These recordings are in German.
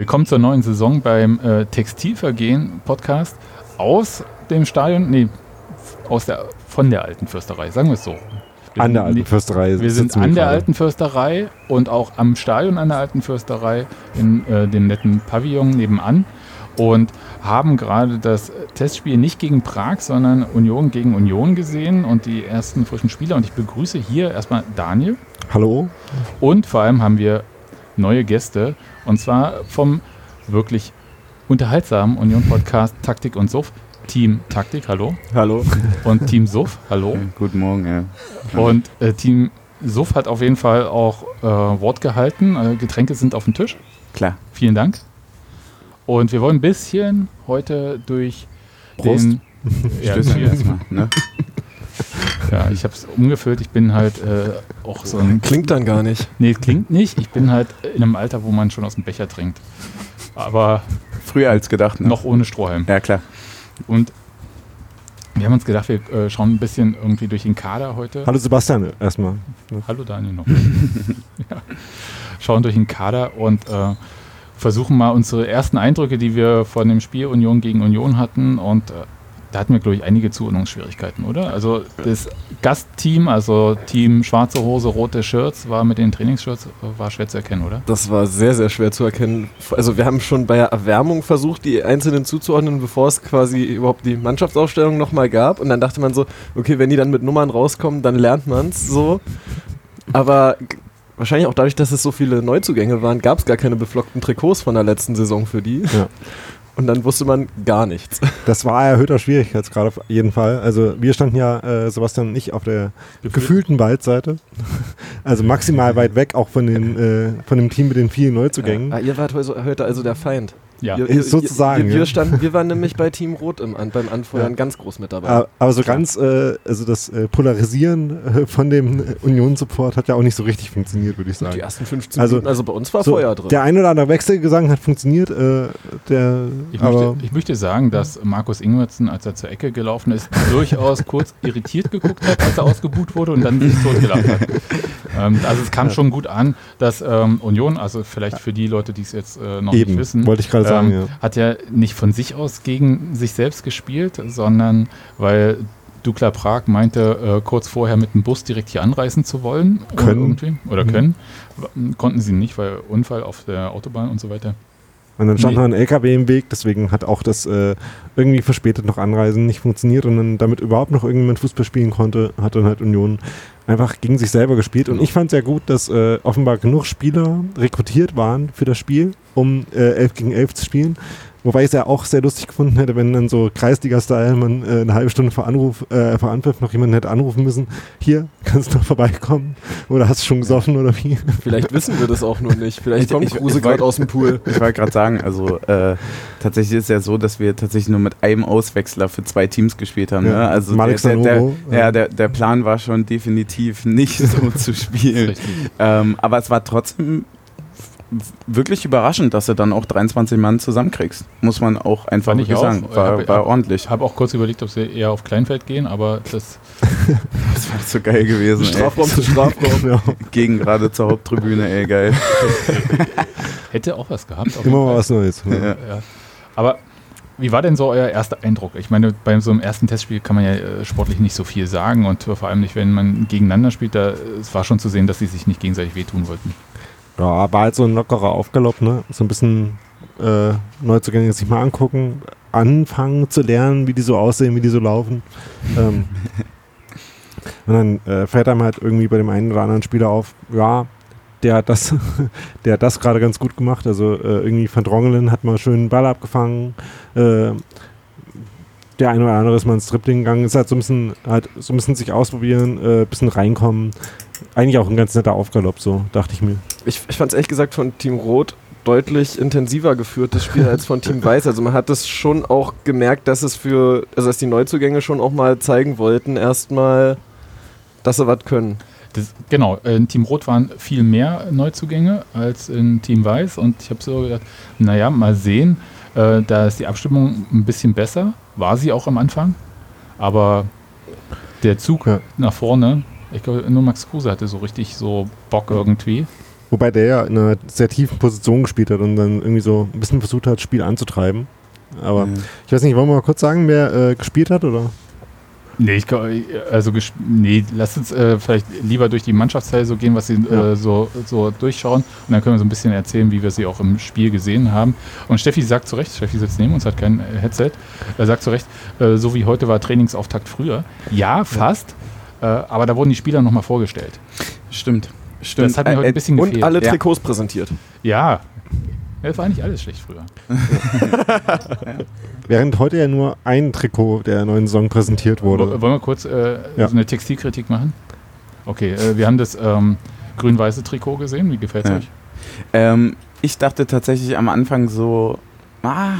Willkommen zur neuen Saison beim äh, Textilvergehen Podcast aus dem Stadion, nee, aus der, von der alten Fürsterei, sagen wir es so. Wir An der alten Fürsterei. Wir sind an der alten Fürsterei und auch am Stadion an der alten Fürsterei in äh, dem netten Pavillon nebenan und haben gerade das Testspiel nicht gegen Prag, sondern Union gegen Union gesehen und die ersten frischen Spieler. Und ich begrüße hier erstmal Daniel Hallo? und vor allem haben wir neue Gäste und zwar vom wirklich unterhaltsamen Union-Podcast Taktik und Suff. Team Taktik, hallo. Hallo. Und Team Suff, hallo. Guten Morgen, ja. Und äh, Team Suff hat auf jeden Fall auch äh, Wort gehalten. Äh, Getränke sind auf dem Tisch. Klar. Vielen Dank. Und wir wollen ein bisschen heute durch Prost. den. Ja, Stößchen erstmal, ne? Ja, ich habe es umgefüllt. Ich bin halt äh, auch so ein. Klingt dann gar nicht. Nee, klingt nicht. Ich bin halt in einem Alter, wo man schon aus dem Becher trinkt. Aber Früher als gedacht, ne? noch ohne Strohhalm. Ja, klar. Und wir haben uns gedacht, wir äh, schauen ein bisschen irgendwie durch den Kader heute. Hallo Sebastian erstmal. Hallo Daniel noch. ja. Schauen durch den Kader und äh, versuchen mal unsere ersten Eindrücke, die wir von dem Spiel Union gegen Union hatten. Und äh, da hatten wir, glaube ich, einige Zuordnungsschwierigkeiten, oder? Also das Gastteam, also Team schwarze Hose, rote Shirts, war mit den Trainingsshirts, äh, war schwer zu erkennen, oder? Das war sehr, sehr schwer zu erkennen. Also wir haben schon bei der Erwärmung versucht, die Einzelnen zuzuordnen, bevor es quasi überhaupt die Mannschaftsaufstellung nochmal gab. Und dann dachte man so, okay, wenn die dann mit Nummern rauskommen, dann lernt man es so. Aber wahrscheinlich auch dadurch, dass es so viele Neuzugänge waren, gab es gar keine beflockten Trikots von der letzten Saison für die. Ja. Und dann wusste man gar nichts. Das war erhöhter Schwierigkeitsgrad auf jeden Fall. Also wir standen ja, äh, Sebastian und ich, auf der gefühlten Waldseite. Also maximal weit weg, auch von, den, äh, von dem Team mit den vielen Neuzugängen. Ah, ihr wart heute also der Feind. Ja. Ihr, sozusagen, Wir, wir, ja. standen, wir waren nämlich bei Team Rot im, beim Anfeuern Ja. ganz groß mit dabei. Aber, so ganz, äh, also das äh, Polarisieren äh, von dem äh, Union-Support hat ja auch nicht so richtig funktioniert, würde ich sagen. Die ersten 15 Also- Minuten, also bei uns war So, Feuer drin. Der ein oder andere Wechselgesang hat funktioniert, äh, der, Ich aber möchte, ich möchte sagen, dass Markus Ingwertsen, als er zur Ecke gelaufen ist, durchaus kurz irritiert geguckt hat, als er ausgebuht wurde und dann sich totgelacht hat. Ähm, also es kam schon gut an, dass ähm, Union, also vielleicht für die Leute, die es jetzt äh, noch eben, nicht wissen, wollte ich gerade sagen, ähm, ja. hat ja nicht von sich aus gegen sich selbst gespielt, sondern weil Dukla Prag meinte, äh, kurz vorher mit dem Bus direkt hier anreisen zu wollen. Können. Irgendwie, oder Mhm. können. Konnten sie nicht, weil Unfall auf der Autobahn und so weiter. Und dann stand Nee. noch ein LKW im Weg, deswegen hat auch das äh, irgendwie verspätet noch Anreisen nicht funktioniert und dann damit überhaupt noch irgendjemand Fußball spielen konnte, hat dann halt Union einfach gegen sich selber gespielt. Und ich fand sehr gut, dass äh, offenbar genug Spieler rekrutiert waren für das Spiel, um äh, 11 gegen 11 zu spielen. Wobei ich es ja auch sehr lustig gefunden hätte, wenn dann so Kreisliga-Style man äh, eine halbe Stunde vor Anruf, äh, vor Anpfiff noch jemanden hätte anrufen müssen. Hier, kannst du noch vorbeikommen? Oder hast du schon gesoffen oder wie? Vielleicht wissen wir das auch nur nicht. Vielleicht Ich- kommt ich- Kruse gerade aus dem Pool. Ich wollte gerade sagen, also äh, tatsächlich ist es ja so, dass wir tatsächlich nur mit einem Auswechsler für zwei Teams gespielt haben. Ja, Ne? Also Malik der, der, der, ja. der, der Plan war schon definitiv nicht so zu spielen. Ähm, aber es war trotzdem wirklich überraschend, dass du dann auch 23 Mann zusammenkriegst. Muss man auch einfach auch. sagen. War, Hab- war ordentlich. Ich habe auch kurz überlegt, ob sie eher auf Kleinfeld gehen, aber das Das war so geil gewesen. ey. Strafraum zu Strafraum. ja. Gegen gerade zur Haupttribüne, ey, geil. hätte auch was gehabt. Immer mal was Neues. Ja. Ja. Aber wie war denn so euer erster Eindruck? Ich meine, bei so einem ersten Testspiel kann man ja äh, sportlich nicht so viel sagen und vor allem nicht, wenn man gegeneinander spielt. Da, es war schon zu sehen, dass sie sich nicht gegenseitig wehtun wollten. Ja, war halt so ein lockerer Aufgalopp, ne? So ein bisschen äh, Neuzugänge sich mal angucken, anfangen zu lernen, wie die so aussehen, wie die so laufen. ähm, und dann äh, fällt einem halt irgendwie bei dem einen oder anderen Spieler auf, ja, der hat das, der hat das gerade ganz gut gemacht. Also äh, irgendwie Van Drongelen hat mal schön einen Ball abgefangen. Äh, der eine oder andere ist mal ins Dribbling gegangen, ist halt so ein bisschen, halt so ein bisschen sich ausprobieren, äh, bisschen reinkommen. Eigentlich auch ein ganz netter Aufgalopp, so dachte ich mir. Ich, ich fand es ehrlich gesagt von Team Rot deutlich intensiver geführt, das Spiel, als von Team Weiß. Also man hat das schon auch gemerkt, dass es für, also dass die Neuzugänge schon auch mal zeigen wollten, erstmal, dass sie was können. Das, genau, in Team Rot waren viel mehr Neuzugänge als in Team Weiß und ich habe so gedacht, naja, mal sehen, äh, da ist die Abstimmung ein bisschen besser, war sie auch am Anfang, aber der Zug Ja. nach vorne, ich glaube, nur Max Kruse hatte so richtig so Bock irgendwie Wobei der ja in einer sehr tiefen Position gespielt hat und dann irgendwie so ein bisschen versucht hat, das Spiel anzutreiben. Aber Ja. ich weiß nicht, wollen wir mal kurz sagen, wer äh, gespielt hat? Oder? Nee, ich, glaub, also nee, lass uns äh, vielleicht lieber durch die Mannschaftsteile so gehen, was sie Ja. äh, so, so durchschauen. Und dann können wir so ein bisschen erzählen, wie wir sie auch im Spiel gesehen haben. Und Steffi sagt zu Recht, Steffi sitzt neben uns, hat kein äh, Headset. Er sagt zu Recht, äh, so wie heute war Trainingsauftakt früher. Ja, fast. Äh, aber da wurden die Spieler nochmal vorgestellt. Stimmt. Stimmt. Das hat mir Äh, heute ein bisschen gefehlt. Und alle Ja. Trikots präsentiert. Ja. Ja, Das war eigentlich alles schlecht früher. Während heute ja nur ein Trikot der neuen Saison präsentiert wurde. Wollen wir kurz äh, Ja. so eine Textilkritik machen? Okay, äh, wir haben das ähm, grün-weiße Trikot gesehen. Wie gefällt es Ja. euch? Ähm, ich dachte tatsächlich am Anfang so, ah.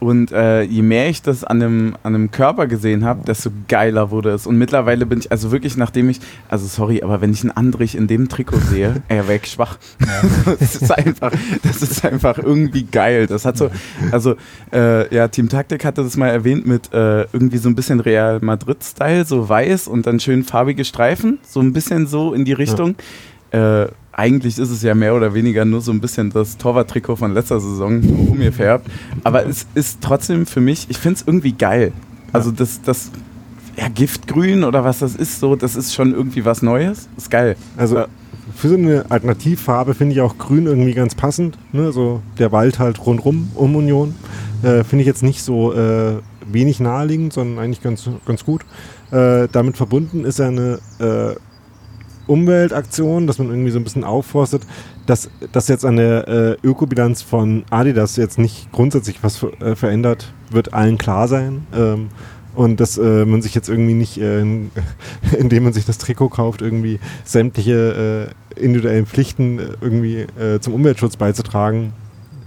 Und äh, je mehr ich das an dem, an dem Körper gesehen habe, desto geiler wurde es. Und mittlerweile bin ich, also wirklich, nachdem ich, also sorry, aber wenn ich einen Andrich in dem Trikot sehe, er weg schwach. das ist einfach, das ist einfach irgendwie geil. Das hat so, also äh, ja, Team Taktik hatte das mal erwähnt mit äh, irgendwie so ein bisschen Real Madrid-Style, so weiß und dann schön farbige Streifen, so ein bisschen so in die Richtung. Äh, eigentlich ist es ja mehr oder weniger nur so ein bisschen das Torwarttrikot von letzter Saison umgefärbt. Aber es ist trotzdem für mich, ich finde es irgendwie geil. Also das, das ja, Giftgrün oder was das ist, so, das ist schon irgendwie was Neues. Ist geil. Also für so eine Alternativfarbe finde ich auch grün irgendwie ganz passend. Ne? So der Wald halt rundrum um Union. Äh, finde ich jetzt nicht so äh, wenig naheliegend, sondern eigentlich ganz, ganz gut. Äh, damit verbunden ist ja eine Umweltaktion, dass man irgendwie so ein bisschen aufforstet, dass, dass jetzt an der äh, Ökobilanz von Adidas jetzt nicht grundsätzlich was äh, verändert, wird allen klar sein. Ähm, und dass äh, man sich jetzt irgendwie nicht, äh, in- indem man sich das Trikot kauft, irgendwie sämtliche äh, individuellen Pflichten äh, irgendwie zum Umweltschutz beizutragen,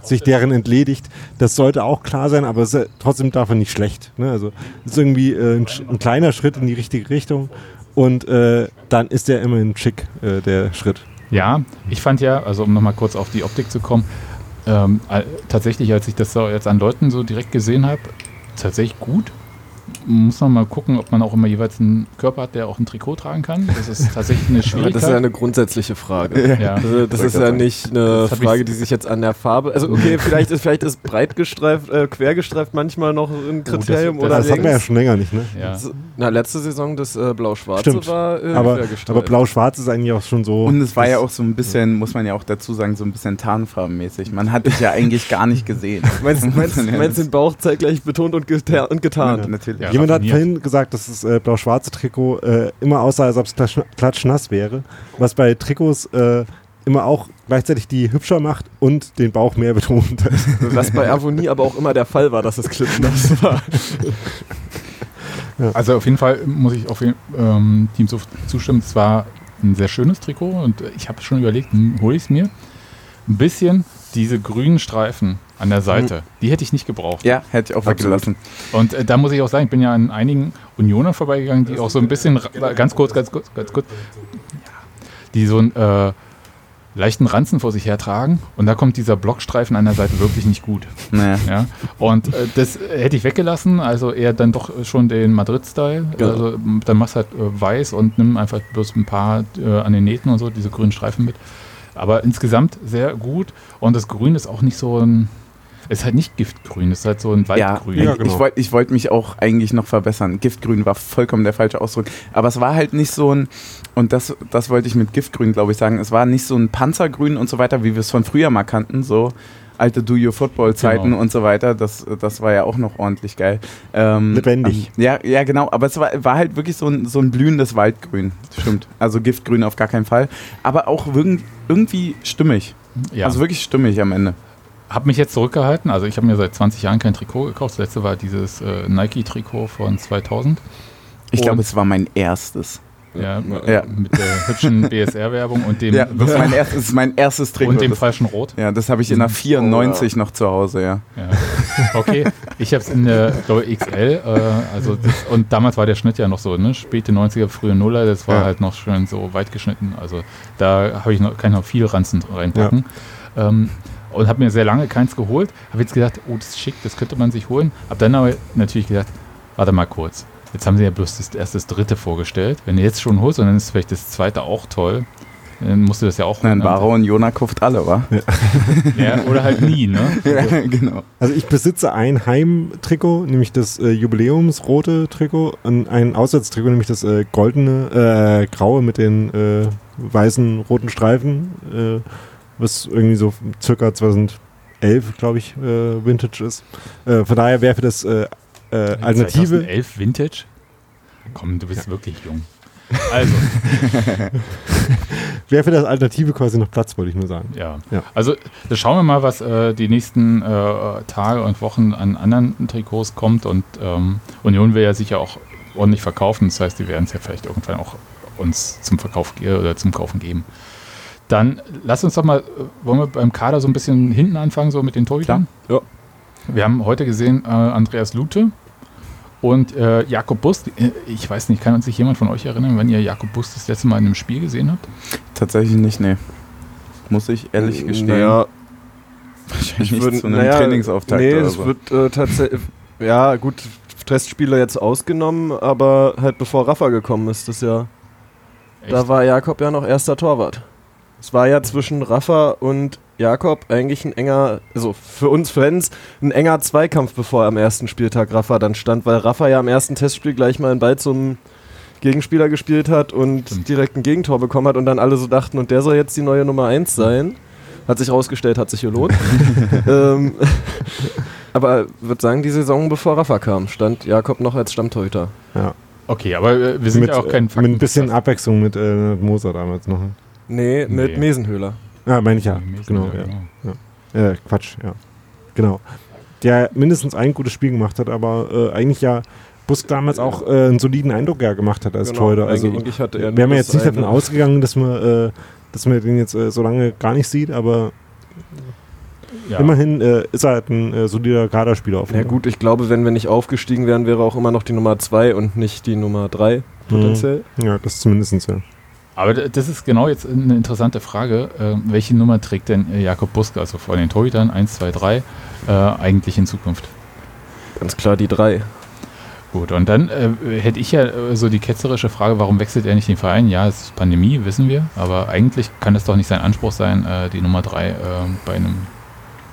sich deren entledigt. Das sollte auch klar sein, aber es ist trotzdem davon nicht schlecht. Ne? Also es ist irgendwie äh, ein, ein kleiner Schritt in die richtige Richtung und äh, dann ist der immerhin schick, äh, der Schritt. Ja, ich fand ja, also um nochmal kurz auf die Optik zu kommen, ähm, äh, tatsächlich, als ich das so jetzt an Leuten so direkt gesehen habe, tatsächlich gut. Muss man mal gucken, ob man auch immer jeweils einen Körper hat, der auch ein Trikot tragen kann. Das ist tatsächlich eine Aber Schwierigkeit. das ist ja eine grundsätzliche Frage. ja. Also das ist ja nicht eine Das Frage, die sich jetzt an der Farbe. Also okay, vielleicht ist vielleicht ist breit gestreift, äh, quer gestreift manchmal noch ein Kriterium das- oder das hatten wir ja schon länger nicht, ne? Ja. Na, letzte Saison das äh, Blau-Schwarze Stimmt. war äh, Aber, quer gestreift. aber Blau-Schwarz ist eigentlich auch schon so. Und es war ja das- auch so ein bisschen, muss man ja auch dazu sagen, so ein bisschen tarnfarbenmäßig. Man hat es ja eigentlich gar nicht gesehen. Meinst, meinst, Ja, meinst den Bauch zeitgleich betont und, geta und getarnt? Natürlich. Ja. Jemand hat raffiniert. vorhin gesagt, dass das äh, blau-schwarze Trikot äh, immer aussah, als ob es klatsch, klatschnass wäre. Was bei Trikots äh, immer auch gleichzeitig die hübscher macht und den Bauch mehr betont. Was bei Avonie aber auch immer der Fall war, dass es klitschnass war. Also auf jeden Fall muss ich auf jeden, ähm, Team zu, zustimmen. Es war ein sehr schönes Trikot und ich habe schon überlegt, hm, hole ich es mir. Ein bisschen diese grünen Streifen an der Seite, die hätte ich nicht gebraucht. Ja, hätte ich auch weggelassen. Und äh, da muss ich auch sagen, ich bin ja an einigen Unionern vorbeigegangen, die auch so ein bisschen, ra- ganz kurz, ganz kurz, ganz kurz, die so einen äh, leichten Ranzen vor sich hertragen und da kommt dieser Blockstreifen an der Seite wirklich nicht gut. Naja. Ja? Und äh, das hätte ich weggelassen, also eher dann doch schon den Madrid-Style. Genau. Also dann machst du halt äh, weiß und nimm einfach bloß ein paar äh, an den Nähten und so, diese grünen Streifen mit. Aber insgesamt sehr gut und das Grün ist auch nicht so ein, ist halt nicht Giftgrün, ist halt so ein Ja, Waldgrün. Ja, ich, genau. ich wollte ich wollt mich auch eigentlich noch verbessern. Giftgrün war vollkommen der falsche Ausdruck. Aber es war halt nicht so ein, und das, das wollte ich mit Giftgrün, glaube ich, sagen, es war nicht so ein Panzergrün und so weiter, wie wir es von früher mal kannten, so alte Do-Your-Football-Zeiten Genau. und so weiter. Das, das war ja auch noch ordentlich geil. Ähm, Lebendig. ähm, ja, ja, genau. Aber es war, war halt wirklich so ein, so ein blühendes Waldgrün. Stimmt. Also Giftgrün auf gar keinen Fall. Aber auch irgend- irgendwie stimmig. Ja. Also wirklich stimmig am Ende. Habe mich jetzt zurückgehalten. Also ich habe mir seit 20 Jahren kein Trikot gekauft. Das letzte war dieses äh, Nike-Trikot von 2000. Ich glaube, es war mein erstes. Ja, Ja. mit der hübschen BSR-Werbung und dem, Ja, das ist mein erstes, das ist mein erstes Trikot. und dem Das- falschen Rot. Ja, das habe ich in der 94 noch zu Hause, ja. Ja. Okay, ich habe es in der, glaube XL. Äh, also das, und damals war der Schnitt ja noch so, ne? Späte 90er, frühe Nuller, das war Ja. halt noch schön so weit geschnitten. Also da habe ich noch, kann ich noch viel Ranzen reinpacken. Ähm, und habe mir sehr lange keins geholt. Habe jetzt gedacht, oh, das ist schick, das könnte man sich holen. Habe dann aber natürlich gedacht, warte mal kurz. Jetzt haben sie ja bloß das erste, das dritte vorgestellt. Wenn du jetzt schon holst und dann ist vielleicht das zweite auch toll, dann musste das ja auch. Nein, Baro und Jona kauft alle, wa? Ja, oder halt nie, ne? Ja, genau. Also ich besitze ein Heimtrikot, nämlich das äh, Jubiläumsrote Trikot und ein Auswärtstrikot, nämlich das äh, goldene, äh, graue mit den äh, weißen roten Streifen, äh, was irgendwie so circa 2011, glaube ich, äh, Vintage ist. Äh, von daher wäre für das äh, äh, Alternative, 2011 Vintage? Komm, du bist wirklich jung. Also, wäre für das Alternative quasi noch Platz, wollte ich nur sagen. ja. Ja. Also, schauen wir mal, was äh, die nächsten äh, Tage und Wochen an anderen Trikots kommt. Und ähm, Union will ja sicher auch ordentlich verkaufen. Das heißt, die werden es ja vielleicht irgendwann auch uns zum Verkauf oder zum Kaufen geben. Dann lass uns doch mal, äh, wollen wir beim Kader so ein bisschen hinten anfangen, so mit den Torhütern? Ja. Wir haben heute gesehen äh, Andreas Lute und äh, Jakob Bust. Äh, Ich weiß nicht, kann uns sich jemand von euch erinnern, wenn ihr Jakob Bust das letzte Mal in einem Spiel gesehen habt? Tatsächlich nicht, nee. Muss ich ehrlich gestehen. Naja, Wahrscheinlich würd- zu einem naja, Trainingsauftakt Nee, es so. wird äh, tatsächlich. Ja, gut, Testspieler jetzt ausgenommen, aber halt bevor Rafa gekommen ist, das Jahr. Da Echt? war Jakob ja noch erster Torwart. Es war ja zwischen Rafa und Jakob eigentlich ein enger, also für uns Fans, ein enger Zweikampf, bevor am ersten Spieltag Rafa dann stand, weil Rafa ja am ersten Testspiel gleich mal einen Ball zum Gegenspieler gespielt hat und Stimmt. direkt ein Gegentor bekommen hat und dann alle so dachten, und der soll jetzt die neue Nummer 1 sein. Hat sich rausgestellt, hat sich gelohnt. ähm, aber würde sagen, die Saison bevor Rafa kam, stand Jakob noch als Stammtorhüter. Ja. Okay, aber äh, wir sind Mit, ja auch kein äh, mit ein bisschen Abwechslung mit äh, Moser damals noch. Nee, mit Nee. Mesenhöhler. Ja, meine ich ja. Genau, ja. Äh, Quatsch, ja. Genau. Der mindestens ein gutes Spiel gemacht hat, aber äh, eigentlich ja Busk damals auch äh, einen soliden Eindruck ja gemacht hat als Genau, Torhüter. Also eigentlich hatte er wären wir nur jetzt nicht davon ausgegangen, dass man, äh, dass man den jetzt äh, so lange gar nicht sieht, aber Ja. immerhin äh, ist er halt ein äh, solider Kaderspieler auf Ja gut, ich glaube, wenn wir nicht aufgestiegen wären, wäre auch immer noch die Nummer 2 und nicht die Nummer 3 potenziell. Ja, das zumindest ja. Aber das ist genau jetzt eine interessante Frage. Ähm, welche Nummer trägt denn äh, Jakob Buske, also von den Torhütern 1, 2, 3, äh, eigentlich in Zukunft? Ganz klar die 3. Gut, und dann äh, hätte ich ja äh, so die ketzerische Frage, warum wechselt er nicht den Verein? Ja, es ist Pandemie, wissen wir, aber eigentlich kann es doch nicht sein Anspruch sein, äh, die Nummer 3 äh, bei einem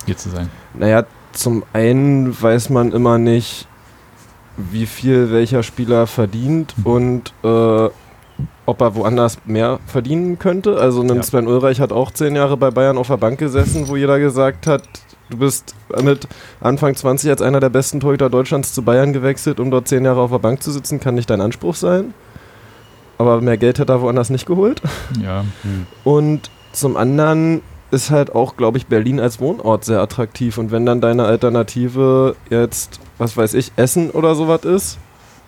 hier zu sein. Naja, zum einen weiß man immer nicht, wie viel welcher Spieler verdient Mhm. und äh, ob er woanders mehr verdienen könnte. Also ein Ja. Sven Ulreich hat auch zehn Jahre bei Bayern auf der Bank gesessen, wo jeder gesagt hat, du bist mit Anfang 20 als einer der besten Torhüter Deutschlands zu Bayern gewechselt, um dort zehn Jahre auf der Bank zu sitzen, kann nicht dein Anspruch sein. Aber mehr Geld hat er woanders nicht geholt. Ja, Und zum anderen ist halt auch, glaube ich, Berlin als Wohnort sehr attraktiv. Und wenn dann deine Alternative jetzt, was weiß ich, Essen oder sowas ist,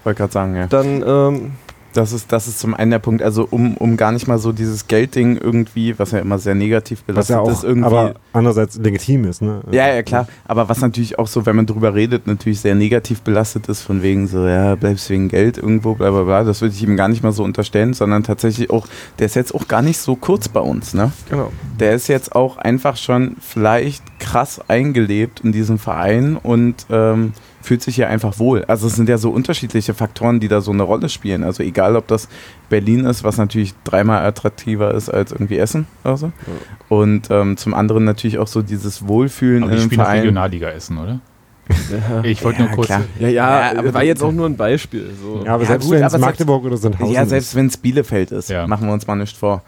Wollte gerade sagen, ja. dann ähm, Das ist, das ist zum einen der Punkt, also um, um gar nicht mal so dieses Geldding irgendwie, was ja immer sehr negativ Was belastet ja auch ist, irgendwie. aber andererseits legitim ist, ne? ja, ja, klar. Aber was natürlich auch so, wenn man drüber redet, natürlich sehr negativ belastet ist, von wegen so, ja, bleibst wegen Geld irgendwo, bla bla bla. Das würde ich ihm gar nicht mal so unterstellen, sondern tatsächlich auch, der ist jetzt auch gar nicht so kurz bei uns, ne? genau. Der ist jetzt auch einfach schon vielleicht krass eingelebt in diesem Verein und ähm, fühlt sich hier einfach wohl. Also es sind ja so unterschiedliche Faktoren, die da so eine Rolle spielen. Also egal, ob das Berlin ist, was natürlich dreimal attraktiver ist als irgendwie Essen oder so. Und ähm, zum anderen natürlich auch so dieses Wohlfühlen aber die einem spielen Verein. Regionalliga Essen, oder? Ja, Ich wollte Ja, nur kurz. klar. ja, ja, Ja, aber war jetzt auch nur ein Beispiel. So. Ja, aber Ja, selbst wenn es Magdeburg oder Sandhausen Ja, selbst ist. wenn es Bielefeld ist, Ja. machen wir uns mal nicht vor.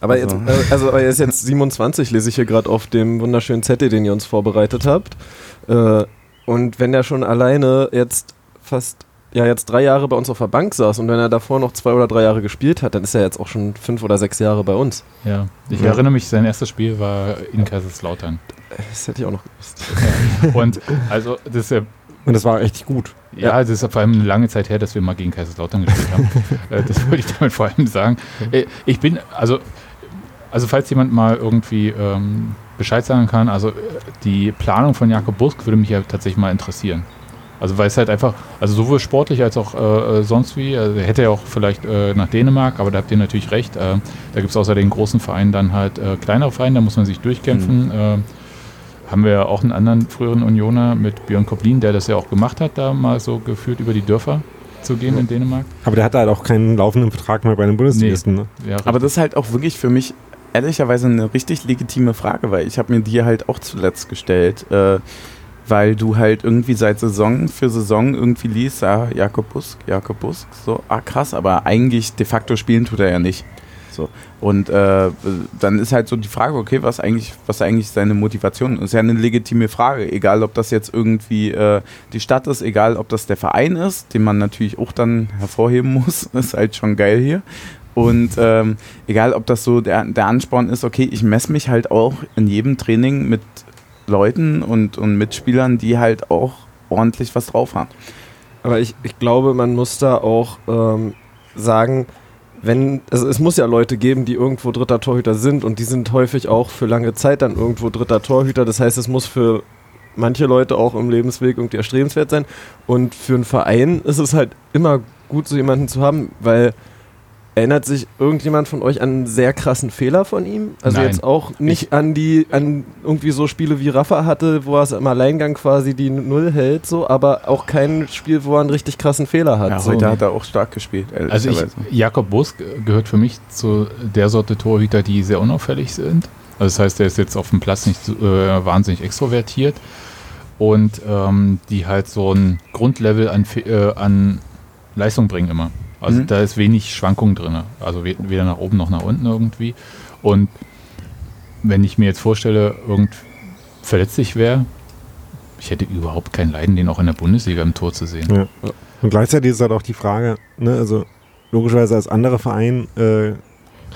Aber Also- jetzt, äh, also er ist jetzt 27, lese ich hier gerade auf dem wunderschönen Zettel, den ihr uns vorbereitet habt. Äh, und wenn er schon alleine jetzt fast, ja jetzt drei Jahre bei uns auf der Bank saß und wenn er davor noch zwei oder drei Jahre gespielt hat, dann ist er jetzt auch schon fünf oder sechs Jahre bei uns. Ja. Ich Ja. erinnere mich, sein erstes Spiel war in Kaiserslautern. Das hätte ich auch noch gewusst. Und also, das ist ja Und das war richtig gut. Ja, das ist vor allem eine lange Zeit her, dass wir mal gegen Kaiserslautern gespielt haben. Äh, das wollte ich damit vor allem sagen. Äh, Ich bin, also, also falls jemand mal irgendwie ähm, Bescheid sagen kann, also die Planung von Jakob Busk würde mich ja tatsächlich mal interessieren. Also weil es halt einfach, also sowohl sportlich als auch äh, äh, sonst wie, also er hätte ja auch vielleicht äh, nach Dänemark, aber da habt ihr natürlich recht. Äh, da gibt es außer den großen Vereinen dann halt äh, kleinere Vereine, da muss man sich durchkämpfen. Äh, haben wir ja auch einen anderen früheren Unioner mit Björn Koblin, der das ja auch gemacht hat, da mal so geführt über die Dörfer. zu gehen in Dänemark. Aber der hat halt auch keinen laufenden Vertrag mehr bei den Bundesligisten. Ne? Ja, Aber das ist halt auch wirklich für mich ehrlicherweise eine richtig legitime Frage, weil ich habe mir die halt auch zuletzt gestellt, äh, weil du halt irgendwie seit Saison für Saison irgendwie liest, ah, Jakob Busk, Jakob Busk, so, ah krass, aber eigentlich de facto spielen tut er ja nicht. So. Und äh, dann ist halt so die Frage, okay, was eigentlich, was eigentlich seine Motivation ist. Ist ja eine legitime Frage, egal ob das jetzt irgendwie äh, die Stadt ist, egal ob das der Verein ist, den man natürlich auch dann hervorheben muss, ist halt schon geil hier. Und ähm, egal, ob das so der, der Ansporn ist, okay, ich messe mich halt auch in jedem Training mit Leuten und, und Mitspielern, die halt auch ordentlich was drauf haben. Aber ich, ich glaube, man muss da auch ähm, sagen, wenn, also es muss ja Leute geben, die irgendwo dritter Torhüter sind und die sind häufig auch für lange Zeit dann irgendwo dritter Torhüter. Das heißt, es muss für manche Leute auch im Lebensweg irgendwie erstrebenswert sein. Und für einen Verein ist es halt immer gut, so jemanden zu haben, weil Erinnert sich irgendjemand von euch an einen sehr krassen Fehler von ihm? Also Nein. jetzt auch nicht an die, an irgendwie so Spiele wie Rafa hatte, wo er es im Alleingang quasi die Null hält, so, aber auch kein Spiel, wo er einen richtig krassen Fehler hat. Ja, so. heute hat er auch stark gespielt. Also ich. Jakob Busk gehört für mich zu der Sorte Torhüter, die sehr unauffällig sind. Also das heißt, er ist jetzt auf dem Platz nicht so, äh, wahnsinnig extrovertiert und ähm, die halt so ein Grundlevel an, Fe- äh, an Leistung bringen immer. Also Mhm. da ist wenig Schwankung drin. Also we- weder nach oben noch nach unten irgendwie. Und wenn ich mir jetzt vorstelle, irgend verletzlich wäre, ich hätte überhaupt kein Leiden, den auch in der Bundesliga im Tor zu sehen. Ja. Und gleichzeitig ist halt auch die Frage, ne, also logischerweise als anderer Verein äh,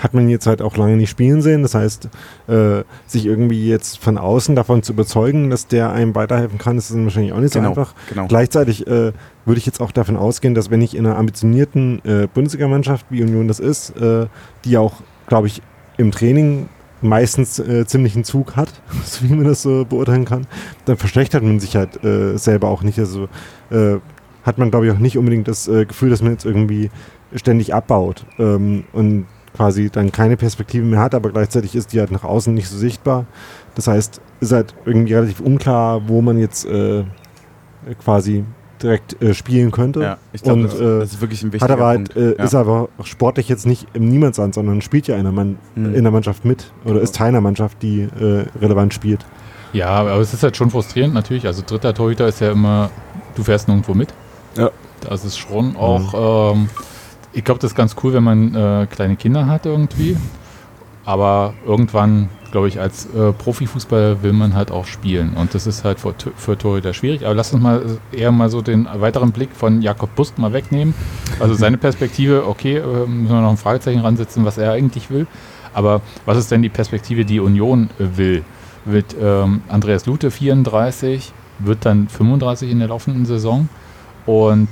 hat man jetzt halt auch lange nicht spielen sehen. Das heißt, äh, sich irgendwie jetzt von außen davon zu überzeugen, dass der einem weiterhelfen kann, ist dann wahrscheinlich auch nicht so Genau, einfach. genau. Gleichzeitig äh, würde ich jetzt auch davon ausgehen, dass wenn ich in einer ambitionierten äh, Bundesligamannschaft, wie Union das ist, äh, die auch, glaube ich, im Training meistens äh, ziemlich einen Zug hat, so wie man das so beurteilen kann, dann verschlechtert man sich halt äh, selber auch nicht. Also äh, hat man, glaube ich, auch nicht unbedingt das äh, Gefühl, dass man jetzt irgendwie ständig abbaut ähm, und quasi dann keine Perspektive mehr hat, aber gleichzeitig ist die halt nach außen nicht so sichtbar. Das heißt, ist halt irgendwie relativ unklar, wo man jetzt äh, quasi direkt äh, spielen könnte. Ja, ich glaube, Und, das, äh, das ist wirklich ein Hat wichtiger aber halt, Punkt. äh, ja. ist aber auch sportlich jetzt nicht im Niemandsland, sondern spielt ja in der, Mann, Mhm. in der Mannschaft mit oder ist Teil einer Mannschaft, die äh, relevant spielt. Ja, aber es ist halt schon frustrierend natürlich. Also dritter Torhüter ist ja immer, du fährst nirgendwo mit. Ja. Das ist schon auch, ähm, ich glaube, das ist ganz cool, wenn man äh, kleine Kinder hat irgendwie. Aber irgendwann, glaube ich, als äh, Profifußballer will man halt auch spielen. Und das ist halt für, für Torhüter schwierig. Aber lass uns mal eher mal so den weiteren Blick von Jakob Busk mal wegnehmen. Also seine Perspektive, okay, äh, müssen wir noch ein Fragezeichen ransetzen, was er eigentlich will. Aber was ist denn die Perspektive, die Union äh, will? Wird ähm, Andreas Lute 34, wird dann 35 in der laufenden Saison und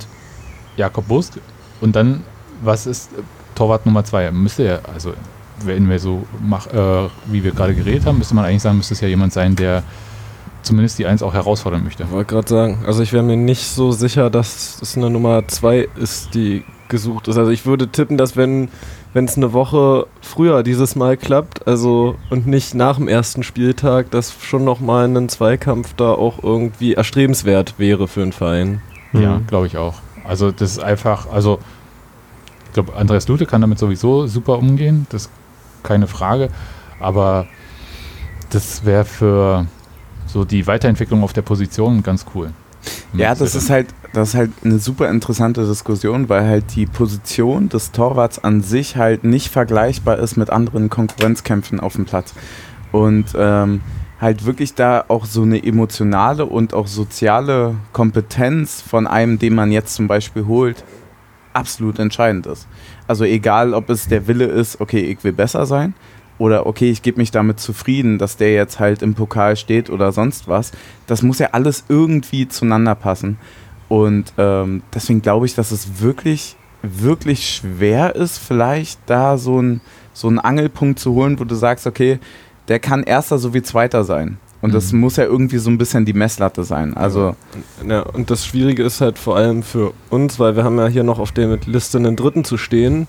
Jakob Busk. Und dann, was ist äh, Torwart Nummer 2? Müsste ja, also wenn wir so, mach, äh, wie wir gerade geredet haben, müsste man eigentlich sagen, müsste es ja jemand sein, der zumindest die 1 auch herausfordern möchte. Ich wollte gerade sagen, also ich wäre mir nicht so sicher, dass es eine Nummer 2 ist, die gesucht ist. Also ich würde tippen, dass wenn wenn es eine Woche früher dieses Mal klappt, also und nicht nach dem ersten Spieltag, dass schon nochmal ein Zweikampf da auch irgendwie erstrebenswert wäre für einen Verein. Ja, Mhm. glaube ich auch. Also das ist einfach, also ich glaube, Andreas Lute kann damit sowieso super umgehen, das ist keine Frage. Aber das wäre für so die Weiterentwicklung auf der Position ganz cool. Ja, das ist halt, das ist halt eine super interessante Diskussion, weil halt die Position des Torwarts an sich halt nicht vergleichbar ist mit anderen Konkurrenzkämpfen auf dem Platz. Und ähm, halt wirklich da auch so eine emotionale und auch soziale Kompetenz von einem, den man jetzt zum Beispiel holt, absolut entscheidend ist. Also egal, ob es der Wille ist, okay, ich will besser sein, oder okay, ich gebe mich damit zufrieden, dass der jetzt halt im Pokal steht oder sonst was. Das muss ja alles irgendwie zueinander passen. Und ähm, deswegen glaube ich, dass es wirklich, wirklich schwer ist, vielleicht da so, ein, so einen Angelpunkt zu holen, wo du sagst, okay, der kann erster sowie zweiter sein. Und das Mhm. muss ja irgendwie so ein bisschen die Messlatte sein. Also, Ja, und das Schwierige ist halt vor allem für uns, weil wir haben ja hier noch auf der Liste einen Dritten zu stehen.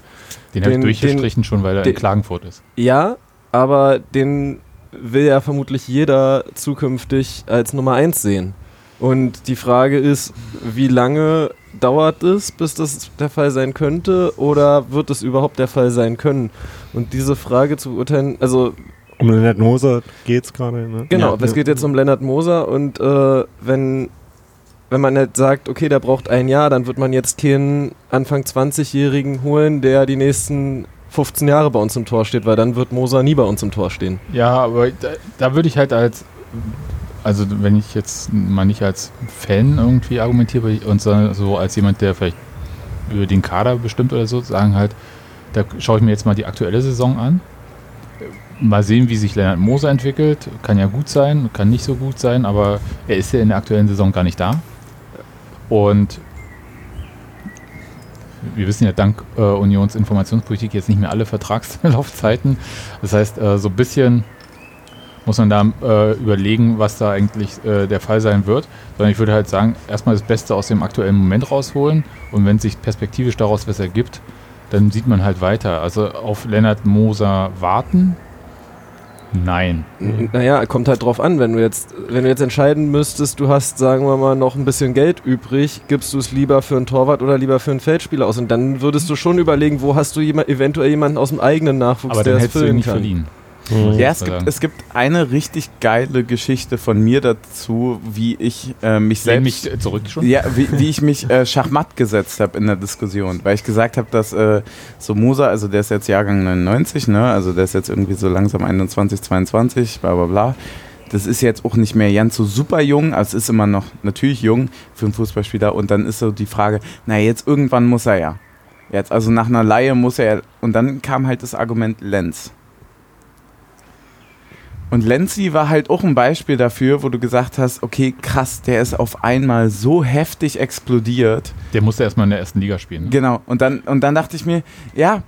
Den habe ich den- durchgestrichen schon, weil er in den- Klagenfurt ist. Ja, aber den will ja vermutlich jeder zukünftig als Nummer 1 sehen. Und die Frage ist, wie lange dauert es, bis das der Fall sein könnte oder wird es überhaupt der Fall sein können? Und diese Frage zu beurteilen, also Um Lennart Moser geht's gerade, ne? Genau, Ja. es geht jetzt um Lennart Moser und äh, wenn, wenn man jetzt sagt, okay, der braucht ein Jahr, dann wird man jetzt keinen Anfang 20-Jährigen holen, der die nächsten 15 Jahre bei uns im Tor steht, weil dann wird Moser nie bei uns im Tor stehen. Ja, aber da, da würde ich halt als, also wenn ich jetzt mal nicht als Fan irgendwie argumentiere und sondern so als jemand, der vielleicht über den Kader bestimmt oder so, sagen halt, da schaue ich mir jetzt mal die aktuelle Saison an. Mal sehen, wie sich Lennart Moser entwickelt. Kann ja gut sein, kann nicht so gut sein, aber er ist ja in der aktuellen Saison gar nicht da. Und wir wissen ja dank äh, Unions Informationspolitik jetzt nicht mehr alle Vertragslaufzeiten. Das heißt, äh, so ein bisschen muss man da äh, überlegen, was da eigentlich äh, der Fall sein wird. Sondern ich würde halt sagen, erstmal das Beste aus dem aktuellen Moment rausholen und wenn sich perspektivisch daraus was ergibt, dann sieht man halt weiter. Also auf Lennart Moser warten? Nein. Naja, kommt halt drauf an, wenn du jetzt, wenn du jetzt entscheiden müsstest, du hast, sagen wir mal, noch ein bisschen Geld übrig, gibst du es lieber für einen Torwart oder lieber für einen Feldspieler aus? Und dann würdest du schon überlegen, wo hast du jemand, eventuell jemanden aus dem eigenen Nachwuchs, Aber der dann es hättest du ihn füllen nicht kann. verliehen. Mhm. Ja, es gibt, es gibt eine richtig geile Geschichte von mir dazu, wie ich äh, mich selbst. mich äh, zurück schon? Ja, wie, wie ich mich äh, schachmatt gesetzt habe in der Diskussion, weil ich gesagt habe, dass äh, so Moser, also der ist jetzt Jahrgang 99, ne, also der ist jetzt irgendwie so langsam 21, 22, bla bla bla. Das ist jetzt auch nicht mehr ganz so super jung, also es ist immer noch natürlich jung für einen Fußballspieler und dann ist so die Frage, na jetzt irgendwann muss er ja. Jetzt, also nach einer Laie muss er ja. Und dann kam halt das Argument Lenz. Und Lenzi war halt auch ein Beispiel dafür, wo du gesagt hast, okay, krass, der ist auf einmal so heftig explodiert. Der musste erstmal in der ersten Liga spielen. Ne? Genau. Und dann, und dann dachte ich mir, ja,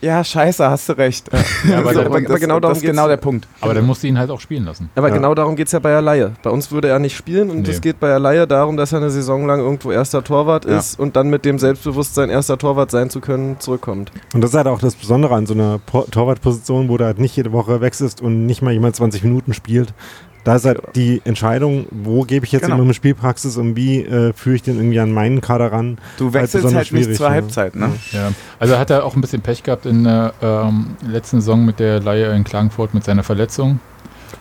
ja, scheiße, hast du recht. Ja, aber So, aber das, genau darum das ist genau der Punkt. Aber dann musste ihn halt auch spielen lassen. Aber Ja. genau darum geht es ja bei Laie. Bei uns würde er nicht spielen und Nee. es geht bei Laie darum, dass er eine Saison lang irgendwo erster Torwart Ja. ist und dann mit dem Selbstbewusstsein, erster Torwart sein zu können, zurückkommt. Und das ist halt auch das Besondere an so einer Po- Torwartposition, wo du halt nicht jede Woche wechselst und nicht mal jemand 20 Minuten spielt. Da ist halt die Entscheidung, wo gebe ich jetzt Genau. jemandem Spielpraxis und wie äh, führe ich den irgendwie an meinen Kader ran. Du wechselst besonders halt nicht zur? Halbzeit, ne? Ja. Also hat er auch ein bisschen Pech gehabt in der ähm, letzten Saison mit der Leihe in Klagenfurt mit seiner Verletzung.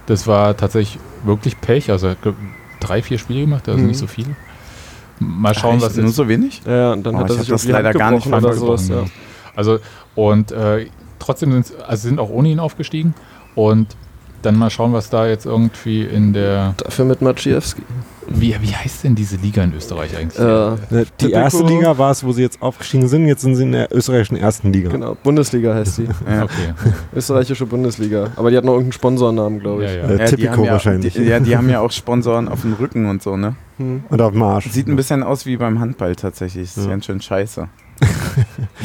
Das war tatsächlich wirklich Pech. Also er hat drei, vier Spiele gemacht, also Mhm. nicht so viel. Mal schauen, Echt? was Nur jetzt so wenig? Ja, und dann Oh, hat er sich das leider gar nicht gebrochen oder sowas. Ja. Also und äh, trotzdem sind also sind auch ohne ihn aufgestiegen und dann mal schauen, was da jetzt irgendwie in der Dafür mit Maciejewski. wie, wie heißt denn diese Liga in Österreich eigentlich? Äh, Ne, Die Typico- erste Liga war es, wo sie jetzt aufgestiegen sind. Jetzt sind sie in der österreichischen ersten Liga. Genau, Bundesliga heißt die. Ja. Okay. Österreichische Bundesliga. Aber die hat noch irgendeinen Sponsornamen, glaube ich. Ja, ja. Äh, Tipico haben ja, wahrscheinlich. Die, ja, die haben ja auch Sponsoren auf dem Rücken und so, ne? Hm. Und auf dem Arsch. Sieht ein bisschen aus wie beim Handball tatsächlich. Das ist Ja. ganz schön scheiße.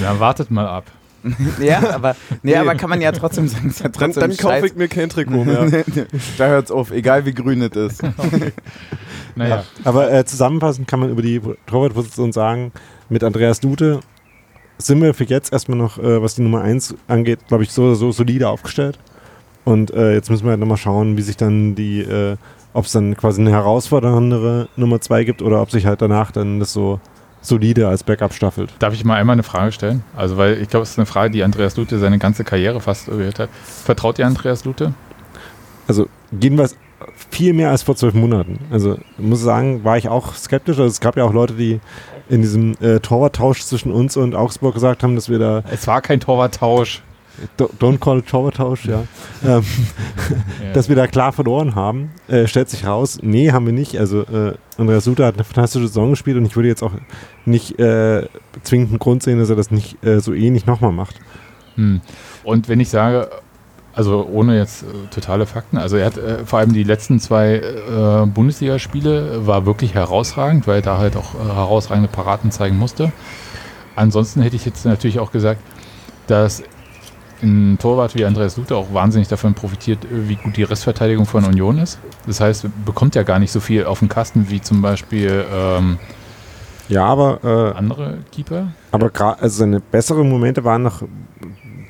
Ja, wartet mal ab. ja, aber, nee, aber kann man ja trotzdem sagen, es ist ja Dann, trotzdem dann kaufe scheiße. ich mir kein Trikot mehr. da hört's auf, egal wie grün es ist. Naja, Aber äh, zusammenfassend kann man über die Torwartposition sagen, mit Andreas Dute sind wir für jetzt erstmal noch, äh, was die Nummer 1 angeht, glaube ich, so, so solide aufgestellt. Und äh, jetzt müssen wir halt nochmal schauen, wie sich dann die, äh, ob es dann quasi eine herausforderndere Nummer 2 gibt oder ob sich halt danach dann das so solide als Backup staffelt. Darf ich mal einmal eine Frage stellen? Also, weil ich glaube, es ist eine Frage, die Andreas Lute seine ganze Karriere fast gehört hat. Vertraut ihr Andreas Lute? Also jedenfalls viel mehr als vor zwölf Monaten. Also ich muss sagen, war ich auch skeptisch. Also es gab ja auch Leute, die in diesem äh, Torwarttausch zwischen uns und Augsburg gesagt haben, dass wir da Es war kein Torwarttausch. Do- Don't call it Torwarttausch, ja. ähm, Ja. dass wir da klar verloren haben. Äh, stellt sich raus, nee, haben wir nicht. Also äh, Andreas Suter hat eine fantastische Saison gespielt und ich würde jetzt auch nicht äh, zwingend einen Grund sehen, dass er das nicht äh, so ähnlich nochmal macht. Hm. Und wenn ich sage, also ohne jetzt äh, totale Fakten, also er hat äh, vor allem die letzten zwei äh, Bundesligaspiele äh, war wirklich herausragend, weil er da halt auch äh, herausragende Paraden zeigen musste. Ansonsten hätte ich jetzt natürlich auch gesagt, dass ein Torwart wie Andreas Lute auch wahnsinnig davon profitiert, äh, wie gut die Restverteidigung von Union ist. Das heißt, bekommt ja gar nicht so viel auf den Kasten wie zum Beispiel ähm, Ja, aber, andere Keeper. äh, aber also seine besseren Momente waren noch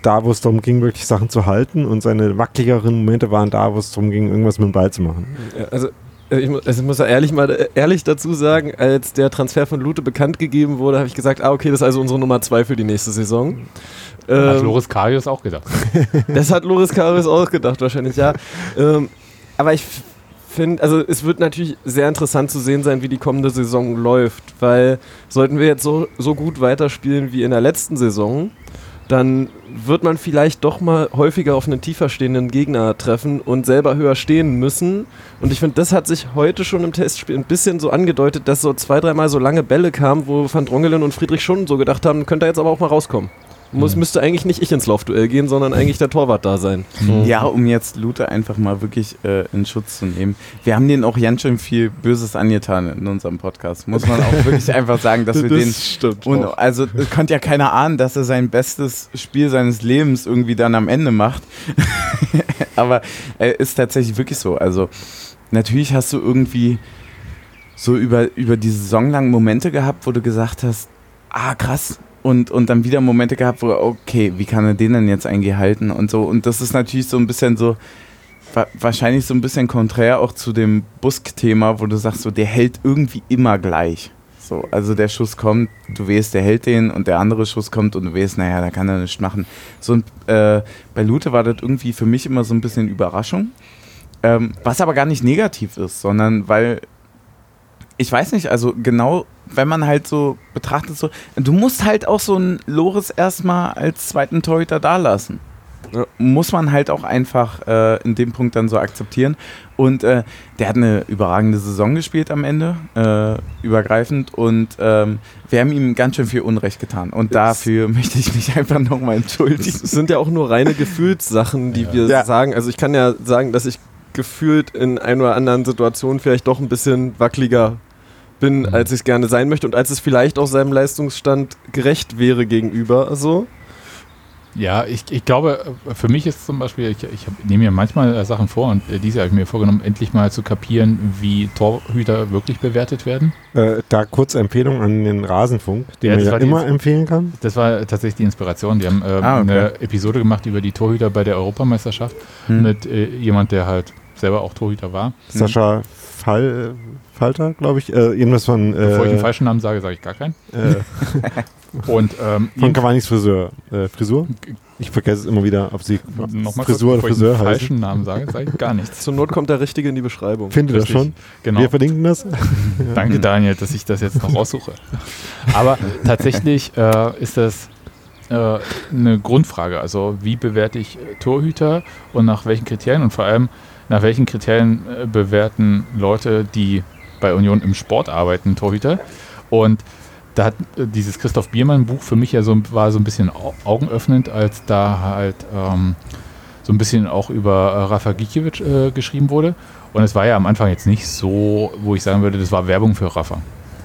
da, wo es darum ging, wirklich Sachen zu halten und seine wackeligeren Momente waren da, wo es darum ging, irgendwas mit dem Ball zu machen. Also äh, ich, also ich muss ja ehrlich mal äh, ehrlich dazu sagen, als der Transfer von Lute bekannt gegeben wurde, habe ich gesagt, ah, okay, das ist also unsere Nummer zwei für die nächste Saison. Hat Ähm, Loris Karius auch gedacht. das hat Loris Karius auch gedacht, wahrscheinlich, ja. ähm, aber ich finde, also es wird natürlich sehr interessant zu sehen sein, wie die kommende Saison läuft, weil sollten wir jetzt so, so gut weiterspielen wie in der letzten Saison, dann wird man vielleicht doch mal häufiger auf einen tiefer stehenden Gegner treffen und selber höher stehen müssen. Und ich finde, das hat sich heute schon im Testspiel ein bisschen so angedeutet, dass so zwei, dreimal so lange Bälle kamen, wo Van Drongelen und Friedrich schon so gedacht haben, könnte er jetzt aber auch mal rauskommen. Muss, Mhm. Müsste eigentlich nicht ich ins Laufduell gehen, sondern eigentlich der Torwart da sein. Ja, um jetzt Lute einfach mal wirklich äh, in Schutz zu nehmen. Wir haben denen auch ganz schön viel Böses angetan in unserem Podcast. Muss man auch wirklich einfach sagen, dass wir den. stimmt. Und also es konnte ja keiner ahnen, dass er sein bestes Spiel seines Lebens irgendwie dann am Ende macht. Aber äh, ist tatsächlich wirklich so. Also natürlich hast du irgendwie so über, über die Saison lang Momente gehabt, wo du gesagt hast, ah krass. Und, und dann wieder Momente gehabt, wo, okay, wie kann er den denn jetzt eigentlich halten und so. Und das ist natürlich so ein bisschen so, wa wahrscheinlich so ein bisschen konträr auch zu dem Busk-Thema, wo du sagst, so, der hält irgendwie immer gleich. So, also der Schuss kommt, du weißt, der hält den und der andere Schuss kommt und du weißt, naja, da kann er nichts machen. So, und, äh, bei Lute war das irgendwie für mich immer so ein bisschen Überraschung. Ähm, was aber gar nicht negativ ist, sondern weil, ich weiß nicht, also genau, wenn man halt so betrachtet, so, du musst halt auch so einen Loris erstmal als zweiten Torhüter da lassen. Ja. Muss man halt auch einfach äh, in dem Punkt dann so akzeptieren. Und äh, der hat eine überragende Saison gespielt am Ende, äh, übergreifend. Und ähm, wir haben ihm ganz schön viel Unrecht getan. Und dafür möchte ich mich einfach nochmal entschuldigen. Es sind ja auch nur reine Gefühlssachen, die Ja. wir Ja. sagen. Also ich kann ja sagen, dass ich gefühlt in ein oder anderen Situationen vielleicht doch ein bisschen wackeliger bin, Mhm. als ich es gerne sein möchte und als es vielleicht auch seinem Leistungsstand gerecht wäre gegenüber. So. Ja, ich, ich glaube, äh, für mich ist zum Beispiel, ich, ich nehme mir manchmal äh, Sachen vor und äh, diese habe ich mir vorgenommen, endlich mal zu kapieren, wie Torhüter wirklich bewertet werden. Äh, da kurz Empfehlung an den Rasenfunk, den Ja, man ja immer empfehlen kann. Das war tatsächlich die Inspiration. Die haben äh, Ah, okay. eine Episode gemacht über die Torhüter bei der Europameisterschaft Hm. mit äh, jemand, der halt selber auch Torhüter war. Sascha Fall, Falter, glaube ich. Äh, irgendwas von, Bevor ich den äh, falschen Namen sage, sage ich gar keinen. äh, Und ähm, von Cavani's Friseur. Äh, Frisur? Ich vergesse es immer wieder, ob sie nochmal Frisur oder kurz, bevor ich Friseur den heißt. falschen Namen sage, sage ich gar nichts. Zur Not kommt der Richtige in die Beschreibung. Findet ihr das schon? Genau. Wir verlinken das. Danke, Daniel, dass ich das jetzt noch raussuche. Aber tatsächlich äh, ist das äh, eine Grundfrage. Also, wie bewerte ich äh, Torhüter und nach welchen Kriterien und vor allem nach welchen Kriterien äh, bewerten Leute, die bei Union im Sport arbeiten, Torhüter? Und da hat äh, dieses Christoph Biermann Buch für mich ja so war so ein bisschen au- augenöffnend, als da halt ähm, so ein bisschen auch über äh, Rafa Gikiewicz äh, geschrieben wurde. Und es war ja am Anfang jetzt nicht so, wo ich sagen würde, das war Werbung für Rafa,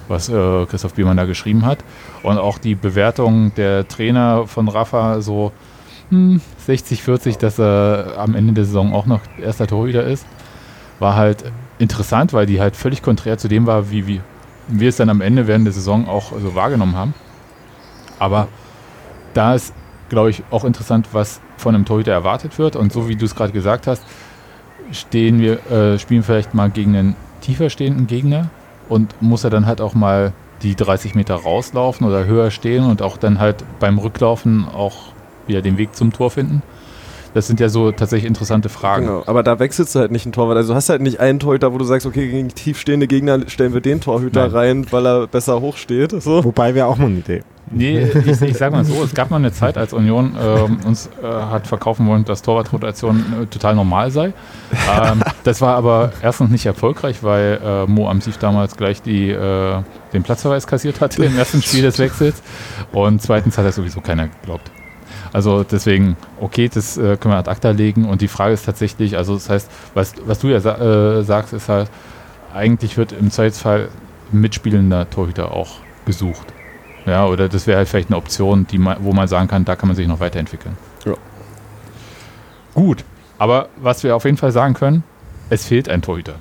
was äh, Christoph Biermann da geschrieben hat. Und auch die Bewertung der Trainer von Rafa so hm, 60, 40, dass er am Ende der Saison auch noch erster Torhüter ist, war halt interessant, weil die halt völlig konträr zu dem war, wie, wie wir es dann am Ende während der Saison auch so wahrgenommen haben. Aber da ist, glaube ich, auch interessant, was von einem Torhüter erwartet wird. Und so wie du es gerade gesagt hast, stehen wir, äh, spielen vielleicht mal gegen einen tiefer stehenden Gegner und muss er dann halt auch mal die 30 Meter rauslaufen oder höher stehen und auch dann halt beim Rücklaufen auch wieder den Weg zum Tor finden. Das sind ja so tatsächlich interessante Fragen. Genau, aber da wechselst du halt nicht einen Torwart. Also du hast halt nicht einen Torhüter, wo du sagst, okay, gegen tiefstehende Gegner stellen wir den Torhüter Nein. rein, weil er besser hoch steht. So. Wobei wäre auch mal eine Idee. Nee, ich, ich sag mal so, es gab mal eine Zeit, als Union ähm, uns äh, hat verkaufen wollen, dass Torwartrotation äh, total normal sei. Ähm, das war aber erstens nicht erfolgreich, weil äh, Mo Amsif damals gleich die, äh, den Platzverweis kassiert hatte im ersten Spiel des Wechsels. Und zweitens hat das sowieso keiner geglaubt. Also deswegen, okay, das äh, können wir ad acta legen. Und die Frage ist tatsächlich, also das heißt, was, was du ja sa äh, sagst, ist halt, eigentlich wird im Zweifelsfall mitspielender Torhüter auch gesucht. Ja, oder das wäre halt vielleicht eine Option, die man, wo man sagen kann, da kann man sich noch weiterentwickeln. Ja. Gut, aber was wir auf jeden Fall sagen können, es fehlt ein Torhüter.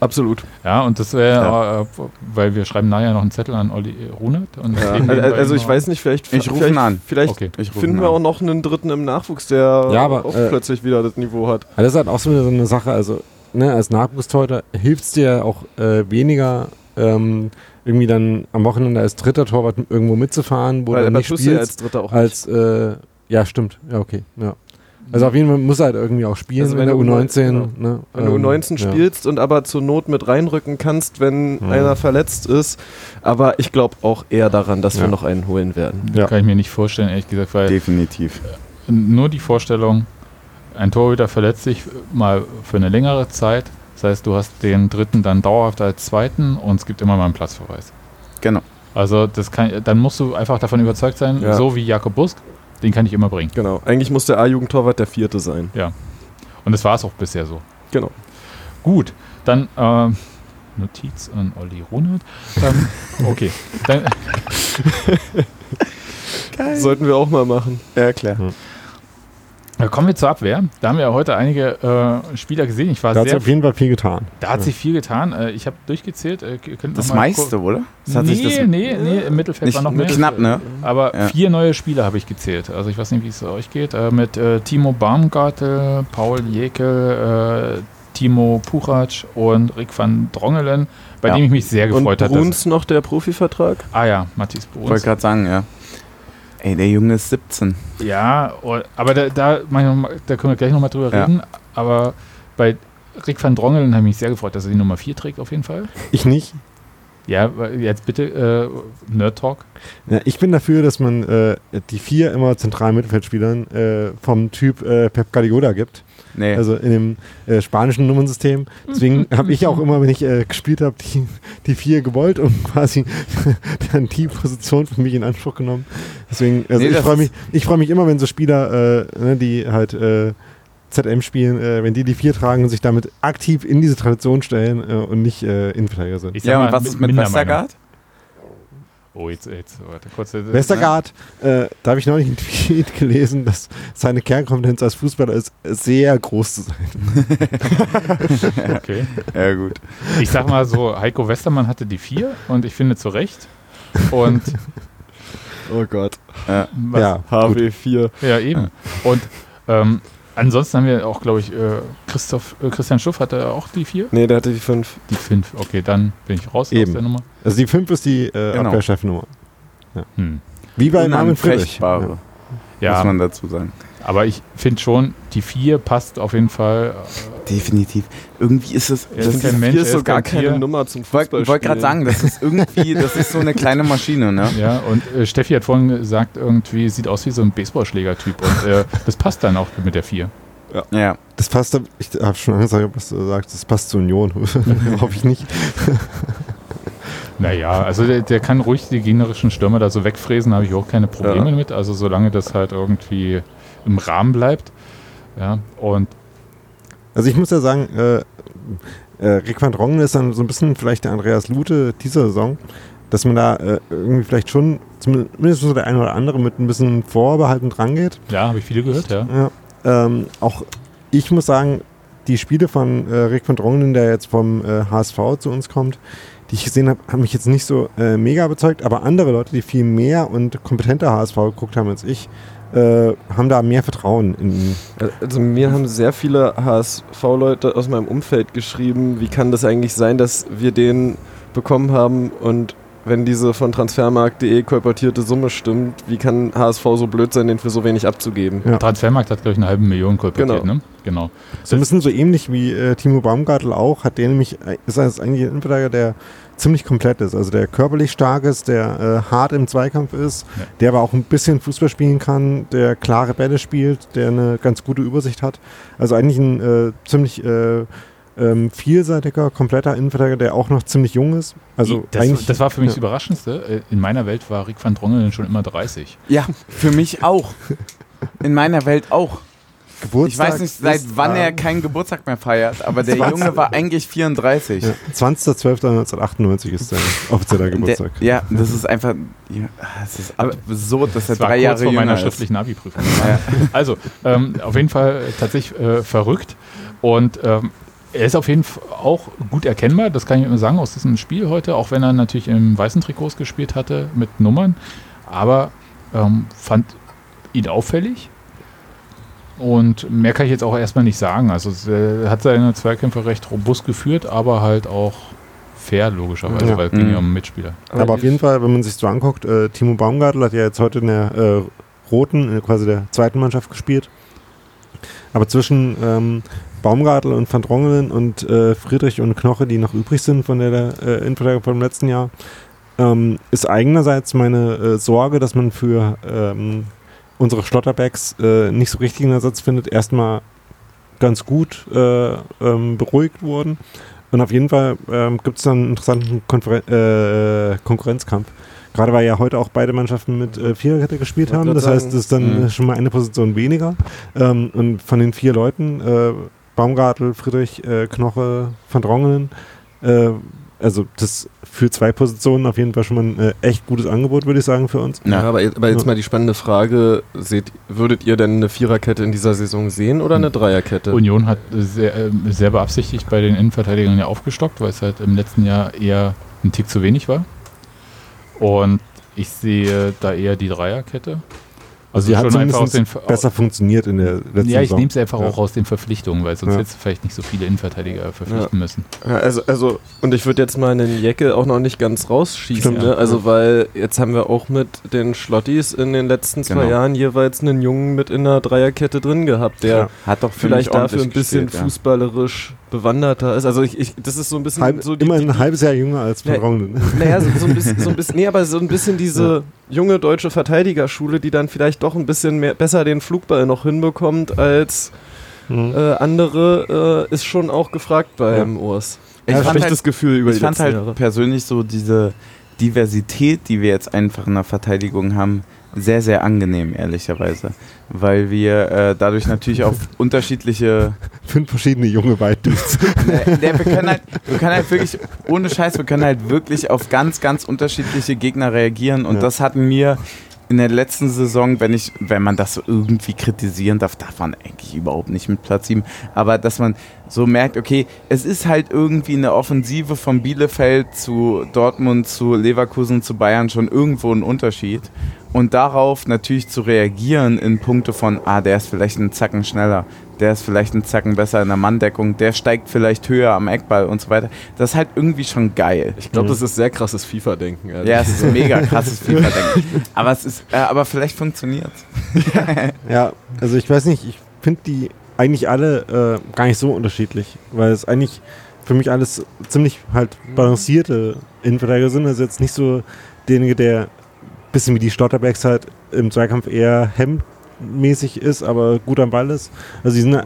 Absolut. Ja, und das wäre, äh, weil wir schreiben nachher noch einen Zettel an Olli Runert. Und Ja. wir Also ich weiß nicht, vielleicht, Ich rufe vielleicht, ihn an. vielleicht Okay. Finden ihn wir an. auch noch einen dritten im Nachwuchs, der Ja, aber, auch äh, plötzlich wieder das Niveau hat. Das ist halt auch so eine, so eine Sache, also ne, als Nachwuchstorhüter hilft es dir auch äh, weniger, ähm, irgendwie dann am Wochenende als dritter Torwart irgendwo mitzufahren, wo Weil du nicht ja als spielst. Dritter auch Als, äh, ja, stimmt. Ja, okay. Ja. Also auf jeden Fall muss er halt irgendwie auch spielen Also in wenn der du U19. genau. Ne? Wenn du Ähm, U19 ja. spielst und aber zur Not mit reinrücken kannst, wenn Ja. einer verletzt ist. Aber ich glaube auch eher daran, dass Ja. wir noch einen holen werden. Ja. Kann ich mir nicht vorstellen, ehrlich gesagt, weil Definitiv. nur die Vorstellung, ein Torhüter verletzt sich mal für eine längere Zeit. Das heißt, du hast den dritten dann dauerhaft als zweiten und es gibt immer mal einen Platzverweis. Genau. Also das kann, dann musst du einfach davon überzeugt sein, Ja. so wie Jakob Busk, den kann ich immer bringen. Genau. Eigentlich muss der A-Jugendtorwart der vierte sein. Und das war es auch bisher so. Genau. Gut, dann äh, Notiz an Olli Runert. Ähm, okay, dann, Geil. Sollten wir auch mal machen. Ja, klar. Kommen wir zur Abwehr. Da haben wir ja heute einige äh, Spieler gesehen. Ich war Da hat sich auf jeden Fall viel getan. da hat sich viel getan. Äh, ich habe durchgezählt. Äh, Das meiste, oder? Das hat nee, sich das nee, nee, im Mittelfeld nicht war noch mehr. knapp, ne? Aber Ja. vier neue Spieler habe ich gezählt. Also ich weiß nicht, wie es euch geht. Äh, mit äh, Timo Baumgartel, Paul Jekel, äh, Timo Puchac und Rick van Drongelen, bei Ja. dem ich mich sehr Und gefreut hatte. Bruns noch der Profivertrag? Ah ja, Matthias Wollte Bruns. gerade sagen, ja. Ey, der Junge ist 17. Ja, oh, aber da, da, da können wir gleich nochmal drüber Ja. reden. Aber bei Rick van Drongelen habe ich mich sehr gefreut, dass er die Nummer 4 trägt auf jeden Fall. Ich nicht. Ja, jetzt bitte äh, Nerd Talk. Ja, ich bin dafür, dass man äh, die vier immer zentralen Mittelfeldspielern äh, vom Typ äh, Pep Guardiola gibt. Nee. Also in dem äh, spanischen Nummernsystem. Deswegen habe ich auch immer, wenn ich äh, gespielt habe, die, die vier gewollt und quasi dann die Position für mich in Anspruch genommen. Deswegen, also Nee, ich freue mich, ich freue mich immer, wenn so Spieler, äh, ne, die halt äh, ZM spielen, äh, wenn die die vier tragen und sich damit aktiv in diese Tradition stellen äh, und nicht äh, Innenverteidiger sind. Ich sag ja, mal, und was ist mit. Westergaard? Oh, jetzt, jetzt, warte kurz. Westergaard, äh, da habe ich neulich einen Tweet gelesen, dass seine Kernkompetenz als Fußballer ist, sehr groß zu sein. Okay. Ja, gut. Ich sag mal so, Heiko Westermann hatte die 4 und ich finde zu Recht. Und Oh Gott. Ja, gut. HW4. ja, eben. Und ähm, ansonsten haben wir auch, glaube ich, äh, Christoph, äh, Christian Schuff hatte auch die 4. Nee, der hatte die 5. Die 5. Okay, dann bin ich raus aus Eben. der Nummer. Also die 5 ist die äh, Genau. Abwehrchefnummer. Hm. Wie bei Marvin Friedrich. Unanfechtbare, muss Ja, man dazu sagen. Aber ich finde schon, die 4 passt auf jeden Fall. Definitiv. Irgendwie ist es. Er ist das kein ist, Mensch, Hier ist so ist gar kein keine Tier. Nummer zum wollte Fußball. wollt gerade sagen, das ist irgendwie, das ist so eine kleine Maschine, ne? Ja, und äh, Steffi hat vorhin gesagt, irgendwie sieht aus wie so ein Baseballschläger-Typ. Und äh, das passt dann auch mit der 4. Ja. Das passt, ich habe schon angesagt, was du sagst, das passt zur Union. Hoffe ich nicht. Naja, also der, der kann ruhig die gegnerischen Stürmer da so wegfräsen, habe ich auch keine Probleme Ja. mit. Also solange das halt irgendwie im Rahmen bleibt. Ja, und Also ich muss ja sagen, äh, äh, Rick van Drongen ist dann so ein bisschen vielleicht der Andreas Lute dieser Saison, dass man da äh, irgendwie vielleicht schon, zumindest so der eine oder andere, mit ein bisschen Vorbehalten drangeht. ja, habe ich viele gehört, ja. Ja. Ähm, auch ich muss sagen, die Spiele von äh, Rick van Drongelen, der jetzt vom äh, HSV zu uns kommt, die ich gesehen habe, haben mich jetzt nicht so äh, mega überzeugt, aber andere Leute, die viel mehr und kompetenter HSV geguckt haben als ich, äh, haben da mehr Vertrauen in ihn. Also mir haben sehr viele HSV-Leute aus meinem Umfeld geschrieben, wie kann das eigentlich sein, dass wir den bekommen haben und wenn diese von transfermarkt.de kolportierte Summe stimmt, wie kann HSV so blöd sein, den für so wenig abzugeben? Ja. Transfermarkt hat, glaube ich, eine halbe Million kolportiert, Genau. ne? Genau. So ein bisschen so ähnlich wie äh, Timo Baumgartel auch, hat der nämlich, äh, ist das eigentlich ein Innenverteidiger, der ziemlich komplett ist. Also der körperlich stark ist, der äh, hart im Zweikampf ist, Ja. der aber auch ein bisschen Fußball spielen kann, der klare Bälle spielt, der eine ganz gute Übersicht hat. Also eigentlich ein äh, ziemlich äh, ähm, vielseitiger, kompletter Innenverteidiger, der auch noch ziemlich jung ist. Also das, eigentlich, das war für mich ja. das Überraschendste. Äh, In meiner Welt war Rick van Drongelen schon immer 30. Ja, für mich auch. In meiner Welt auch. Ich Geburtstag weiß nicht, seit ist, wann er ähm, keinen Geburtstag mehr feiert, aber der 20. Junge war eigentlich 34. ja, 20.12.1998 ist sein offizieller Der, Geburtstag. ja, das ist einfach. Ja, es ist absurd, dass er Das war drei kurz Jahre vor meiner ist. schriftlichen Abi-Prüfung. Ja. Also, ähm, auf jeden Fall äh, tatsächlich äh, verrückt. Und ähm, er ist auf jeden Fall auch gut erkennbar, das kann ich immer sagen, aus diesem Spiel heute, auch wenn er natürlich im weißen Trikots gespielt hatte mit Nummern. Aber ähm, fand ihn auffällig. Und mehr kann ich jetzt auch erstmal nicht sagen. Also es, äh, hat seine Zweikämpfe recht robust geführt, aber halt auch fair, logischerweise, Ja. weil es ging Mhm. ja um Mitspieler. Aber, auf jeden Fall, wenn man sich so anguckt, äh, Timo Baumgartel hat ja jetzt heute in der äh, roten, äh, quasi der zweiten Mannschaft gespielt. Aber zwischen ähm, Baumgartel und Van Drongelen und äh, Friedrich und Knoche, die noch übrig sind von der äh, Innenverteidigung vom letzten Jahr, ähm, ist eigenerseits meine äh, Sorge, dass man für ähm, unsere Schlotterbacks äh, nicht so richtigen Ersatz findet, erstmal ganz gut äh, ähm, beruhigt wurden. Und auf jeden Fall ähm, gibt es dann einen interessanten Konferen äh, Konkurrenzkampf. Gerade weil ja heute auch beide Mannschaften mit äh, Viererkette gespielt haben. Das heißt, es ist dann Mhm. schon mal eine Position weniger. Ähm, und von den vier Leuten, äh, Baumgartel, Friedrich, äh, Knoche, Van Drongelen, äh, also das für zwei Positionen auf jeden Fall schon mal ein äh, echt gutes Angebot, würde ich sagen, für uns. Ja, aber, jetzt- aber jetzt Ja. mal die spannende Frage: seht, Würdet ihr denn eine Viererkette in dieser Saison sehen oder eine Dreierkette? Union hat sehr, äh, sehr beabsichtigt bei den Innenverteidigern ja aufgestockt, weil es halt im letzten Jahr eher ein Tick zu wenig war. Und ich sehe da eher die Dreierkette. Also die hat zumindest besser funktioniert in der letzten Ja, ich nehme es einfach Ja. auch aus den Verpflichtungen, weil sonst Ja. hättest du vielleicht nicht so viele Innenverteidiger verpflichten müssen. Ja, also, also, und ich würde jetzt mal einen Jecke auch noch nicht ganz rausschießen. Stimmt, ne? ja. Also, weil jetzt haben wir auch mit den Schlottis in den letzten zwei Genau. Jahren jeweils einen Jungen mit in der Dreierkette drin gehabt, der Ja. Hat doch vielleicht dafür ein bisschen gespielt, ja. fußballerisch bewanderter ist. Also, ich, ich, das ist so ein bisschen Halb, so die, immer die, ein halbes Jahr jünger als Van Ja. Drongelen. Naja, so, so, ein bisschen, so ein bisschen, nee, aber so ein bisschen diese junge deutsche Verteidigerschule, die dann vielleicht doch ein bisschen mehr, besser den Flugball noch hinbekommt als Mhm. äh, andere, äh, ist schon auch gefragt beim Urs. Ich Ja, fand halt- das Gefühl über ich die fand halt Jahre. persönlich so diese Diversität, die wir jetzt einfach in der Verteidigung haben, sehr, sehr angenehm, ehrlicherweise. Weil wir äh, dadurch natürlich auf unterschiedliche. Fünf verschiedene junge White-Dudes. Ne, der, wir, können halt, wir können halt wirklich, ohne Scheiß, wir können halt wirklich auf ganz, ganz unterschiedliche Gegner reagieren. Und Ja. das hatten mir in der letzten Saison, wenn ich, wenn man das so irgendwie kritisieren darf, darf man eigentlich überhaupt nicht mit Platz 7, aber dass man so merkt, okay, es ist halt irgendwie eine Offensive von Bielefeld zu Dortmund, zu Leverkusen, zu Bayern schon irgendwo ein Unterschied. Und darauf natürlich zu reagieren in Punkte von, ah, der ist vielleicht einen Zacken schneller, der ist vielleicht einen Zacken besser in der Manndeckung, der steigt vielleicht höher am Eckball und so weiter. Das ist halt irgendwie schon geil. Ich glaube, das ist sehr krasses FIFA-Denken. ehrlich Ja, es ist ein mega krasses FIFA-Denken. Aber es ist, äh, aber vielleicht funktioniert Ja, also ich weiß nicht, ich finde die eigentlich alle äh, gar nicht so unterschiedlich, weil es eigentlich für mich alles ziemlich halt balancierte Innenverteidiger sind. Also jetzt nicht so derjenige, der bisschen wie die Stotterbacks halt im Zweikampf eher hemmmäßig ist, aber gut am Ball ist. Also die sind,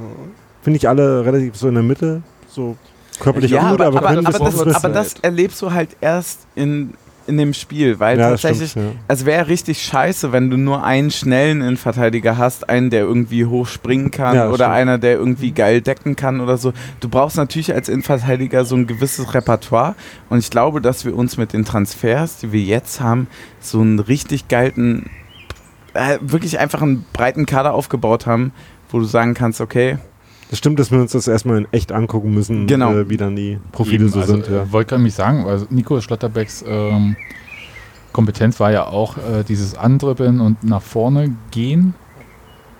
finde ich, alle relativ so in der Mitte, so körperlich ja, auch gut, aber, aber, aber, aber, das, bis- aber das erlebst du halt erst in, in dem Spiel, weil ja, das tatsächlich, stimmt, ja. es wäre richtig scheiße, wenn du nur einen schnellen Innenverteidiger hast, einen, der irgendwie hoch springen kann Ja, das oder stimmt. einer, der irgendwie geil decken kann oder so. Du brauchst natürlich als Innenverteidiger so ein gewisses Repertoire und ich glaube, dass wir uns mit den Transfers, die wir jetzt haben, so einen richtig geilen, äh, wirklich einfach einen breiten Kader aufgebaut haben, wo du sagen kannst, okay, Das stimmt, dass wir uns das erstmal in echt angucken müssen, Genau. äh, wie dann die Profile Eben, so also, sind. Ja. äh, Wollte gerade mich sagen, also Nico Schlotterbecks ähm, Kompetenz war ja auch äh, dieses Andribbeln und nach vorne gehen.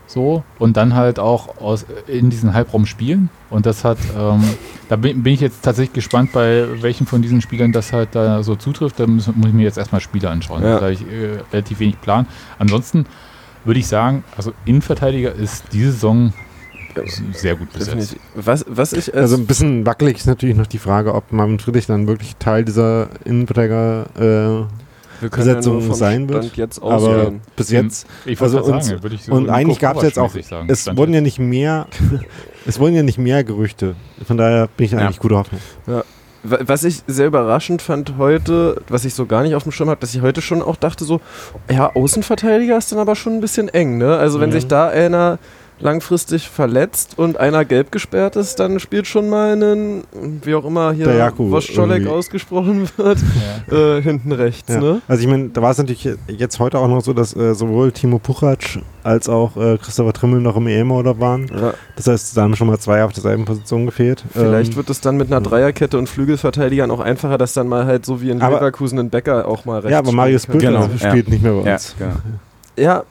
So, und dann halt auch aus, in diesen Halbraum spielen. Und das hat, ähm, da bin, bin ich jetzt tatsächlich gespannt, bei welchen von diesen Spielern das halt da so zutrifft. Da muss, muss ich mir jetzt erstmal Spiele anschauen. Ja. Da habe ich äh, relativ wenig Plan. Ansonsten würde ich sagen, also Innenverteidiger ist diese Saison sehr gut besetzt. Was, was ich als Also ein bisschen wackelig ist natürlich noch die Frage, ob Marvin Friedrich dann wirklich Teil dieser Innenverteidiger äh, wir können ja Besetzung nur vom sein wird, Stand jetzt aber ausgehen. bis jetzt Ich Also gerade sagen, würde ich so und eigentlich gab's jetzt auch- sagen. es Stand wurden jetzt. ja nicht mehr es wurden ja nicht mehr Gerüchte. Von daher bin ich Ja. eigentlich guter Hoffnung. Wa- Was ich sehr überraschend fand heute, was ich so gar nicht auf dem Schirm habe, dass ich heute schon auch dachte so, ja, Außenverteidiger ist dann aber schon ein bisschen eng, ne? Also wenn Mhm. sich da einer langfristig verletzt und einer gelb gesperrt ist, dann spielt schon mal einen, wie auch immer hier Woscholek ausgesprochen wird, Ja. äh, hinten rechts, Ja. ne? Also ich meine, da war es natürlich jetzt heute auch noch so, dass äh, sowohl Timo Puchac als auch äh, Christopher Trimmel noch im EM-Oder waren. Ja, Das heißt, da haben schon mal zwei auf derselben Position gefehlt. vielleicht Ähm, wird es dann mit einer Dreierkette und Flügelverteidigern auch einfacher, dass dann mal halt so wie in Aber- Leverkusen ein Becker auch mal rechts ja, aber Marius Bülter Genau, spielt nicht mehr bei ja, uns. genau. kann. Ja,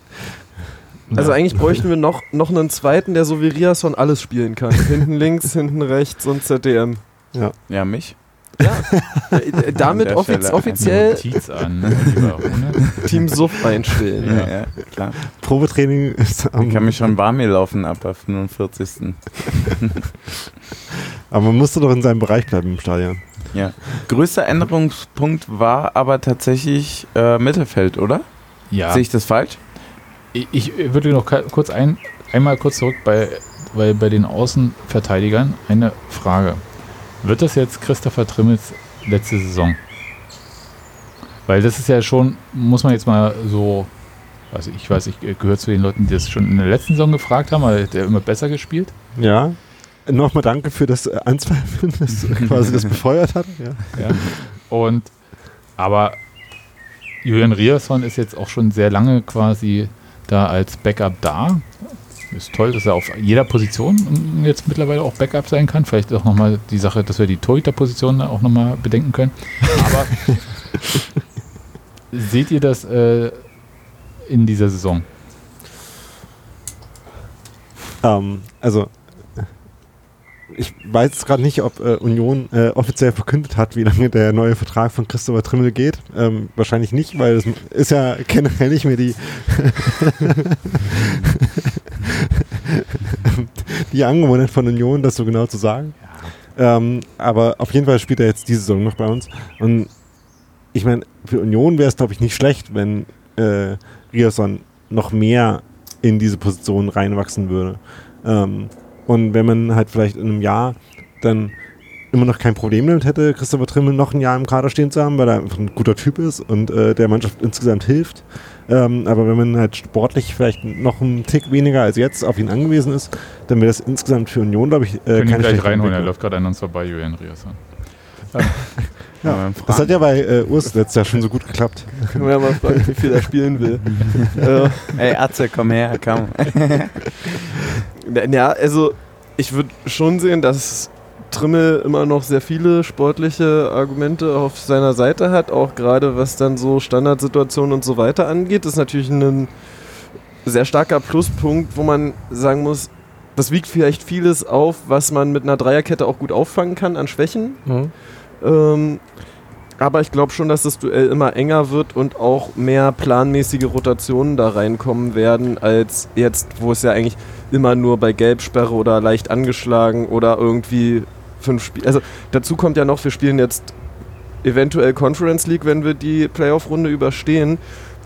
Also Ja. eigentlich bräuchten wir noch, noch einen zweiten, der so wie Riasson alles spielen kann. hinten links, hinten rechts und ZDM. Ja, mich. Äh, äh, Damit offiz offiziell Notiz an. Lieber Ronald. Team Suff einstellen. Ja, ja klar. Probetraining ist am, Ich kann mich schon warm hier laufen ab der 45. aber man musste doch in seinem Bereich bleiben im Stadion. Ja. Größter Änderungspunkt war aber tatsächlich äh, Mittelfeld, oder? Ja, Sehe ich das falsch? Ich, würde noch kurz ein, einmal kurz zurück bei, bei, bei den Außenverteidigern. Eine Frage. Wird das jetzt Christopher Trimmels letzte Saison? Weil das ist ja schon, muss man jetzt mal so, also ich weiß, ich gehöre zu den Leuten, die das schon in der letzten Saison gefragt haben, weil der immer besser gespielt. Ja. Nochmal danke für das Anzweifeln, das quasi das befeuert hat. Ja. Ja. Und aber Julian Riasson ist jetzt auch schon sehr lange quasi da als Backup da. Ist toll, dass er auf jeder Position jetzt mittlerweile auch Backup sein kann. Vielleicht auch nochmal die Sache, dass wir die Torhüter-Position auch nochmal bedenken können. Aber seht ihr das äh, in dieser Saison? Ähm, also, ich weiß gerade nicht, ob äh, Union äh, offiziell verkündet hat, wie lange der neue Vertrag von Christopher Trimmel geht. Ähm, wahrscheinlich nicht, weil es ist ja generell nicht mehr die, die Angewohnheit von Union, das so genau zu sagen. Ähm, aber auf jeden Fall spielt er jetzt diese Saison noch bei uns. Und ich meine, für Union wäre es, glaube ich, nicht schlecht, wenn äh, Riasson noch mehr in diese Position reinwachsen würde. Ähm, und wenn man halt vielleicht in einem Jahr dann immer noch kein Problem damit hätte, Christopher Trimmel noch ein Jahr im Kader stehen zu haben, weil er einfach ein guter Typ ist und äh, der Mannschaft insgesamt hilft. Ähm, aber wenn man halt sportlich vielleicht noch einen Tick weniger als jetzt auf ihn angewiesen ist, dann wäre das insgesamt für Union, glaube ich, äh, Können keine gleich reinholen, er läuft gerade an uns vorbei, Julian Riasson. Ja, Das hat ja bei äh, Urs letztes Jahr schon so gut geklappt. Können wir ja mal fragen, wie viel er spielen will. Ey, Atze, komm her, komm. ja, also ich würde schon sehen, dass Trimmel immer noch sehr viele sportliche Argumente auf seiner Seite hat, auch gerade was dann so Standardsituationen und so weiter angeht. Das ist natürlich ein sehr starker Pluspunkt, wo man sagen muss, das wiegt vielleicht vieles auf, was man mit einer Dreierkette auch gut auffangen kann an Schwächen. Ähm, aber ich glaube schon, dass das Duell immer enger wird und auch mehr planmäßige Rotationen da reinkommen werden, als jetzt, wo es ja eigentlich immer nur bei Gelbsperre oder leicht angeschlagen oder irgendwie fünf Spiele. Also dazu kommt ja noch, wir spielen jetzt eventuell Conference League, wenn wir die Playoff-Runde überstehen.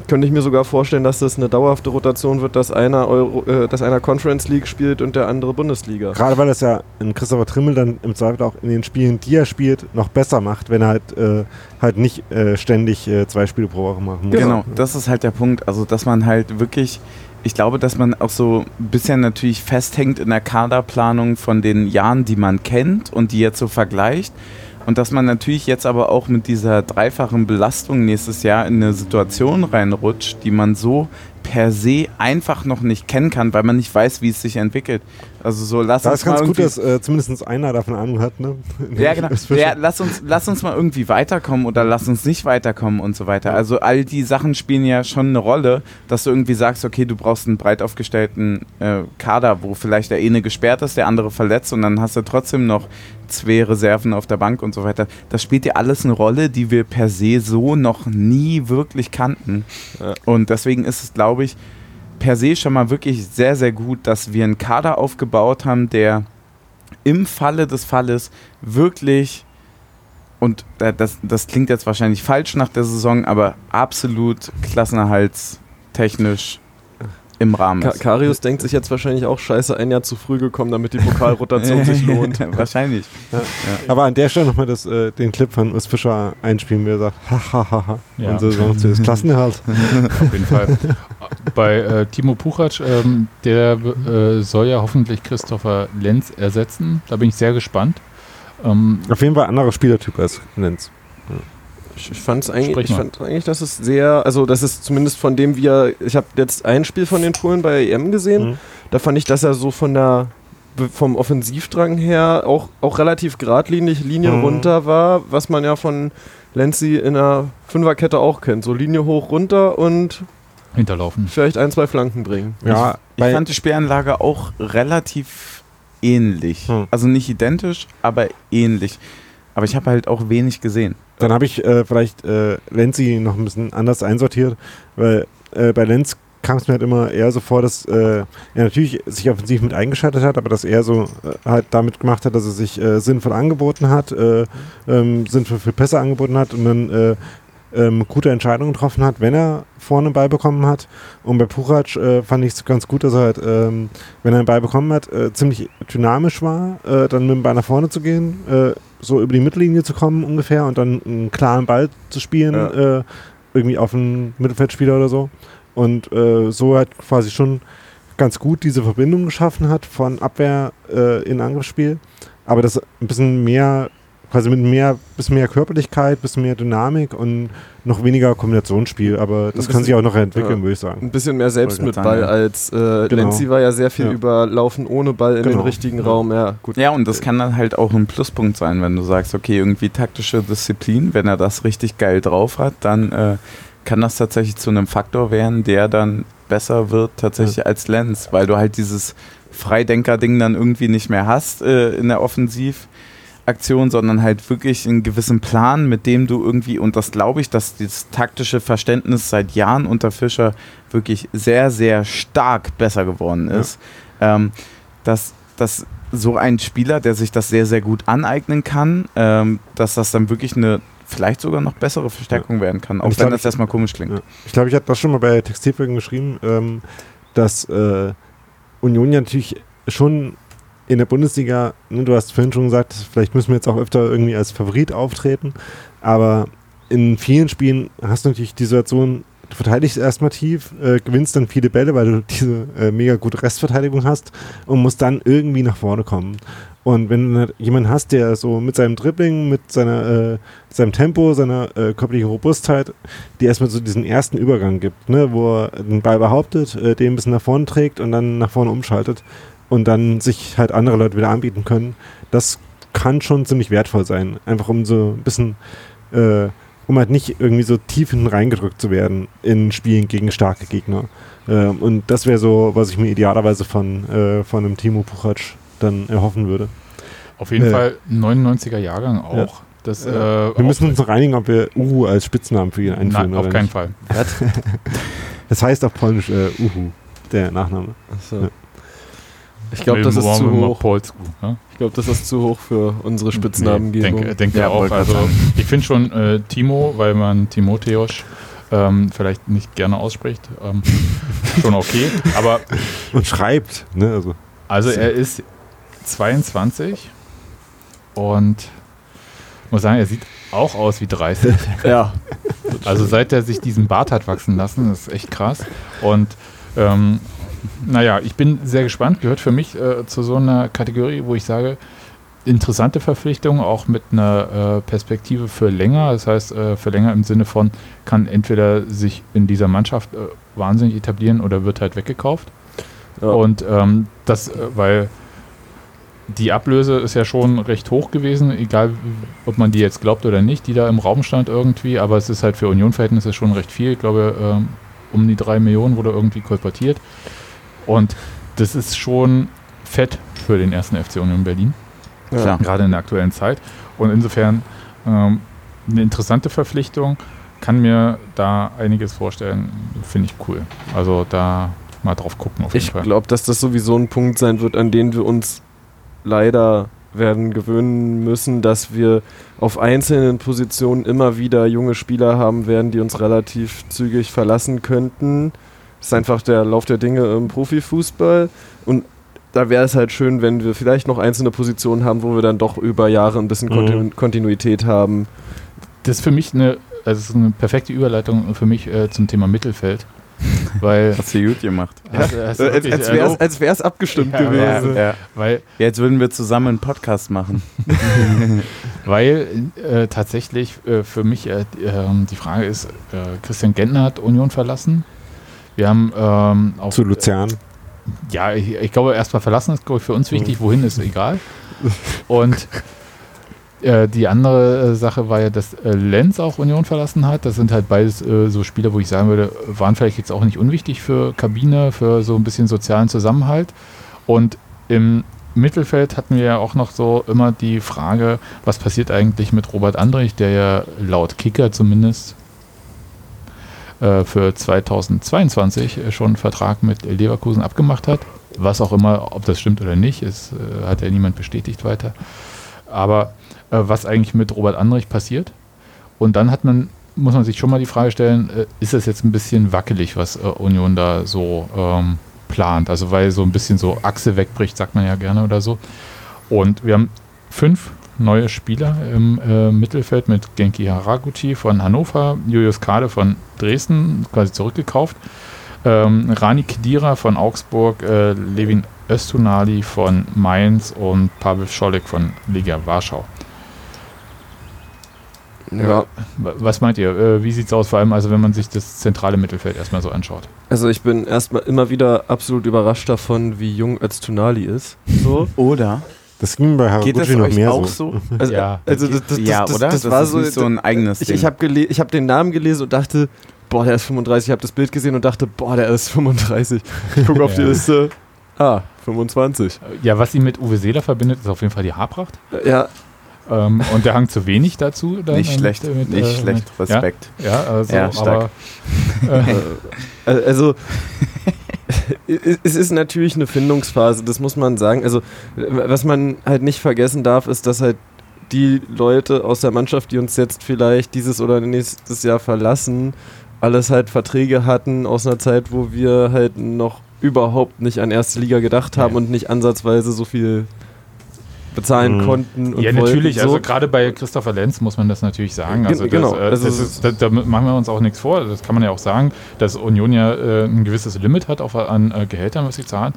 Könnte ich mir sogar vorstellen, dass das eine dauerhafte Rotation wird, dass einer, Euro, äh, dass einer Conference League spielt und der andere Bundesliga. Gerade weil das ja in Christopher Trimmel dann im Zweifel auch in den Spielen, die er spielt, noch besser macht, wenn er halt, äh, halt nicht äh, ständig äh, zwei Spiele pro Woche machen muss. Genau, das ist halt der Punkt. Also, dass man halt wirklich, ich glaube, dass man auch so ein bisschen natürlich festhängt in der Kaderplanung von den Jahren, die man kennt und die jetzt so vergleicht. Und dass man natürlich jetzt aber auch mit dieser dreifachen Belastung nächstes Jahr in eine Situation reinrutscht, die man so per se einfach noch nicht kennen kann, weil man nicht weiß, wie es sich entwickelt. Also so lass Da uns ist ganz mal gut, irgendwie- dass äh, zumindest einer davon Ahnung hat. Ne? ja, genau. Das Ja, lass, uns, lass uns mal irgendwie weiterkommen oder lass uns nicht weiterkommen und so weiter. Also all die Sachen spielen ja schon eine Rolle, dass du irgendwie sagst, okay, du brauchst einen breit aufgestellten äh, Kader, wo vielleicht der eine gesperrt ist, der andere verletzt und dann hast du trotzdem noch zwei Reserven auf der Bank und so weiter. Das spielt ja alles eine Rolle, die wir per se so noch nie wirklich kannten. Ja. Und deswegen ist es, glaube ich, per se schon mal wirklich sehr, sehr gut, dass wir einen Kader aufgebaut haben, der im Falle des Falles wirklich, und das, das klingt jetzt wahrscheinlich falsch nach der Saison, aber absolut klassenerhaltstechnisch im Rahmen Ka ist. Karius denkt sich jetzt wahrscheinlich auch scheiße, ein Jahr zu früh gekommen, damit die Pokalrotation sich lohnt. wahrscheinlich. Aber an der Stelle nochmal äh, den Clip von Urs Fischer einspielen, wie er sagt, hahaha, Ja. unsere Saison zu Klassenerhalt. Auf jeden Fall. Bei äh, Timo Puchac, ähm, der äh, soll ja hoffentlich Christopher Lenz ersetzen. Da bin ich sehr gespannt. Ähm, Auf jeden Fall anderer Spielertyp als Lenz. Ich, ich fand's eigentlich, Sprich ich mal. fand eigentlich, dass es sehr, also das ist zumindest von dem, wie er, ich habe jetzt ein Spiel von den Polen bei EM gesehen, Mhm. da fand ich, dass er so von der vom Offensivdrang her auch, auch relativ geradlinig Linie Mhm. runter war, was man ja von Lenzi in der Fünferkette auch kennt. So Linie hoch runter und hinterlaufen. Vielleicht ein, zwei Flanken bringen. Ja, Ich bei- fand die Spielanlage auch relativ ähnlich. Hm. Also nicht identisch, aber ähnlich. Aber ich habe halt auch wenig gesehen. Dann habe ich äh, vielleicht äh, Lenzi noch ein bisschen anders einsortiert, weil äh, bei Lenz kam es mir halt immer eher so vor, dass äh, er natürlich sich offensiv mit eingeschaltet hat, aber dass er so äh, halt damit gemacht hat, dass er sich äh, sinnvoll angeboten hat, äh, ähm, sinnvoll für Pässe angeboten hat und dann äh, ähm, gute Entscheidungen getroffen hat, wenn er vorne einen Ball bekommen hat. Und bei Puchac äh, fand ich es ganz gut, dass er halt, ähm, wenn er einen Ball bekommen hat, äh, ziemlich dynamisch war, äh, dann mit dem Ball nach vorne zu gehen, äh, so über die Mittellinie zu kommen ungefähr und dann einen klaren Ball zu spielen, Ja. äh, irgendwie auf einen Mittelfeldspieler oder so. Und äh, so halt quasi schon ganz gut diese Verbindung geschaffen hat von Abwehr in Angriffsspiel. Aber das ein bisschen mehr, quasi mit mehr, bisschen mehr Körperlichkeit, bisschen mehr Dynamik und noch weniger Kombinationsspiel. Aber das Ein kann sich bisschen- auch noch entwickeln, ja. würde ich sagen. Ein bisschen mehr selbst mit Ball sagen, als äh, Genau. Lenzi war ja sehr viel Ja. über Laufen ohne Ball in den Genau. richtigen Ja. Raum. Ja, gut. Ja, und das kann dann halt auch ein Pluspunkt sein, wenn du sagst, okay, irgendwie taktische Disziplin, wenn er das richtig geil drauf hat, dann äh, kann das tatsächlich zu einem Faktor werden, der dann besser wird tatsächlich als Lenz, weil du halt dieses Freidenker-Ding dann irgendwie nicht mehr hast äh, in der Offensivaktion, sondern halt wirklich einen gewissen Plan, mit dem du irgendwie, und das glaube ich, dass das taktische Verständnis seit Jahren unter Fischer wirklich sehr, sehr stark besser geworden ist, ähm, dass, dass so ein Spieler, der sich das sehr, sehr gut aneignen kann, ähm, dass das dann wirklich eine vielleicht sogar noch bessere Verstärkung werden kann, auch ich wenn glaub, das erstmal komisch klingt. Ja. Ich glaube, ich hatte das schon mal bei Textilfolgen geschrieben, ähm, dass äh, Union ja natürlich schon in der Bundesliga, ne, du hast vorhin schon gesagt, vielleicht müssen wir jetzt auch öfter irgendwie als Favorit auftreten, aber in vielen Spielen hast du natürlich die Situation, du verteidigst erstmal tief, äh, gewinnst dann viele Bälle, weil du diese äh, mega gute Restverteidigung hast und musst dann irgendwie nach vorne kommen. Und wenn du jemanden hast, der so mit seinem Dribbling, mit seiner, äh, seinem Tempo, seiner äh, körperlichen Robustheit, die erstmal so diesen ersten Übergang gibt, ne, wo er den Ball behauptet, äh, den ein bisschen nach vorne trägt und dann nach vorne umschaltet und dann sich halt andere Leute wieder anbieten können, das kann schon ziemlich wertvoll sein. Einfach um so ein bisschen, äh, um halt nicht irgendwie so tief hinten reingedrückt zu werden in Spielen gegen starke Gegner. Ähm, und das wäre so, was ich mir idealerweise von, äh, von einem Timo Puchac dann erhoffen würde. Auf jeden Nee. Fall 99er Jahrgang auch. Ja. Das, äh, Wir müssen uns noch einigen, ob wir Uhu als Spitznamen für ihn einführen Nein, auf oder keinen nicht. Fall. Das heißt auf Polnisch äh, Uhu, der Nachname. Achso. Ja. Ich glaube, das ist zu hoch. Polsku, ne? Ich glaube, das ist zu hoch für unsere Spitznamengebung. denke, denke Ja, auch. Also, ich finde schon äh, Timo, weil man Timotheos ähm, vielleicht nicht gerne ausspricht, ähm, schon okay. Aber Und schreibt, ne? Also, also er ist 22 und muss sagen, er sieht auch aus wie 30. ja. Also seit er sich diesen Bart hat wachsen lassen, das ist echt krass. Und ähm, naja, ich bin sehr gespannt. Gehört für mich äh, zu so einer Kategorie, wo ich sage, interessante Verpflichtung, auch mit einer äh, Perspektive für länger. Das heißt, äh, für länger im Sinne von, kann entweder sich in dieser Mannschaft äh, wahnsinnig etablieren oder wird halt weggekauft. Ja. Und ähm, das, äh, weil die Ablöse ist ja schon recht hoch gewesen, egal ob man die jetzt glaubt oder nicht, die da im Raum stand irgendwie, aber es ist halt für Union-Verhältnisse schon recht viel. Ich glaube, ähm, um die drei Millionen wurde irgendwie kolportiert. Und das ist schon fett für den ersten FC Union Berlin, Ja. Gerade in der aktuellen Zeit. Und insofern ähm, eine interessante Verpflichtung, kann mir da einiges vorstellen, finde ich cool. Also da mal drauf gucken auf jeden Ich Fall. glaube, dass das sowieso ein Punkt sein wird, an den wir uns leider werden gewöhnen müssen, dass wir auf einzelnen Positionen immer wieder junge Spieler haben werden, die uns relativ zügig verlassen könnten. Das ist einfach der Lauf der Dinge im Profifußball. Und da wäre es halt schön, wenn wir vielleicht noch einzelne Positionen haben, wo wir dann doch über Jahre ein bisschen Mhm. Kontinu Kontinuität haben. Das ist für mich eine, also eine perfekte Überleitung für mich äh, zum Thema Mittelfeld. Weil, Hast du gut gemacht. Hast- hast du Äh, als als äh, wäre es abgestimmt Ja, gewesen. Ja, ja. weil, Jetzt würden wir zusammen einen Podcast machen. weil äh, tatsächlich äh, für mich äh, die, ähm, die Frage ist, äh, Christian Gentner hat Union verlassen. Wir haben ähm, auch, zu Luzern. Ja, ich, ich glaube, erstmal verlassen ist glaube ich, für uns wichtig, wohin ist egal. Und Äh, die andere äh, Sache war ja, dass äh, Lenz auch Union verlassen hat. Das sind halt beides äh, so Spieler, wo ich sagen würde, waren vielleicht jetzt auch nicht unwichtig für Kabine, für so ein bisschen sozialen Zusammenhalt. Und im Mittelfeld hatten wir ja auch noch so immer die Frage, was passiert eigentlich mit Robert Andrich, der ja laut Kicker zumindest äh, für 2022 schon einen Vertrag mit Leverkusen abgemacht hat. Was auch immer, ob das stimmt oder nicht, ist, äh, hat ja niemand bestätigt weiter. Aber äh, was eigentlich mit Robert Andrich passiert. Und dann hat man, muss man sich schon mal die Frage stellen, äh, ist das jetzt ein bisschen wackelig, was äh, Union da so ähm, plant? Also weil so ein bisschen so Achse wegbricht, sagt man ja gerne oder so. Und wir haben fünf neue Spieler im äh, Mittelfeld mit Genki Haraguchi von Hannover, Julius Kade von Dresden, quasi zurückgekauft, ähm, Rani Kedira von Augsburg, äh, Levin Östunali von Mainz und Pavel Scholek von Liga Warschau. Ja. Was meint ihr? Äh, Wie sieht es aus, vor allem also wenn man sich das zentrale Mittelfeld erstmal so anschaut? Also ich bin erstmal immer wieder absolut überrascht davon, wie jung Öztunali ist. So. Oder? Das ging bei Geht das Haraguchi noch euch mehr auch so. so? Also, Ja. also das, das, ja, das, oder? Das, war ist so, nicht so ein eigenes ich, Ding. ich habe hab den Namen gelesen und dachte, boah, der ist 35. Ich habe das Bild gesehen und dachte, boah, der ist 35. Ich gucke auf die. Liste. Ah, 25. Ja, was ihn mit Uwe Seeler verbindet, ist auf jeden Fall die Haarpracht. Ja, Ähm, und der Hang zu wenig dazu. Dann, nicht äh, schlecht, mit, mit, nicht äh, schlecht. Respekt. Ja, ja also, Ja, stark. aber äh, Äh, Also, es ist natürlich eine Findungsphase, das muss man sagen. Also, was man halt nicht vergessen darf, ist, dass halt die Leute aus der Mannschaft, die uns jetzt vielleicht dieses oder nächstes Jahr verlassen, alles halt Verträge hatten aus einer Zeit, wo wir halt noch überhaupt nicht an erste Liga gedacht haben Ja. und nicht ansatzweise so viel bezahlen Mhm. konnten. Und ja, natürlich. So. Also gerade bei Christopher Lenz muss man das natürlich sagen. Gen- Also, das, genau. äh, das es ist, da, da machen wir uns auch nichts vor. Das kann man ja auch sagen, dass Union ja äh, ein gewisses Limit hat auf, an äh, Gehältern, was sie zahlen.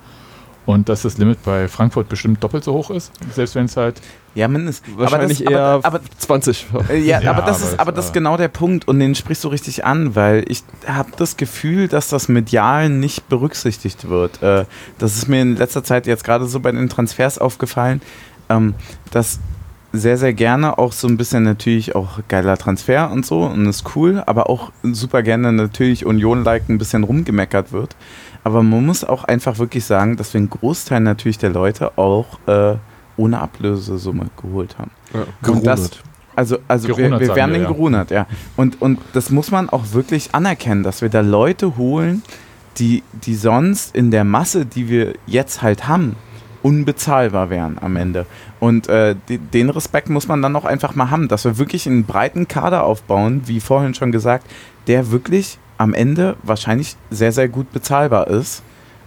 Und dass das Limit bei Frankfurt bestimmt doppelt so hoch ist, selbst wenn es halt Ja, mindestens. Wahrscheinlich aber das, eher aber, aber 20. Äh, Ja, Ja, aber das aber ist, aber das ist äh, genau der Punkt und den sprichst du richtig an, weil ich habe das Gefühl, dass das medial nicht berücksichtigt wird. Äh, das ist mir in letzter Zeit jetzt gerade so bei den Transfers aufgefallen, ähm, dass sehr, sehr gerne auch so ein bisschen natürlich auch geiler Transfer und so und ist cool, aber auch super gerne natürlich Union-like ein bisschen rumgemeckert wird. Aber man muss auch einfach wirklich sagen, dass wir einen Großteil natürlich der Leute auch äh, ohne Ablösesumme geholt haben. Und das, also, also wir, wir werden wir, den ja. gerunert, ja. Und, und das muss man auch wirklich anerkennen, dass wir da Leute holen, die, die sonst in der Masse, die wir jetzt halt haben, unbezahlbar wären am Ende. Und äh, den Respekt muss man dann auch einfach mal haben, dass wir wirklich einen breiten Kader aufbauen, wie vorhin schon gesagt, der wirklich am Ende wahrscheinlich sehr, sehr gut bezahlbar ist.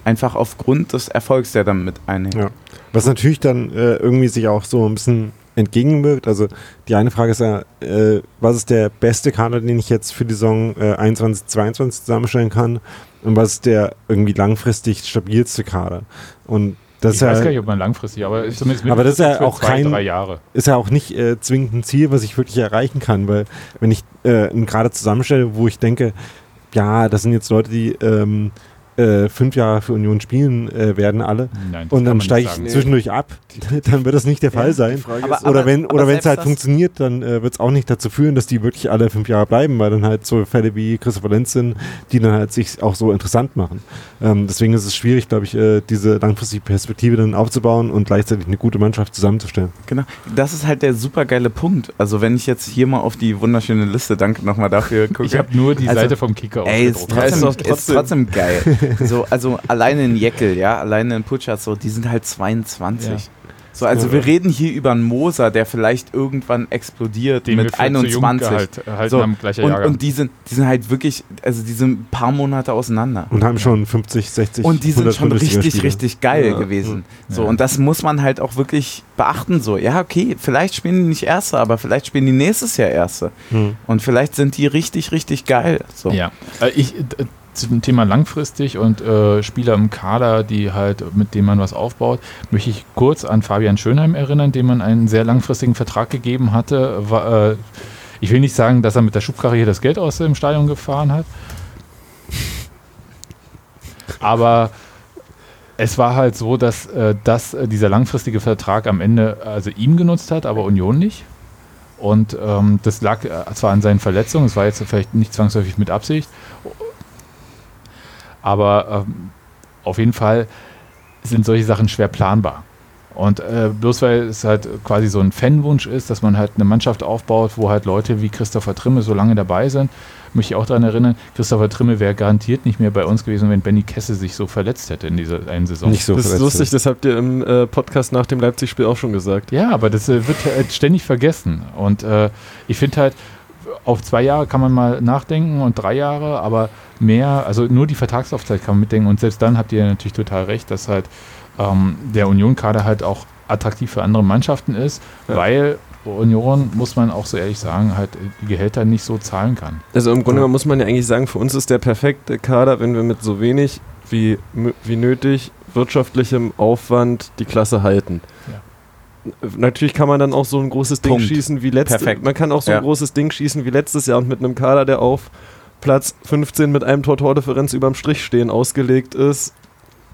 Einfach aufgrund des Erfolgs, der damit einhängt. Ja. Was natürlich dann äh, irgendwie sich auch so ein bisschen entgegenwirkt. Also die eine Frage ist ja, äh, was ist der beste Kader, den ich jetzt für die Saison äh, 21, 22 zusammenstellen kann? Und was ist der irgendwie langfristig stabilste Kader? Und das ich ist weiß ja, gar nicht, ob man langfristig, aber zumindest Aber das ist ja auch zwei, kein- ist ja auch nicht äh, zwingend ein Ziel, was ich wirklich erreichen kann, weil wenn ich äh, Kader zusammenstelle, wo ich denke, ja, das sind jetzt Leute, die ähm, äh, fünf Jahre für Union spielen äh, werden alle Nein, und dann steige ich sagen. zwischendurch ab, dann wird das nicht der Fall sein. Aber- oder wenn oder wenn es halt funktioniert, dann äh, wird es auch nicht dazu führen, dass die wirklich alle fünf Jahre bleiben, weil dann halt so Fälle wie Christopher Lenz sind, die dann halt sich auch so interessant machen. Ähm, deswegen ist es schwierig, glaube ich, äh, diese langfristige Perspektive dann aufzubauen und gleichzeitig eine gute Mannschaft zusammenzustellen. Genau, das ist halt der super geile Punkt. Also wenn ich jetzt hier mal auf die wunderschöne Liste, danke nochmal dafür, gucke. Ich habe nur die Also, Seite vom Kicker Ey, ist trotzdem, Ja, ist, ist trotzdem. trotzdem- geil. So, also alleine in Jeckel, ja, alleine in Putschatz, so, die sind halt 22. Ja. So, also wir reden hier über einen Moser, der vielleicht irgendwann explodiert Den mit für zu jung 21. gehalt- erhalten So, und, und die sind, die sind halt wirklich, also die sind ein paar Monate auseinander. Und haben schon 50, 60, Und die sind 100 schon richtig, richtig geil Ja. gewesen. So, Ja. und das muss man halt auch wirklich beachten. So, ja, okay, vielleicht spielen die nicht Erste, aber vielleicht spielen die nächstes Jahr Erste. Hm. Und vielleicht sind die richtig, richtig geil. So. Ja, äh, ich zum Thema langfristig und äh, Spieler im Kader, die halt, mit denen man was aufbaut, möchte ich kurz an Fabian Schönheim erinnern, dem man einen sehr langfristigen Vertrag gegeben hatte. War, äh, ich will nicht sagen, dass er mit der Schubkarre hier das Geld aus dem Stadion gefahren hat. Aber es war halt so, dass, äh, dass äh, dieser langfristige Vertrag am Ende also ihm genutzt hat, aber Union nicht. Und ähm, das lag äh, zwar an seinen Verletzungen, es war jetzt vielleicht nicht zwangsläufig mit Absicht, aber ähm, auf jeden Fall sind solche Sachen schwer planbar. Und äh, bloß weil es halt quasi so ein Fanwunsch ist, dass man halt eine Mannschaft aufbaut, wo halt Leute wie Christopher Trimme so lange dabei sind, möchte ich auch daran erinnern, Christopher Trimme wäre garantiert nicht mehr bei uns gewesen, wenn Benny Kesse sich so verletzt hätte in dieser einen Saison. Nicht so das ist lustig, das habt ihr im äh, Podcast nach dem Leipzig-Spiel auch schon gesagt. Ja, aber das äh, wird halt ständig vergessen. Und äh, ich finde halt, auf zwei Jahre kann man mal nachdenken und drei Jahre, aber mehr, also nur die Vertragslaufzeit kann man mitdenken. Und selbst dann habt ihr natürlich total recht, dass halt ähm, der Union-Kader halt auch attraktiv für andere Mannschaften ist, Ja. weil Union, muss man auch so ehrlich sagen, halt die Gehälter nicht so zahlen kann. Also im Grunde genommen muss man ja eigentlich sagen, für uns ist der perfekte Kader, wenn wir mit so wenig wie, wie nötig wirtschaftlichem Aufwand die Klasse halten. Natürlich kann man dann auch so ein großes Ding Punkt. schießen wie letztes Perfekt. Man kann auch so Ja. ein großes Ding schießen wie letztes Jahr und mit einem Kader, der auf Platz 15 mit einem Tor-Tor-Differenz überm Strich stehen ausgelegt ist,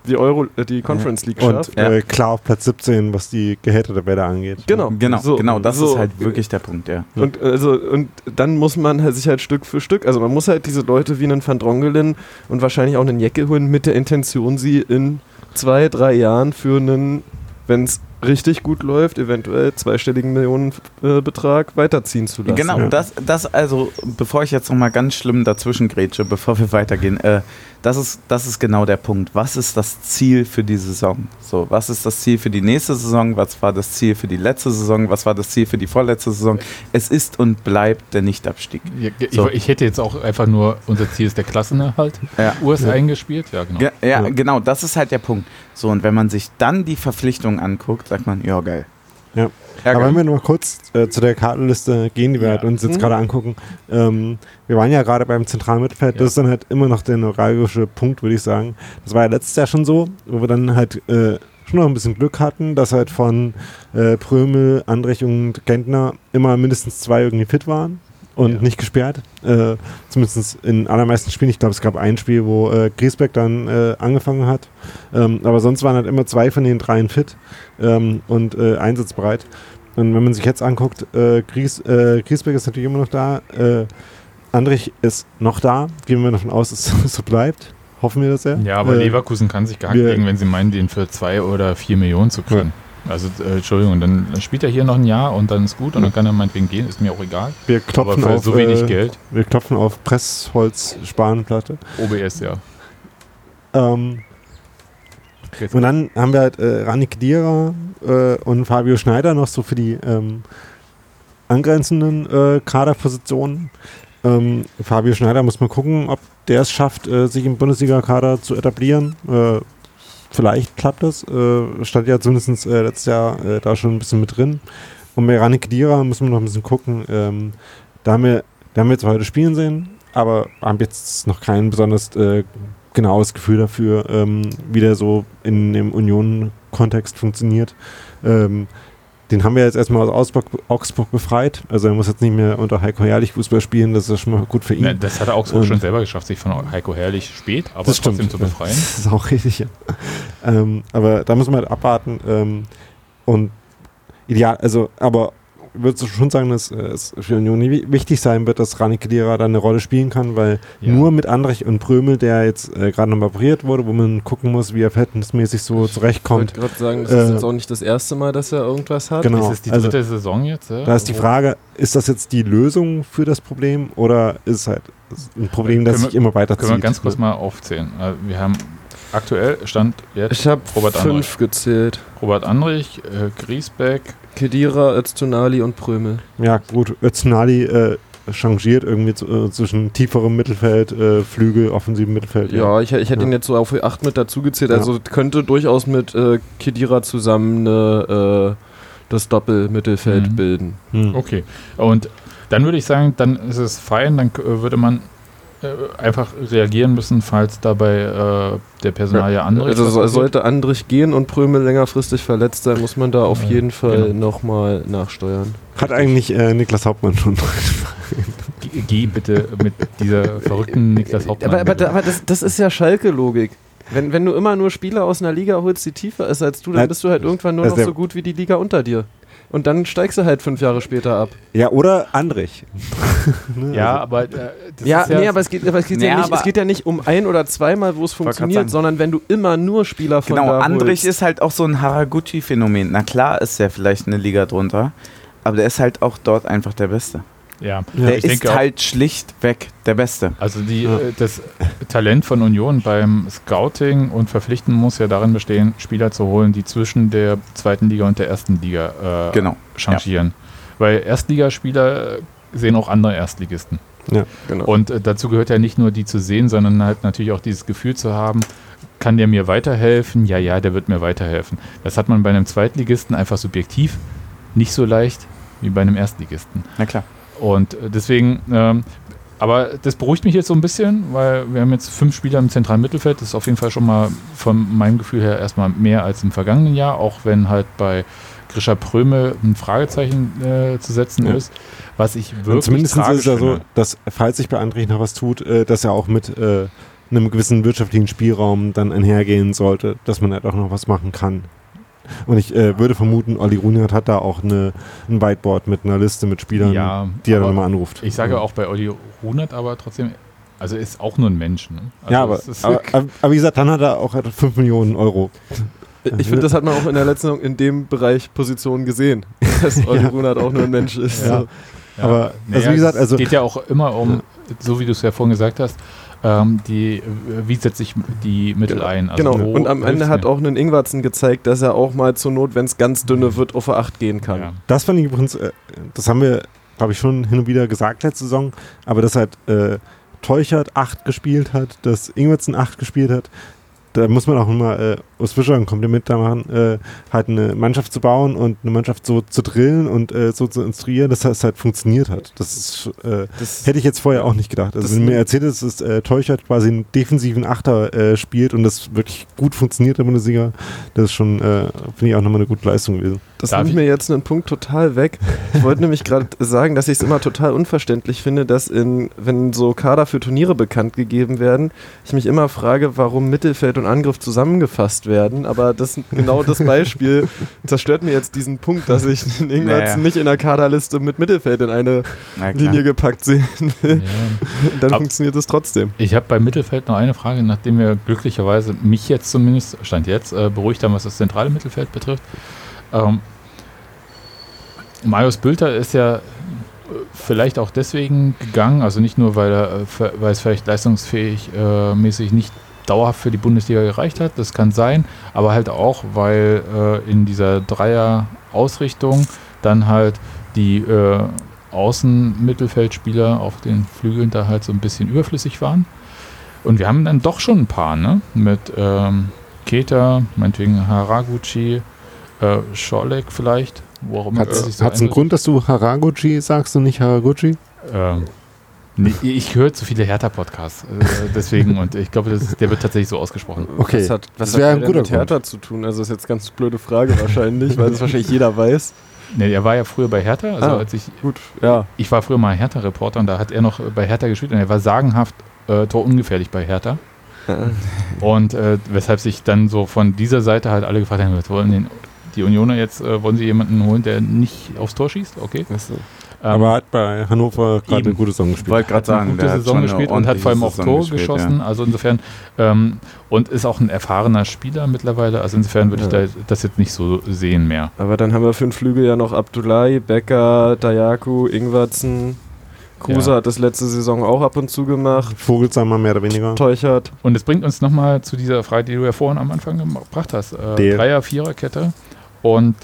die Euro, äh, die Conference League schafft. Und Ja. äh, klar auf Platz 17, was die Gehälter der Bälle angeht. Genau, Genau, So, genau, das so. ist halt wirklich der Punkt, ja. Und, also, und dann muss man halt sich halt Stück für Stück, also man muss halt diese Leute wie einen Van Drongelen und wahrscheinlich auch einen Jecke holen mit der Intention, sie in zwei, drei Jahren für einen, wenn es richtig gut läuft, eventuell zweistelligen Millionenbetrag weiterziehen zu lassen. Genau, Ja. das, das also, bevor ich jetzt nochmal ganz schlimm dazwischen grätsche, bevor wir weitergehen, äh, das, ist, das ist genau der Punkt. Was ist das Ziel für die Saison? So, was ist das Ziel für die nächste Saison? Was war das Ziel für die letzte Saison? Was war das Ziel für die vorletzte Saison? Es ist und bleibt der Nichtabstieg. Ich, So. ich hätte jetzt auch einfach nur, unser Ziel ist der Klassenerhalt. Ja. Urs eingespielt, ja genau. Ge ja, Ja. genau, das ist halt der Punkt. So, und wenn man sich dann die Verpflichtung anguckt, sagt man, ja, geil. Ja. Ja, Aber wenn wir noch kurz äh, zu der Kartenliste gehen, die wir Ja. halt uns jetzt Mhm. gerade angucken. Ähm, wir waren ja gerade beim zentralen Mittelfeld. Ja. Das ist dann halt immer noch der neuralgische Punkt, würde ich sagen. Das war ja letztes Jahr schon so, wo wir dann halt äh, schon noch ein bisschen Glück hatten, dass halt von äh, Prömel, Andrich und Gentner immer mindestens zwei irgendwie fit waren und Ja. nicht gesperrt. Äh, zumindest in allermeisten Spielen. Ich glaube, es gab ein Spiel, wo äh, Griesbeck dann äh, angefangen hat. Ähm, aber sonst waren halt immer zwei von den dreien fit ähm, und äh, einsatzbereit. Und wenn man sich jetzt anguckt, äh, Gries, äh, Griesbeck ist natürlich immer noch da. Äh, Andrich ist noch da. Gehen wir davon aus, dass es so bleibt. Hoffen wir das ja. Ja, aber Äh, Leverkusen kann sich gar nicht legen, wenn sie meinen, den für zwei oder vier Millionen zu kriegen. Also, äh, Entschuldigung, dann spielt er hier noch ein Jahr und dann ist gut und dann kann er meinetwegen gehen, ist mir auch egal. Wir klopfen, auf, so wenig äh, Geld, wir klopfen auf Pressholz-Spanplatte. OBS, ja. Ähm, und dann haben wir halt äh, Rani Kedira äh, und Fabio Schneider noch so für die ähm, angrenzenden äh, Kaderpositionen. Ähm, Fabio Schneider muss mal gucken, ob der es schafft, äh, sich im Bundesliga-Kader zu etablieren. Vielleicht klappt das. Äh, stand ja zumindest äh, letztes Jahr äh, da schon ein bisschen mit drin. Und bei Rani Kedira müssen wir noch ein bisschen gucken. Ähm, da, haben wir, da haben wir jetzt heute spielen sehen, aber haben jetzt noch kein besonders äh, genaues Gefühl dafür, ähm, wie der so in dem Union-Kontext funktioniert. Ähm, den haben wir jetzt erstmal aus Augsburg, Augsburg befreit. Also er muss jetzt nicht mehr unter Heiko Herrlich Fußball spielen, das ist schon mal gut für ihn. Ja, das hat er Augsburg Und- schon selber geschafft, sich von Heiko Herrlich spät, aber das trotzdem stimmt. zu befreien. Das ist auch richtig, ja. ähm, aber da müssen wir halt abwarten. Ähm, und ideal, also, aber würdest du schon sagen, dass äh, es für Union wi- wichtig sein wird, dass Rani Kedira da eine Rolle spielen kann, weil Ja. nur mit Andrich und Prömel, der jetzt äh, gerade noch operiert wurde, wo man gucken muss, wie er verhältnismäßig so Ich zurechtkommt. wollte gerade sagen, das ist Äh, jetzt auch nicht das erste Mal, dass er irgendwas hat. Genau. Ist es die also- dritte Saison jetzt? Ja? Da ist die Wo- Frage, ist das jetzt die Lösung für das Problem oder ist es halt ein Problem, das sich immer weiter Können wir ganz kurz mal aufzählen. Äh, Wir haben aktuell Stand jetzt Ich habe Robert fünf gezählt. Robert Andrich, äh, Griesbeck, Kedira, Öztunali und Prömel. Ja, gut. Öztunali äh, changiert irgendwie zu, äh, zwischen tieferem Mittelfeld, äh, Flügel, offensivem Mittelfeld. Ja, ich, ich hätte Ja. ihn jetzt so auf 8 mit dazu gezählt. Ja. Also könnte durchaus mit äh, Kedira zusammen eine, äh, das Doppelmittelfeld Mhm. bilden. Hm. Okay. Und dann würde ich sagen, dann ist es fein, dann äh, würde man einfach reagieren müssen, falls dabei äh, der Personalie andere. Also so, sollte Andrich gehen und Prömel längerfristig verletzt sein, muss man da auf Ja, jeden Fall genau. nochmal nachsteuern. Hat eigentlich äh, Niklas Hauptmann schon. Geh, geh bitte mit dieser verrückten Niklas Hauptmann. Aber, aber, aber das, das ist ja Schalke-Logik. Wenn, wenn du immer nur Spieler aus einer Liga holst, die tiefer ist als du, dann Ja, bist du halt irgendwann nur also noch so gut wie die Liga unter dir. Und dann steigst du halt fünf Jahre später ab. Ja, oder Andrich. Ne, Ja, also- aber äh, das Ja, ist nee, aber es geht, aber es, geht ja Nee, nicht, aber- es geht ja nicht um ein oder zweimal, wo es funktioniert, sondern wenn du immer nur Spieler von Genau, da Andrich holst. ist halt auch so ein Haraguchi-Phänomen. Na klar ist der vielleicht eine Liga drunter, aber der ist halt auch dort einfach der Beste. Ja. der ich ist denke auch- halt schlichtweg der Beste. Also die, Ja. äh, das Talent von Union beim Scouting und Verpflichten muss ja darin bestehen, Spieler zu holen, die zwischen der zweiten Liga und der ersten Liga äh, Genau. changieren. Weil Erstligaspieler sehen auch andere Erstligisten. Genau. Und äh, dazu gehört ja nicht nur die zu sehen, sondern halt natürlich auch dieses Gefühl zu haben, kann der mir weiterhelfen? Ja, ja, der wird mir weiterhelfen. Das hat man bei einem Zweitligisten einfach subjektiv nicht so leicht wie bei einem Erstligisten. Na klar. Und äh, deswegen, ähm, aber das beruhigt mich jetzt so ein bisschen, weil wir haben jetzt fünf Spieler im zentralen Mittelfeld. Das ist auf jeden Fall schon mal von meinem Gefühl her erstmal mehr als im vergangenen Jahr, auch wenn halt bei Grisha Pröme ein Fragezeichen äh, zu setzen Ja. ist, was ich Und wirklich zumindest ist es ja so, dass falls sich bei Andrich noch was tut, äh, dass er auch mit äh, einem gewissen wirtschaftlichen Spielraum dann einhergehen sollte, dass man halt auch noch was machen kann. Und ich äh, würde vermuten, Olli Runert hat da auch eine, ein Whiteboard mit einer Liste mit Spielern, Ja, die er dann mal anruft. Ich sage auch bei Olli Runert, aber trotzdem, also er ist auch nur ein Mensch. Ne? Also ja, aber, aber, aber, aber wie gesagt, dann hat er auch 5 Millionen Euro. Ich finde, das hat man auch in der letzten in dem Bereich Position gesehen, dass Olli Runert auch nur ein Mensch ist. Ja. So. Ja, Aber, also wie gesagt, es also- geht ja auch immer um, so wie du es ja vorhin gesagt hast, ähm, die, äh, wie setze ich die Mittel Genau. ein? Also genau. Und am Ende hat mir? auch ein Ingwarzen gezeigt, dass er auch mal zur Not, wenn es ganz dünne wird, auf eine 8 gehen kann. Ja. Das fand ich übrigens, äh, das haben wir, glaube ich, schon hin und wieder gesagt letzte Saison, aber dass halt äh, Teuchert 8 gespielt hat, dass Ingwertsen 8 gespielt hat, da muss man auch immer äh, aus Fischer ein Kompliment da machen, äh, halt eine Mannschaft zu bauen und eine Mannschaft so zu drillen und äh, so zu instruieren, dass das halt funktioniert hat. Das ist, äh, Das, hätte ich jetzt vorher auch nicht gedacht. Also Das- wenn mir erzählt ist, dass äh, Teuchert quasi einen defensiven Achter äh, spielt und das wirklich gut funktioniert in der Bundesliga, das ist schon, äh, finde ich auch nochmal eine gute Leistung gewesen. Das Darf nimmt ich- mir jetzt einen Punkt total weg. Ich wollte nämlich gerade sagen, dass ich es immer total unverständlich finde, dass in, wenn so Kader für Turniere bekannt gegeben werden, ich mich immer frage, warum Mittelfeld und Angriff zusammengefasst werden. Aber das genau das Beispiel zerstört mir jetzt diesen Punkt, dass ich den Ingwertsen Naja. nicht in der Kaderliste mit Mittelfeld in eine. Linie gepackt sehen will. Ja. Dann Ab- funktioniert es trotzdem. Ich habe beim Mittelfeld noch eine Frage, nachdem wir glücklicherweise mich jetzt zumindest, Stand jetzt, äh, beruhigt haben, was das zentrale Mittelfeld betrifft. Ähm, Marius Bülter ist ja äh, vielleicht auch deswegen gegangen, also nicht nur, weil, er, äh, weil es vielleicht leistungsfähig äh, mäßig nicht dauerhaft für die Bundesliga gereicht hat, das kann sein, aber halt auch, weil äh, in dieser Dreier-Ausrichtung dann halt die äh, Außenmittelfeldspieler auf den Flügeln da halt so ein bisschen überflüssig waren. Und wir haben dann doch schon ein paar, ne? Mit ähm, Keta, meinetwegen Haraguchi, äh, Scholek vielleicht, immer Hat es so einen. Grund, dass du Haraguchi sagst und nicht Haraguchi? Ähm, nee, ich höre zu viele Hertha-Podcasts, äh, deswegen, und ich glaube, das ist- der wird tatsächlich so ausgesprochen. Okay, Was hat, was das wäre hat ein guter mit Hertha zu tun? Also ist jetzt eine ganz blöde Frage wahrscheinlich, weil es wahrscheinlich jeder weiß. Nee, er war ja früher bei Hertha, also Ah. als ich, Gut, ja. ich war früher mal Hertha-Reporter und da hat er noch bei Hertha gespielt und er war sagenhaft äh, torungefährlich bei Hertha. Und äh, weshalb sich dann so von dieser Seite halt alle gefragt haben, was wollen den, die Unioner jetzt, äh, wollen sie jemanden holen, der nicht aufs Tor schießt? Okay. Achso. Ähm, Aber hat bei Hannover gerade eine gute Saison Ich gespielt. wollte gerade hat eine sagen, gute der hat Saison eine gespielt und hat vor allem auch Saison gespielt, geschossen. ja. Also insofern ähm, und ist auch ein erfahrener Spieler mittlerweile. Also insofern würde ich Ja. da das jetzt nicht so sehen mehr. Aber dann haben wir für den Flügel ja noch Abdullahi, Becker, Dayaku, Ingwertsen. Kruse Ja. hat das letzte Saison auch ab und zu gemacht. Vogelsammer mehr oder weniger. Teuchert. Und es bringt uns nochmal zu dieser Frage, die du ja vorhin am Anfang gebracht hast. Äh, Der- Dreier, Viererkette. Und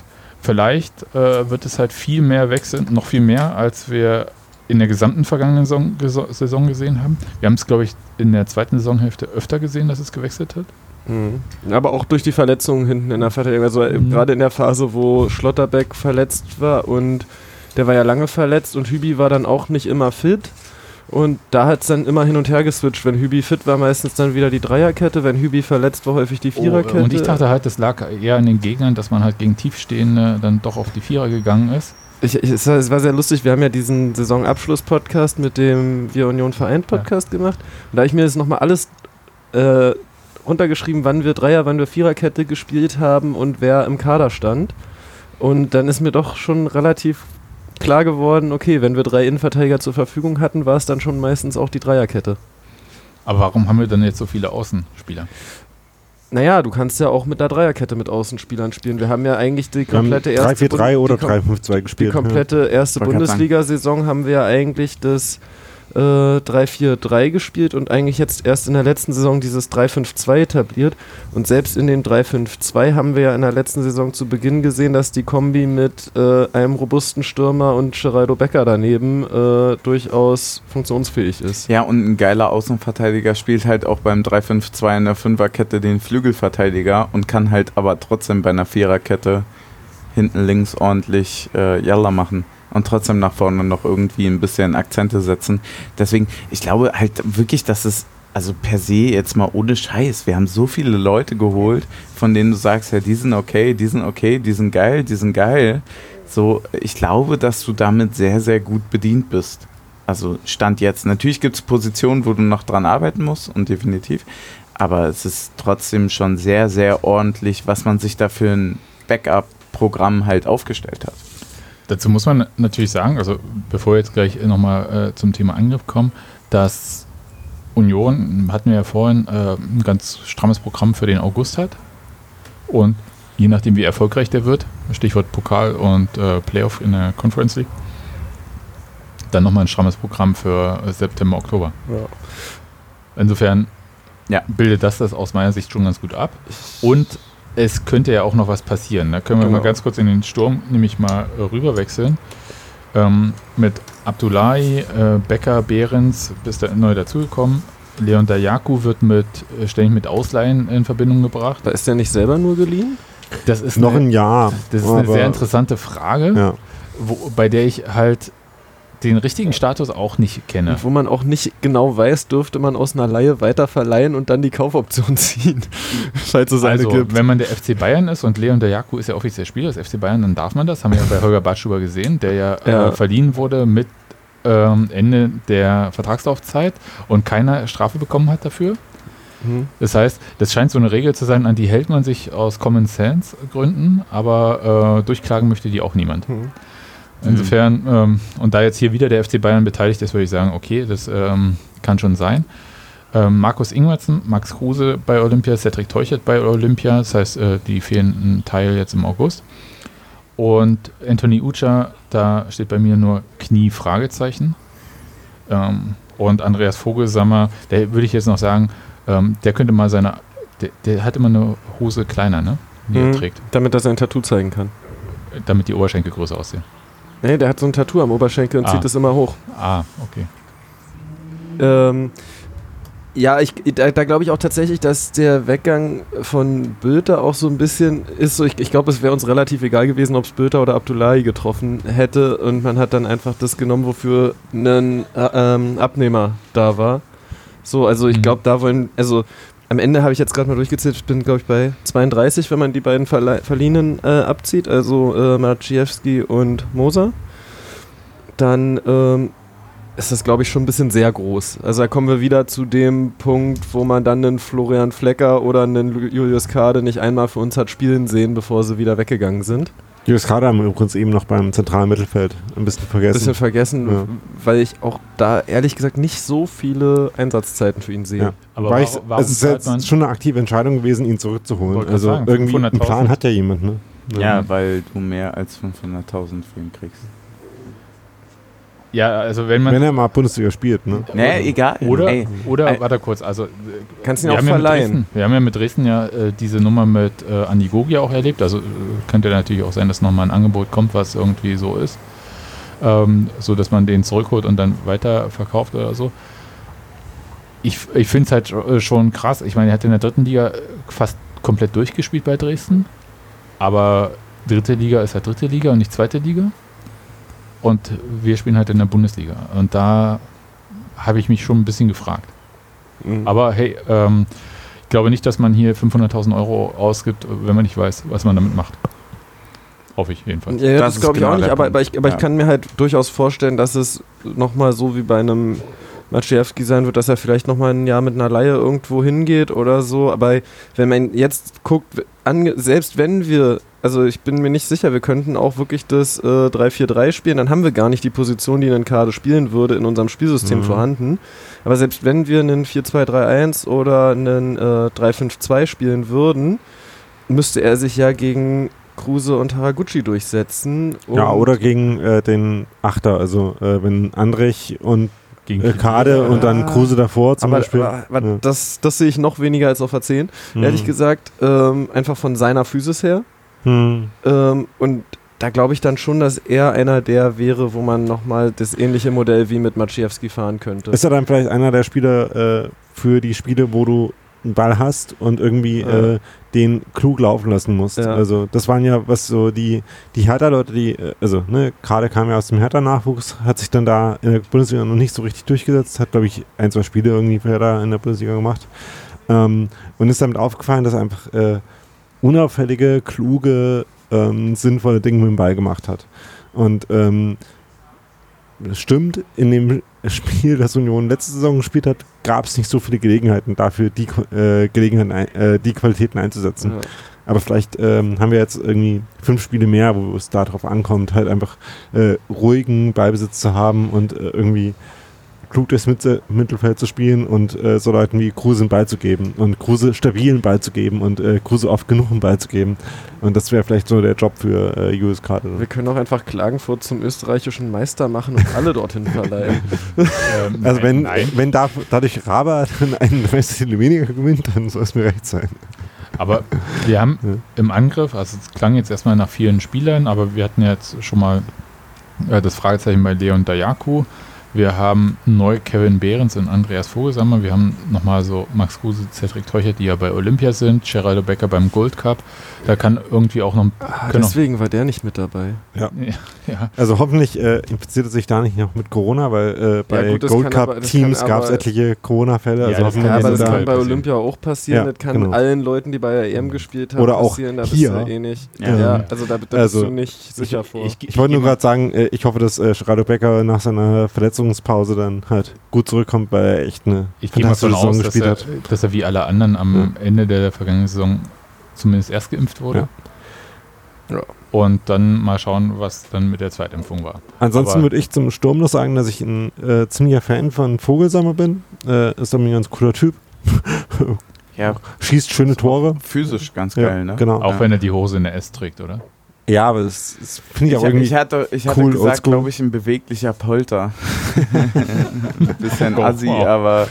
vielleicht äh, wird es halt viel mehr wechseln, noch viel mehr, als wir in der gesamten vergangenen Saison, Saison gesehen haben. Wir haben es, glaube ich, in der zweiten Saisonhälfte öfter gesehen, dass es gewechselt hat. Mhm. Aber auch durch die Verletzungen hinten in der Verteidigung. Also äh, Mhm. gerade in der Phase, wo Schlotterbeck verletzt war und der war ja lange verletzt und Hübi war dann auch nicht immer fit. Und da hat es dann immer hin und her geswitcht. Wenn Hübi fit war, meistens dann wieder die Dreierkette. Wenn Hübi verletzt war, häufig die Viererkette. Oh, und ich dachte halt, das lag eher an den Gegnern, dass man halt gegen Tiefstehende dann doch auf die Vierer gegangen ist. Ich, ich, es, war, es war sehr lustig, wir haben ja diesen Saisonabschluss-Podcast mit dem Wir Union Vereint Podcast gemacht. Und da habe ich mir das nochmal alles äh, runtergeschrieben, wann wir Dreier, wann wir Viererkette gespielt haben und wer im Kader stand. Und dann ist mir doch schon relativ klar geworden, okay, wenn wir drei Innenverteidiger zur Verfügung hatten, war es dann schon meistens auch die Dreierkette. Aber warum haben wir dann jetzt so viele Außenspieler? Naja, du kannst ja auch mit einer Dreierkette mit Außenspielern spielen. Wir haben ja eigentlich die Wir komplette erste 3-4-3 Bund- oder die kom- 3-5-2 Die gespielt. komplette erste. Bundesliga-Saison haben wir ja eigentlich das äh, 3-4-3 gespielt und eigentlich jetzt erst in der letzten Saison dieses 3-5-2 etabliert. Und selbst in dem 3-5-2 haben wir ja in der letzten Saison zu Beginn gesehen, dass die Kombi mit äh, einem robusten Stürmer und Geraldo Becker daneben äh, durchaus funktionsfähig ist. Ja, und ein geiler Außenverteidiger spielt halt auch beim 3-5-2 in der Fünferkette den Flügelverteidiger und kann halt aber trotzdem bei einer Viererkette hinten links ordentlich äh, Jalla machen und trotzdem nach vorne noch irgendwie ein bisschen Akzente setzen. Deswegen, ich glaube halt wirklich, dass es also per se jetzt mal ohne Scheiß, wir haben so viele Leute geholt, von denen du sagst, ja, die sind okay, die sind okay, die sind geil, die sind geil. So, ich glaube, dass du damit sehr, sehr gut bedient bist. Also Stand jetzt. Natürlich gibt es Positionen, wo du noch dran arbeiten musst und definitiv. Aber es ist trotzdem schon sehr, sehr ordentlich, was man sich da für ein Backup-Programm halt aufgestellt hat. Dazu muss man natürlich sagen, also bevor wir jetzt gleich nochmal äh, zum Thema Angriff kommen, dass Union, hatten wir ja vorhin, äh, ein ganz strammes Programm für den August hat. Und je nachdem, wie erfolgreich der wird, Stichwort Pokal und äh, Playoff in der Conference League, dann nochmal ein strammes Programm für äh, September, Oktober. Ja. Insofern Ja. bildet das das aus meiner Sicht schon ganz gut ab. Und es könnte ja auch noch was passieren. Da können wir Genau. mal ganz kurz in den Sturm nämlich mal äh, rüber wechseln. Ähm, mit Abdullahi, äh, Becker, Behrens bist da neu dazugekommen. Leon Dayaku wird mit, äh, ständig mit Ausleihen in Verbindung gebracht. Da ist der nicht selber nur geliehen? Das ist Noch eine, ein Jahr. das ist eine sehr interessante Frage, Ja. wo, bei der ich halt den richtigen Status auch nicht kenne. Und wo man auch nicht genau weiß, dürfte man aus einer Laie weiter verleihen und dann die Kaufoption ziehen, falls es eine Also, gibt. wenn man der FC Bayern ist und Leon Dayaku ist ja offiziell Spieler des FC Bayern, dann darf man das. Haben wir ja bei Holger Batschüber gesehen, der ja, Ja. Äh, verliehen wurde mit ähm, Ende der Vertragslaufzeit und keine Strafe bekommen hat dafür. Hm. Das heißt, das scheint so eine Regel zu sein, an die hält man sich aus Common Sense Gründen, aber äh, durchklagen möchte die auch niemand. Hm. Insofern, ähm, und da jetzt hier wieder der FC Bayern beteiligt ist, würde ich sagen, okay, das ähm, kann schon sein. Ähm, Markus Ingwertsen, Max Kruse bei Olympia, Cedric Teuchert bei Olympia, das heißt, äh, die fehlen ein Teil jetzt im August. Und Anthony Ucha, da steht bei mir nur Knie Fragezeichen. Ähm, und Andreas Vogelsammer, der würde ich jetzt noch sagen, ähm, der könnte mal seine, der, der hat immer eine Hose kleiner, ne? Die er Mhm. trägt, Damit er sein Tattoo zeigen kann. damit die Oberschenkel größer aussehen. Nee, der hat so ein Tattoo am Oberschenkel und Ah. zieht es immer hoch. Ah, okay. Ähm, ja, ich, da, da glaube ich auch tatsächlich, dass der Weggang von Bülter auch so ein bisschen ist so, ich, ich glaube, es wäre uns relativ egal gewesen, ob es Bülter oder Abdullahi getroffen hätte und man hat dann einfach das genommen, wofür ein äh, ähm, Abnehmer da war. So, also ich Mhm. glaube, da wollen, also am Ende habe ich jetzt gerade mal durchgezählt, ich bin glaube ich bei 32, wenn man die beiden Verle Verliehenen äh, abzieht, also äh, Maciejewski und Moser. Dann ähm, ist das, glaube ich, schon ein bisschen sehr groß. Also da kommen wir wieder zu dem Punkt, wo man dann einen Florian Flecker oder einen Julius Kade nicht einmal für uns hat spielen sehen, bevor sie wieder weggegangen sind. Julius Kader haben wir übrigens eben noch beim zentralen Mittelfeld ein bisschen Ein vergessen. bisschen vergessen, Ja. weil ich auch da ehrlich gesagt nicht so viele Einsatzzeiten für ihn sehe. Ja. Aber warum, warum es ist jetzt schon eine aktive Entscheidung gewesen, ihn zurückzuholen. Also sagen, irgendwie einen 500.000. Plan hat ja jemand, ne? Ja, weil du mehr als 500.000 für ihn kriegst. Ja, also wenn man Wenn er mal Bundesliga spielt, ne? Nee, egal. oder Ey, oder Ey. warte kurz, also äh, Kannst ihn wir auch haben, ja mit verleihen. Dresden, wir haben ja mit Dresden ja äh, diese Nummer mit äh, Andi Gogia auch erlebt. Also äh, könnte natürlich auch sein, dass nochmal ein Angebot kommt, was irgendwie so ist. Ähm, so dass man den zurückholt und dann weiter verkauft oder so. Ich, ich finde es halt äh, schon krass. Ich meine, er hat in der dritten Liga äh, fast komplett durchgespielt bei Dresden. Aber dritte Liga ist halt dritte Liga und nicht zweite Liga. Und wir spielen halt in der Bundesliga. Und da habe ich mich schon ein bisschen gefragt. Mhm. Aber hey, ähm, ich glaube nicht, dass man hier 500.000 Euro ausgibt, wenn man nicht weiß, was man damit macht. Hoffe ich jedenfalls. Ja, Das das, glaube ich genau auch nicht, aber, aber, ich, aber Ja. ich kann mir halt durchaus vorstellen, dass es nochmal so wie bei einem Maciejewski sein wird, dass er vielleicht nochmal ein Jahr mit einer Laie irgendwo hingeht oder so. Aber wenn man jetzt guckt, selbst wenn wir also ich bin mir nicht sicher, wir könnten auch wirklich das äh, 3-4-3 spielen, dann haben wir gar nicht die Position, die ein Kade spielen würde, in unserem Spielsystem Mhm. vorhanden. Aber selbst wenn wir einen 4-2-3-1 oder einen äh, 3-5-2 spielen würden, müsste er sich ja gegen Kruse und Haraguchi durchsetzen. Ja, Und- oder gegen äh, den Achter, also äh, wenn Andrich und Gegen äh, Kade und dann Kruse davor zum aber, Beispiel. aber, aber Ja. das, das sehe ich noch weniger als auf A10. Hm. Ehrlich gesagt, ähm, einfach von seiner Physis her. Hm. Ähm, und da glaube ich dann schon, dass er einer der wäre, wo man nochmal das ähnliche Modell wie mit Maciejewski fahren könnte. Ist er dann vielleicht einer der Spieler äh, für die Spiele, wo du einen Ball hast und irgendwie Ja. äh, den klug laufen lassen musst. Ja. Also das waren ja was so die, die Hertha-Leute, die, äh, also ne, Kade kam ja aus dem Hertha-Nachwuchs, hat sich dann da in der Bundesliga noch nicht so richtig durchgesetzt, hat glaube ich ein, zwei Spiele irgendwie für Hertha in der Bundesliga gemacht ähm, und ist damit aufgefallen, dass einfach äh, unauffällige, kluge, ähm, sinnvolle Dinge mit dem Ball gemacht hat. Und ähm, das stimmt, in dem Spiel, das Union letzte Saison gespielt hat, gab es nicht so viele Gelegenheiten dafür, die äh, Gelegenheiten, äh, die Qualitäten einzusetzen. Ja. Aber vielleicht ähm, haben wir jetzt irgendwie fünf Spiele mehr, wo es darauf ankommt, halt einfach äh, ruhigen Ballbesitz zu haben und äh, irgendwie klug durchs Mitte, Mittelfeld zu spielen und äh, so Leuten wie Kruse einen Ball zu geben und Kruse stabilen Ball zu geben und äh, Kruse oft genug einen Ball zu geben. Und das wäre vielleicht so der Job für äh, Julius Kade. Wir können auch einfach Klagenfurt zum österreichischen Meister machen und alle dorthin verleihen. Ähm, Also wenn, nein, wenn da, dadurch Raber dann einen Meistertitel weniger gewinnt, dann soll es mir recht sein. Aber wir haben Ja. im Angriff, also es klang jetzt erstmal nach vielen Spielern, aber wir hatten jetzt schon mal äh, das Fragezeichen bei Leon Dayaku. Wir haben neu Kevin Behrens und Andreas Vogelsammer. Wir haben nochmal so Max Kruse, Cedric Teuchert, die ja bei Olympia sind. Geraldo Becker beim Gold Cup. Da kann irgendwie auch noch. Ah, auch- deswegen war der nicht mit dabei. Ja, ja. Also hoffentlich äh, infiziert er sich da nicht noch mit Corona, weil äh, bei gut, das Gold Cup Teams gab es etliche Corona-Fälle. Ja, also das kann Ja, aber das kann bei passieren. Olympia auch passieren. Ja, das kann genau. allen Leuten, die bei der EM gespielt haben, Oder auch passieren. Da hier. bist du eh nicht. Ja. Ja, also da, da Also, bist du nicht sicher vor. Ich wollte nur gerade sagen, äh, ich hoffe, dass äh, Gerardo Becker nach seiner Verletzungspause dann halt gut zurückkommt, weil er echt eine Ich fantastische aus, Saison dass gespielt er, hat. dass er wie alle anderen am Ende der vergangenen Saison zumindest erst geimpft wurde. Ja. Und dann mal schauen, was dann mit der Zweitimpfung war. Ansonsten würde ich zum Sturm noch sagen, dass ich ein äh, ziemlicher Fan von Vogelsammer bin. Äh, ist ein ganz cooler Typ. Ja, Schießt schöne Tore. physisch ganz Ja, geil, ne? genau. Auch Ja. wenn er die Hose in der S trägt, oder? Ja, aber das, das finde ich Ich, auch irgendwie. ich hatte, ich hatte cool, gesagt, glaube ich, ein beweglicher Polter. ein bisschen assi, aber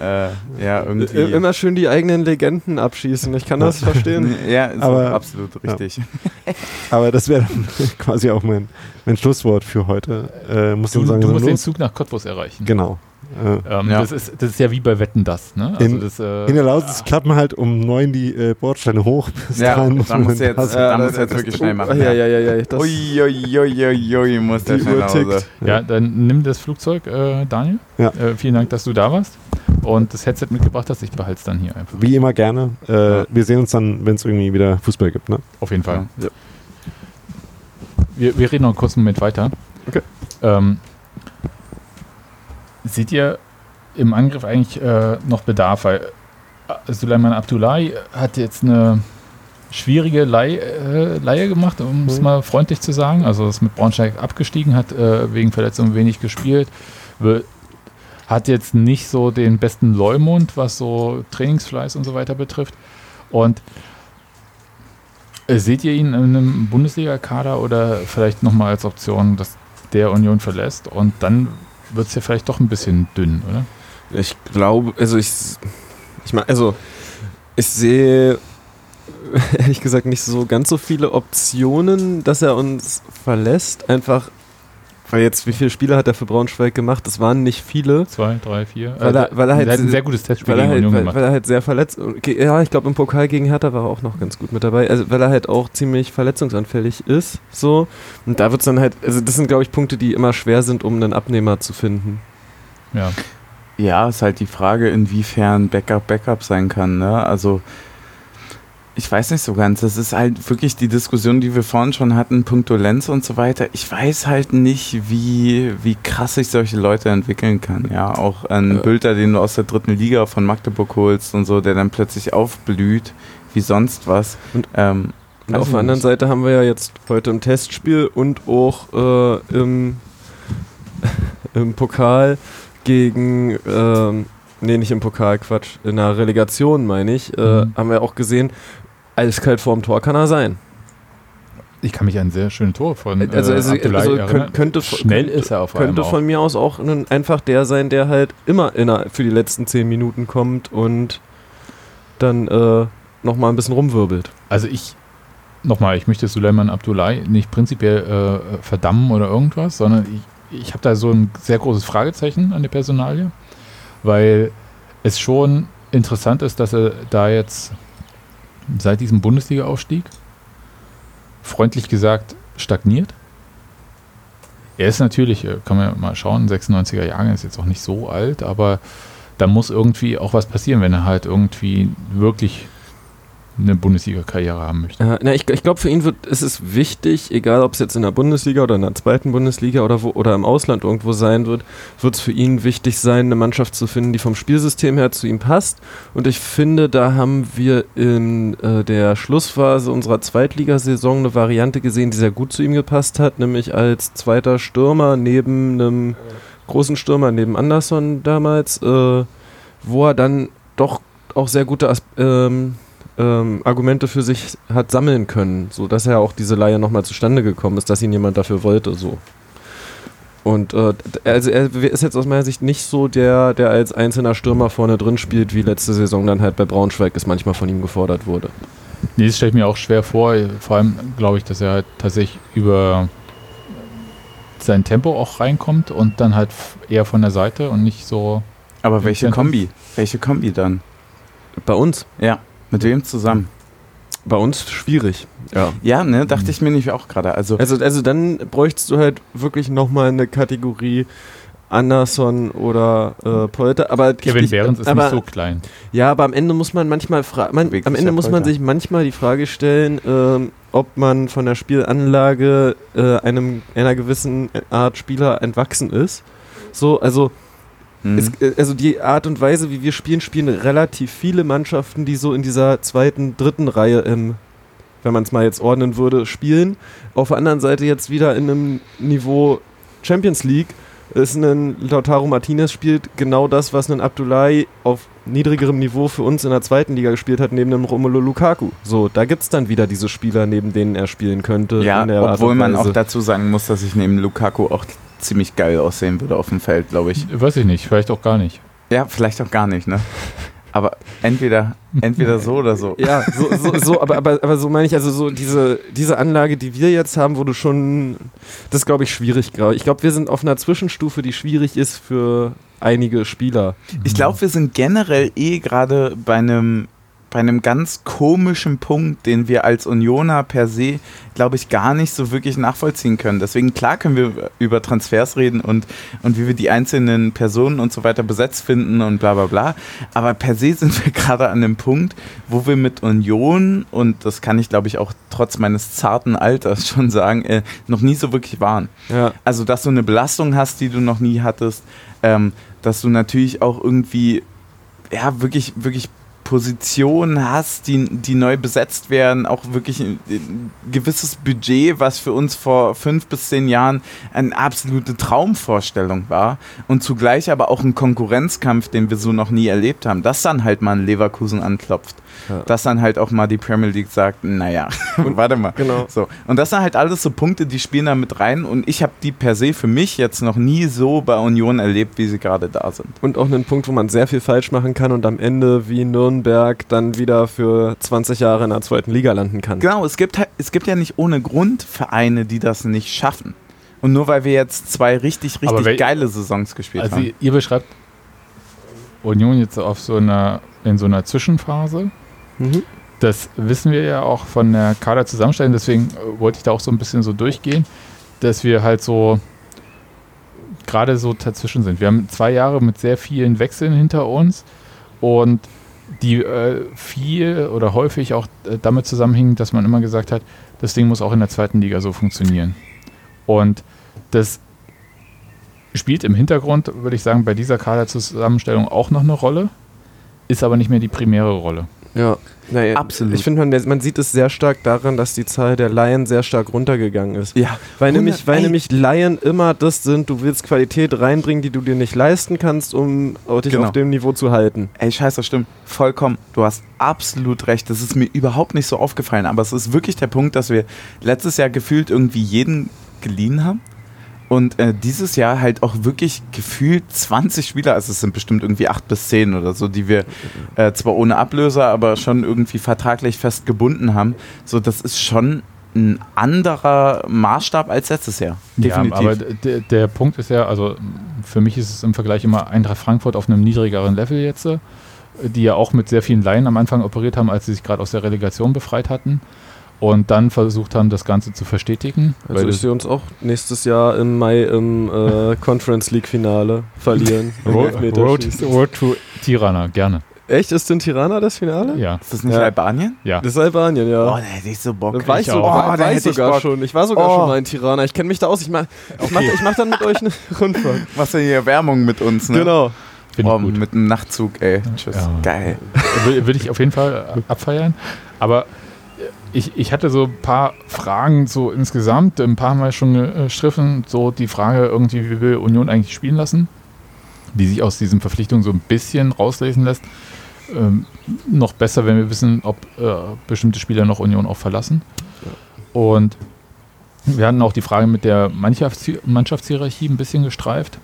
ja. äh, ja, irgendwie. I- Immer schön die eigenen Legenden abschießen. Ich kann das verstehen. Ja, ist Aber- absolut richtig. Aber das wäre dann quasi auch mein, mein Schlusswort für heute. Äh, muss Du, sagen, du musst den los. Zug nach Cottbus erreichen. Genau. Äh, Ähm, Ja. das, ist, das ist ja wie bei Wetten das, ne? In- das, äh, in der Lausitz klappen halt um neun die äh, Bordsteine hoch. Bis Ja, dahin da muss dann jetzt- passen. da muss jetzt wirklich schnell machen, Ja, ja. ja, ja, ja. Das, Uiuiuiui, muss der schnell nach Hause. tickt. ja, dann nimm das Flugzeug, äh, Daniel. Ja. Äh, vielen Dank, dass du da warst und das Headset mitgebracht hast. Ich behalte es dann hier einfach. Wie immer gerne. Äh, Ja. Wir sehen uns dann, wenn es irgendwie wieder Fußball gibt. Ne? Auf jeden Fall. Ja. Wir, wir reden noch einen kurzen Moment weiter. Okay. Ähm, seht ihr im Angriff eigentlich äh, noch Bedarf? Weil äh, Suleiman Abdullahi hat jetzt eine schwierige Leih, äh, Leihe gemacht, um es Mhm. mal freundlich zu sagen. Also ist mit Braunschweig abgestiegen, hat äh, wegen Verletzung wenig gespielt. Hat jetzt nicht so den besten Leumund, was so Trainingsfleiß und so weiter betrifft. Und äh, seht ihr ihn in einem Bundesliga-Kader oder vielleicht nochmal als Option, dass der Union verlässt und dann wird es ja vielleicht doch ein bisschen dünn, oder? Ich glaube, also ich, ich meine, also ich sehe ehrlich gesagt nicht so ganz so viele Optionen, dass er uns verlässt. Einfach, weil jetzt, wie viele Spiele hat er für Braunschweig gemacht? Das waren nicht viele. Zwei, drei, vier. Weil er- weil er halt der hat ein se- sehr gutes Testspiel Weil er, gegen halt, Union weil, gemacht. weil er halt sehr verletzt. Okay, ja, ich glaube im Pokal gegen Hertha war er auch noch ganz gut mit dabei. Also weil er halt auch ziemlich verletzungsanfällig ist. So. Und da wird es dann halt, also das sind, glaube ich, Punkte, die immer schwer sind, um einen Abnehmer zu finden. ja. Ja, ist halt die Frage, inwiefern Backup Backup sein kann. Ne? Also ich weiß nicht so ganz. Das ist halt wirklich die Diskussion, die wir vorhin schon hatten, puncto Lenz und so weiter. Ich weiß halt nicht, wie, wie krass sich solche Leute entwickeln kann. Ja, auch ein Äh. Bülter, den du aus der dritten Liga von Magdeburg holst und so, der dann plötzlich aufblüht, wie sonst was. Und- ähm, Und auf ich der anderen. Seite haben wir ja jetzt heute im Testspiel und auch äh, im, im Pokal gegen, ähm, nee, nicht im Pokal, Quatsch, in der Relegation, meine ich, äh, Mhm. haben wir auch gesehen, eiskalt vorm Tor kann er sein. Ich kann mich an sehr schönes Tor von äh, Also- also- Abdullahi also erinnern. könnt- könnte- Schnell könnte- ist er auf Könnte von mir aus auch ein, einfach der sein, der halt immer inner, für die letzten zehn Minuten kommt und dann äh, nochmal ein bisschen rumwirbelt. Also ich, nochmal, ich möchte Suleiman Abdullahi nicht prinzipiell äh, verdammen oder irgendwas, sondern ich, ich habe da so ein sehr großes Fragezeichen an der Personalie, weil es schon interessant ist, dass er da jetzt seit diesem Bundesliga-Aufstieg freundlich gesagt stagniert. Er ist natürlich, äh, kann man mal schauen, 96er Jahre ist jetzt auch nicht so alt, aber da muss irgendwie auch was passieren, wenn er halt irgendwie wirklich eine Bundesliga-Karriere haben möchte. Ja, na, ich ich glaube, für ihn wird, ist es wichtig, egal ob es jetzt in der Bundesliga oder in der zweiten Bundesliga oder, wo, oder im Ausland irgendwo sein wird, wird es für ihn wichtig sein, eine Mannschaft zu finden, die vom Spielsystem her zu ihm passt. Und ich finde, da haben wir in äh, der Schlussphase unserer Zweitligasaison eine Variante gesehen, die sehr gut zu ihm gepasst hat, nämlich als zweiter Stürmer neben einem großen Stürmer, neben Anderson damals, äh, wo er dann doch auch sehr gute As ähm, ähm, Argumente für sich hat sammeln können, so dass er auch diese Leihe nochmal zustande gekommen ist, dass ihn jemand dafür wollte, so. Und äh, also er ist jetzt aus meiner Sicht nicht so der, der als einzelner Stürmer vorne drin spielt, wie letzte Saison dann halt bei Braunschweig es manchmal von ihm gefordert wurde. Nee, das stelle ich mir auch schwer vor. Vor allem glaube ich, dass er halt tatsächlich über sein Tempo auch reinkommt und dann halt eher von der Seite und nicht so. Aber welche? Kombi? Welche Kombi dann? Bei uns, Ja. Mit wem zusammen? bei uns schwierig. Ja. Ja, ne, dachte ich mir nicht auch gerade. Also, Also, also dann bräuchtest du halt wirklich nochmal eine Kategorie Anderson oder äh, Polter, aber Kevin ich- Behrens ist aber, nicht so klein. Ja, aber am Ende muss man manchmal fra man, am sich Ende muss man sich manchmal die Frage stellen, ähm, ob man von der Spielanlage äh, einem einer gewissen Art Spieler entwachsen ist. So, also hm. es, äh, also die Art und Weise, wie wir spielen, spielen relativ viele Mannschaften, die so in dieser zweiten, dritten Reihe im wenn man es mal jetzt ordnen würde, spielen. Auf der anderen Seite jetzt wieder in einem Niveau Champions League ist ein Lautaro Martinez spielt genau das, was ein Abdullahi auf niedrigerem Niveau für uns in der zweiten Liga gespielt hat, neben einem Romelu Lukaku. So, da gibt es dann wieder diese Spieler, neben denen er spielen könnte. ja, in der Art obwohl man auch dazu sagen muss, dass ich neben Lukaku auch ziemlich geil aussehen würde auf dem Feld, glaube ich. Weiß ich nicht, vielleicht auch gar nicht. Ja, vielleicht auch gar nicht, ne? Aber entweder, entweder so oder so. Ja, so, so, so aber, aber, aber so meine ich, also so diese, diese Anlage, die wir jetzt haben, wo du schon, das ist glaube ich schwierig gerade. Ich glaube, wir sind auf einer Zwischenstufe, die schwierig ist für einige Spieler. Ich glaube, wir sind generell eh gerade bei einem bei einem ganz komischen Punkt, den wir als Unioner per se, glaube ich, gar nicht so wirklich nachvollziehen können. Deswegen, klar können wir über Transfers reden und, und wie wir die einzelnen Personen und so weiter besetzt finden und bla bla bla. Aber per se sind wir gerade an einem Punkt, wo wir mit Union, und das kann ich, glaube ich, auch trotz meines zarten Alters schon sagen, äh, noch nie so wirklich waren. Ja. Also, dass du eine Belastung hast, die du noch nie hattest, ähm, dass du natürlich auch irgendwie, ja, wirklich, wirklich Positionen hast, die, die neu besetzt werden, auch wirklich ein, ein gewisses Budget, was für uns vor fünf bis zehn Jahren eine absolute Traumvorstellung war und zugleich aber auch ein Konkurrenzkampf, den wir so noch nie erlebt haben, dass dann halt mal ein Leverkusen anklopft, Ja. dass dann halt auch mal die Premier League sagt, naja, warte mal, Genau. so. Und das sind halt alles so Punkte, die spielen da mit rein. Und ich habe die per se für mich jetzt noch nie so bei Union erlebt, wie sie gerade da sind. Und auch einen Punkt, wo man sehr viel falsch machen kann und am Ende wie Nürnberg dann wieder für 20 Jahre in der zweiten Liga landen kann. Genau, es gibt, halt- es gibt ja nicht ohne Grund Vereine, die das nicht schaffen. Und nur weil wir jetzt zwei richtig, richtig wel- geile Saisons gespielt Also haben. ihr, ihr beschreibt Union jetzt auf so einer, in so einer Zwischenphase. Das wissen wir ja auch von der Kaderzusammenstellung, deswegen äh, wollte ich da auch so ein bisschen so durchgehen, dass wir halt so gerade so dazwischen sind. Wir haben zwei Jahre mit sehr vielen Wechseln hinter uns und die äh, viel oder häufig auch äh, damit zusammenhingen, dass man immer gesagt hat, das Ding muss auch in der zweiten Liga so funktionieren. Und das spielt im Hintergrund, würde ich sagen, bei dieser Kaderzusammenstellung auch noch eine Rolle, ist aber nicht mehr die primäre Rolle. Ja, naja, Absolut. Ich finde, man, man sieht es sehr stark daran, dass die Zahl der Laien sehr stark runtergegangen ist. Ja, Weil, 100 nämlich, weil ey. nämlich Laien immer das sind, du willst Qualität reinbringen, die du dir nicht leisten kannst, um dich Genau. auf dem Niveau zu halten. Ey, scheiße, das stimmt. Vollkommen. Du hast absolut recht. Das ist mir überhaupt nicht so aufgefallen. Aber es ist wirklich der Punkt, dass wir letztes Jahr gefühlt irgendwie jeden geliehen haben. Und äh, dieses Jahr halt auch wirklich gefühlt 20 Spieler, also es sind bestimmt irgendwie 8 bis 10 oder so, die wir äh, zwar ohne Ablöser, aber schon irgendwie vertraglich fest gebunden haben. So, das ist schon ein anderer Maßstab als letztes Jahr. Definitiv. Ja, aber der, der Punkt ist ja, also für mich ist es im Vergleich immer Eintracht Frankfurt auf einem niedrigeren Level jetzt, äh, die ja auch mit sehr vielen Laien am Anfang operiert haben, als sie sich gerade aus der Relegation befreit hatten und dann versucht haben, das Ganze zu verstetigen. Also weil ich sehe uns auch nächstes Jahr im Mai im äh, Conference League Finale verlieren. Road. Road, Road to Tirana, gerne. Echt? Ist in Tirana das Finale? Ja, ist das nicht Ja. Albanien? ja. Das ist Albanien, ja. Oh, da hätte ich so Bock. Da war ich, ich so, war, Oh, da war ich sogar Bock. schon. Ich war sogar Oh. schon mal in Tirana. Ich kenne mich da aus. Ich mache ich mach, ich mach dann mit euch eine Rundfahrt. Was denn hier Werbung mit uns, ne? Genau. Finde Oh, ich gut. mit einem Nachtzug, ey. Tschüss. Ja. Geil. Will- Würde ich auf jeden Fall abfeiern. Aber ich, ich hatte so ein paar Fragen so insgesamt, ein paar Mal schon gestriffen, so die Frage irgendwie, wie will Union eigentlich spielen lassen, die sich aus diesen Verpflichtungen so ein bisschen rauslesen lässt. Ähm, noch besser, wenn wir wissen, ob äh, bestimmte Spieler noch Union auch verlassen. Und wir hatten auch die Frage mit der Mannschafts Mannschaftshierarchie ein bisschen gestreift.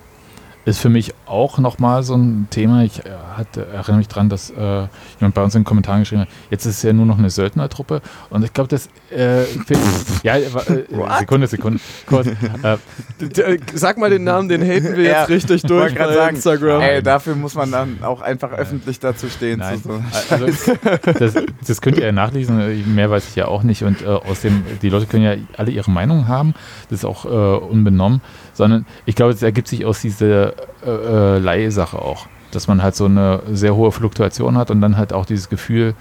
Ist für mich auch nochmal so ein Thema. Ich äh, hatte, erinnere mich dran, dass äh, jemand bei uns in den Kommentaren geschrieben hat, jetzt ist es ja nur noch eine Söldnertruppe. Und ich glaube, das. Äh, für- ja, äh, Sekunde, Sekunde. Kurz. Äh, Sag mal den Namen, den haten wir Ja, jetzt richtig Ich durch bei sagen, Instagram. ey, dafür muss man dann auch einfach öffentlich dazu stehen. Nein. Zu so. Also, das, das könnt ihr ja nachlesen, mehr weiß ich ja auch nicht. Und äh, aus dem, die Leute können ja alle ihre Meinung haben, das ist auch äh, unbenommen, sondern ich glaube, es ergibt sich aus dieser äh, äh, Leihsache auch, dass man halt so eine sehr hohe Fluktuation hat und dann halt auch dieses Gefühl,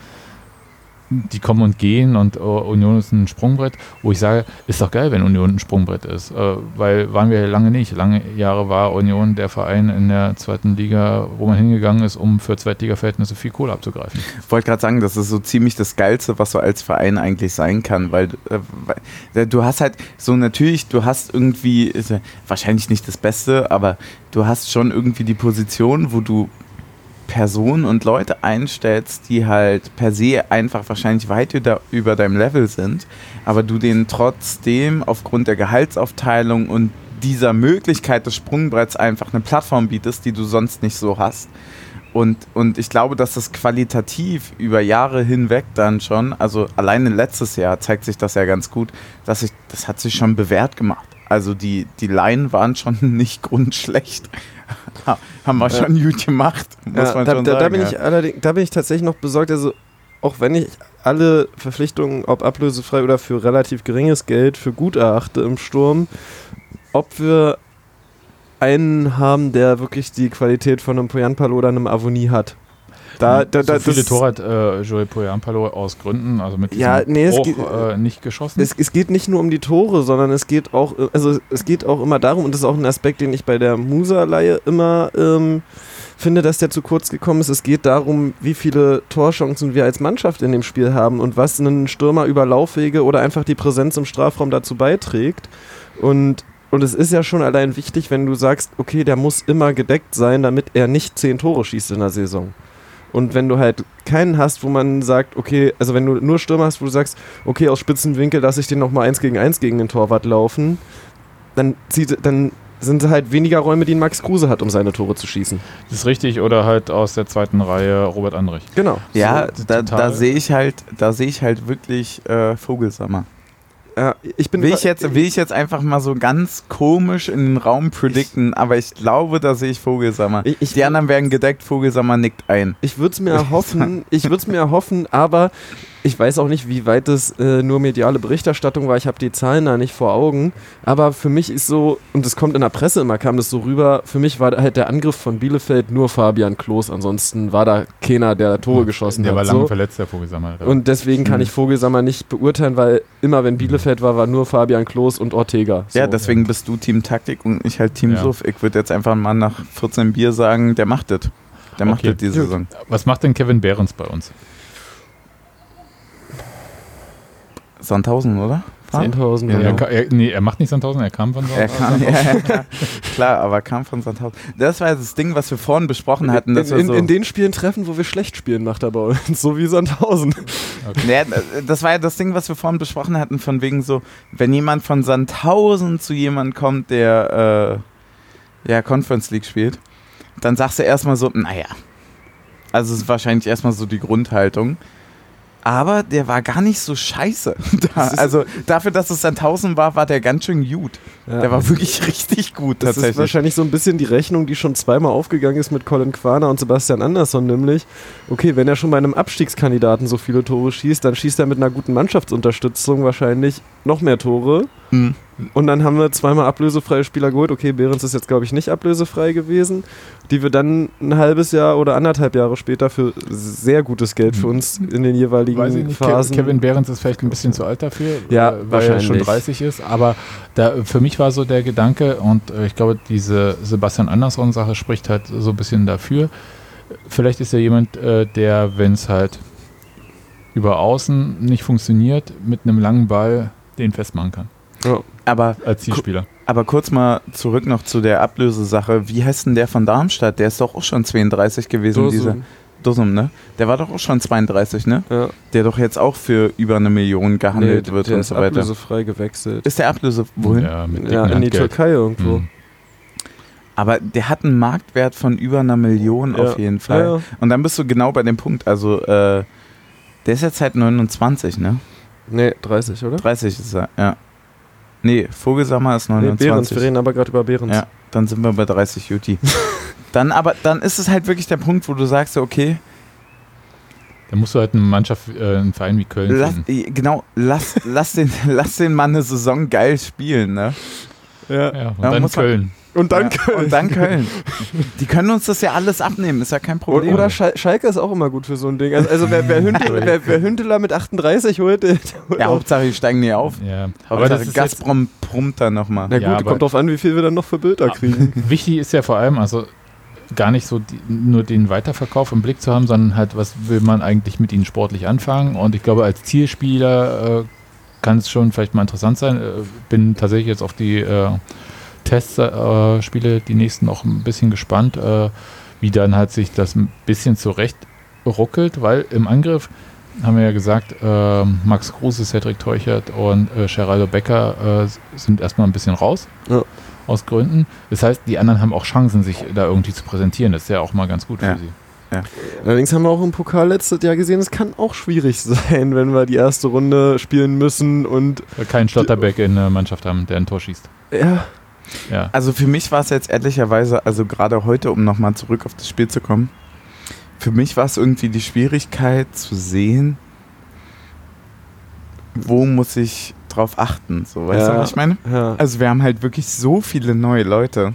die kommen und gehen und äh, Union ist ein Sprungbrett, wo ich sage, ist doch geil, wenn Union ein Sprungbrett ist, äh, weil waren wir lange nicht. Lange Jahre war Union der Verein in der zweiten Liga, wo man hingegangen ist, um für Zweitliga-Verhältnisse viel Kohle abzugreifen. Ich wollte gerade sagen, das ist so ziemlich das Geilste, was so als Verein eigentlich sein kann, weil, äh, weil du hast halt so natürlich, du hast irgendwie, wahrscheinlich nicht das Beste, aber du hast schon irgendwie die Position, wo du Personen und Leute einstellst, die halt per se einfach wahrscheinlich weit über, deinem Level sind, aber du denen trotzdem aufgrund der Gehaltsaufteilung und dieser Möglichkeit des Sprungbretts einfach eine Plattform bietest, die du sonst nicht so hast. Und, und ich glaube, dass das qualitativ über Jahre hinweg dann schon, also alleine letztes Jahr zeigt sich das ja ganz gut, dass ich, das hat sich schon bewährt gemacht. Also die, die Laien waren schon nicht grundschlecht. Ha- Haben wir Ja. schon gut gemacht, muss Ja, man da, schon da, sagen. da bin ja. ich allerdings, da bin ich tatsächlich noch besorgt, also auch wenn ich alle Verpflichtungen, ob ablösefrei oder für relativ geringes Geld, für gut erachte im Sturm, ob wir einen haben, der wirklich die Qualität von einem Poyanpalo oder einem Avonie hat. Da, da, da, so viele Tore hat äh, Joey Poyampalo aus Gründen, also mit Ja, nee, es Bruch, geht- äh, nicht geschossen. Es, es geht nicht nur um die Tore, sondern es geht auch, also es geht auch immer darum, und das ist auch ein Aspekt, den ich bei der Musa-Leihe immer ähm, finde, dass der zu kurz gekommen ist. Es geht darum, wie viele Torchancen wir als Mannschaft in dem Spiel haben und was einen Stürmer über Laufwege oder einfach die Präsenz im Strafraum dazu beiträgt. Und, und es ist ja schon allein wichtig, wenn du sagst, okay, der muss immer gedeckt sein, damit er nicht zehn Tore schießt in der Saison. Und wenn du halt keinen hast, wo man sagt, okay, also wenn du nur Stürmer hast, wo du sagst, okay, aus Spitzenwinkel lasse ich den nochmal eins gegen eins gegen den Torwart laufen, dann, zieht, dann sind halt weniger Räume, die Max Kruse hat, um seine Tore zu schießen. Das ist richtig, oder halt aus der zweiten Reihe Robert Andrich. Genau. Ja, So, da, da sehe ich halt, da sehe ich halt wirklich äh, Vogelsammer. Ja, ich bin Will ich, jetzt, will ich jetzt einfach mal so ganz komisch in den Raum predikten, aber ich glaube, da sehe ich Vogelsammer. Ich- ich- Die anderen werden gedeckt, Vogelsammer nickt ein. Ich würde es mir erhoffen, ich würde es mir erhoffen, aber ich weiß auch nicht, wie weit das äh, nur mediale Berichterstattung war. Ich habe die Zahlen da nicht vor Augen. Aber für mich ist so, und das kommt in der Presse immer, kam das so rüber, für mich war halt der Angriff von Bielefeld nur Fabian Klos. Ansonsten war da keiner, der Tore geschossen Der hat. war lange so. verletzt, der Vogelsammer. Und deswegen kann Mhm. ich Vogelsammer nicht beurteilen, weil immer wenn Bielefeld war, war nur Fabian Klos und Ortega. So. Ja, deswegen bist du Team Taktik und ich halt Team Ja. Suff. Ich würde jetzt einfach mal nach 14 Bier sagen, der macht das. Der macht Okay. das diese. Saison. Was macht denn Kevin Behrens bei uns? Sandhausen, oder? 10.000. Ja, Er, Ja, er, nee, er macht nicht Sandhausen, er kam von Er Sandhausen. kam, ja, ja, klar, klar, aber kam von Sandhausen. Das war das Ding, was wir vorhin besprochen hatten. in, Dass wir in, so, in den Spielen treffen, wo wir schlecht spielen, macht er bei uns. So wie Sandhausen. Ja, das war ja das Ding, was wir vorhin besprochen hatten, von wegen so, wenn jemand von Sandhausen zu jemandem kommt, der äh, ja Conference League spielt, dann sagst du erstmal so, naja. Also es ist wahrscheinlich erstmal so die Grundhaltung. Aber der war gar nicht so scheiße. Da, ist- also dafür, dass es Sandhausen war, war der ganz schön gut. Ja. Der war wirklich richtig gut Das ist tatsächlich. wahrscheinlich so ein bisschen die Rechnung, die schon zweimal aufgegangen ist mit Colin Quaner und Sebastian Andersson, nämlich, okay, wenn er schon bei einem Abstiegskandidaten so viele Tore schießt, dann schießt er mit einer guten Mannschaftsunterstützung wahrscheinlich noch mehr Tore. Mhm. Und dann haben wir zweimal ablösefreie Spieler geholt. Okay, Behrens ist jetzt, glaube ich, nicht ablösefrei gewesen, die wir dann ein halbes Jahr oder anderthalb Jahre später für sehr gutes Geld für uns in den jeweiligen Weiß ich nicht, Phasen. Kevin Behrens ist vielleicht ein bisschen zu alt dafür, Ja, äh, weil er schon wahrscheinlich. 30 ist. Aber da, für mich war so der Gedanke, und äh, ich glaube, diese Sebastian Andersson-Sache spricht halt so ein bisschen dafür. Vielleicht ist er jemand, äh, der, wenn es halt über außen nicht funktioniert, mit einem langen Ball den festmachen kann. Aber, Als Zielspieler. aber kurz mal zurück noch zu der Ablösesache. Wie heißt denn der von Darmstadt? Der ist doch auch schon 32 gewesen, Dosum. dieser Dosum, ne? Der war doch auch schon 32, ne? Ja. Der doch jetzt auch für über eine Million gehandelt Nee, wird der und ist so weiter. ablösefrei gewechselt. Ist der Ablöse wohin? Ja, mit Ja, in die. Türkei irgendwo. Mhm. Aber der hat einen Marktwert von über einer Million Ja. auf jeden Fall. Ja, ja. Und dann bist du genau bei dem Punkt. Also, äh, der ist jetzt halt 29, ne? Nee, 30, oder? 30 ist er, ja. Nee, Vogelsammer ist Nee, 29. Behrens, wir reden aber gerade über Behrens. Ja, dann sind wir bei 30 Juti. dann aber, dann ist es halt wirklich der Punkt, wo du sagst, okay, Da musst du halt eine Mannschaft, äh, einen Verein wie Köln lass, eh, genau, lass, lass, den, lass den Mann eine Saison geil spielen, ne? Ja. Ja, und Ja, dann muss man- Köln. Und dann ja, Köln. Und dann Köln. Die können uns das ja alles abnehmen, ist ja kein Problem. oder Schal Schalke ist auch immer gut für so ein Ding. Also, also wer, wer, Hünteler, wer, wer Hünteler mit 38 holt, der der holt ja, auch. Hauptsache, die steigen nie auf. Ja. Aber Hauptsache, das Gazprom prummt da nochmal. Na gut, kommt drauf an, wie viel wir dann noch für Bilder kriegen. Wichtig ist ja vor allem, also gar nicht so die, nur den Weiterverkauf im Blick zu haben, sondern halt, was will man eigentlich mit ihnen sportlich anfangen. Und ich glaube, als Zielspieler äh, kann es schon vielleicht mal interessant sein. Äh, bin tatsächlich jetzt auf die äh, Testspiele, äh, die nächsten, noch ein bisschen gespannt, äh, wie dann halt sich das ein bisschen zurecht ruckelt, weil im Angriff haben wir ja gesagt, äh, Max Kruse, Cedric Teuchert und äh, Geraldo Becker äh, sind erstmal ein bisschen raus. Ja. Aus Gründen. Das heißt, die anderen haben auch Chancen, sich da irgendwie zu präsentieren. Das ist ja auch mal ganz gut Ja. für sie. Allerdings haben wir auch im Pokal letztes Jahr gesehen, es kann auch schwierig sein, wenn wir die erste Runde spielen müssen und Keinen Schlotterbeck in der Mannschaft haben, der ein Tor schießt. ja, Ja. Also für mich war es jetzt ehrlicherweise, also gerade heute, um nochmal zurück auf das Spiel zu kommen, für mich war es irgendwie die Schwierigkeit zu sehen, wo muss ich drauf achten. So, weißt Ja. du, was ich meine? ja. Also wir haben halt wirklich so viele neue Leute,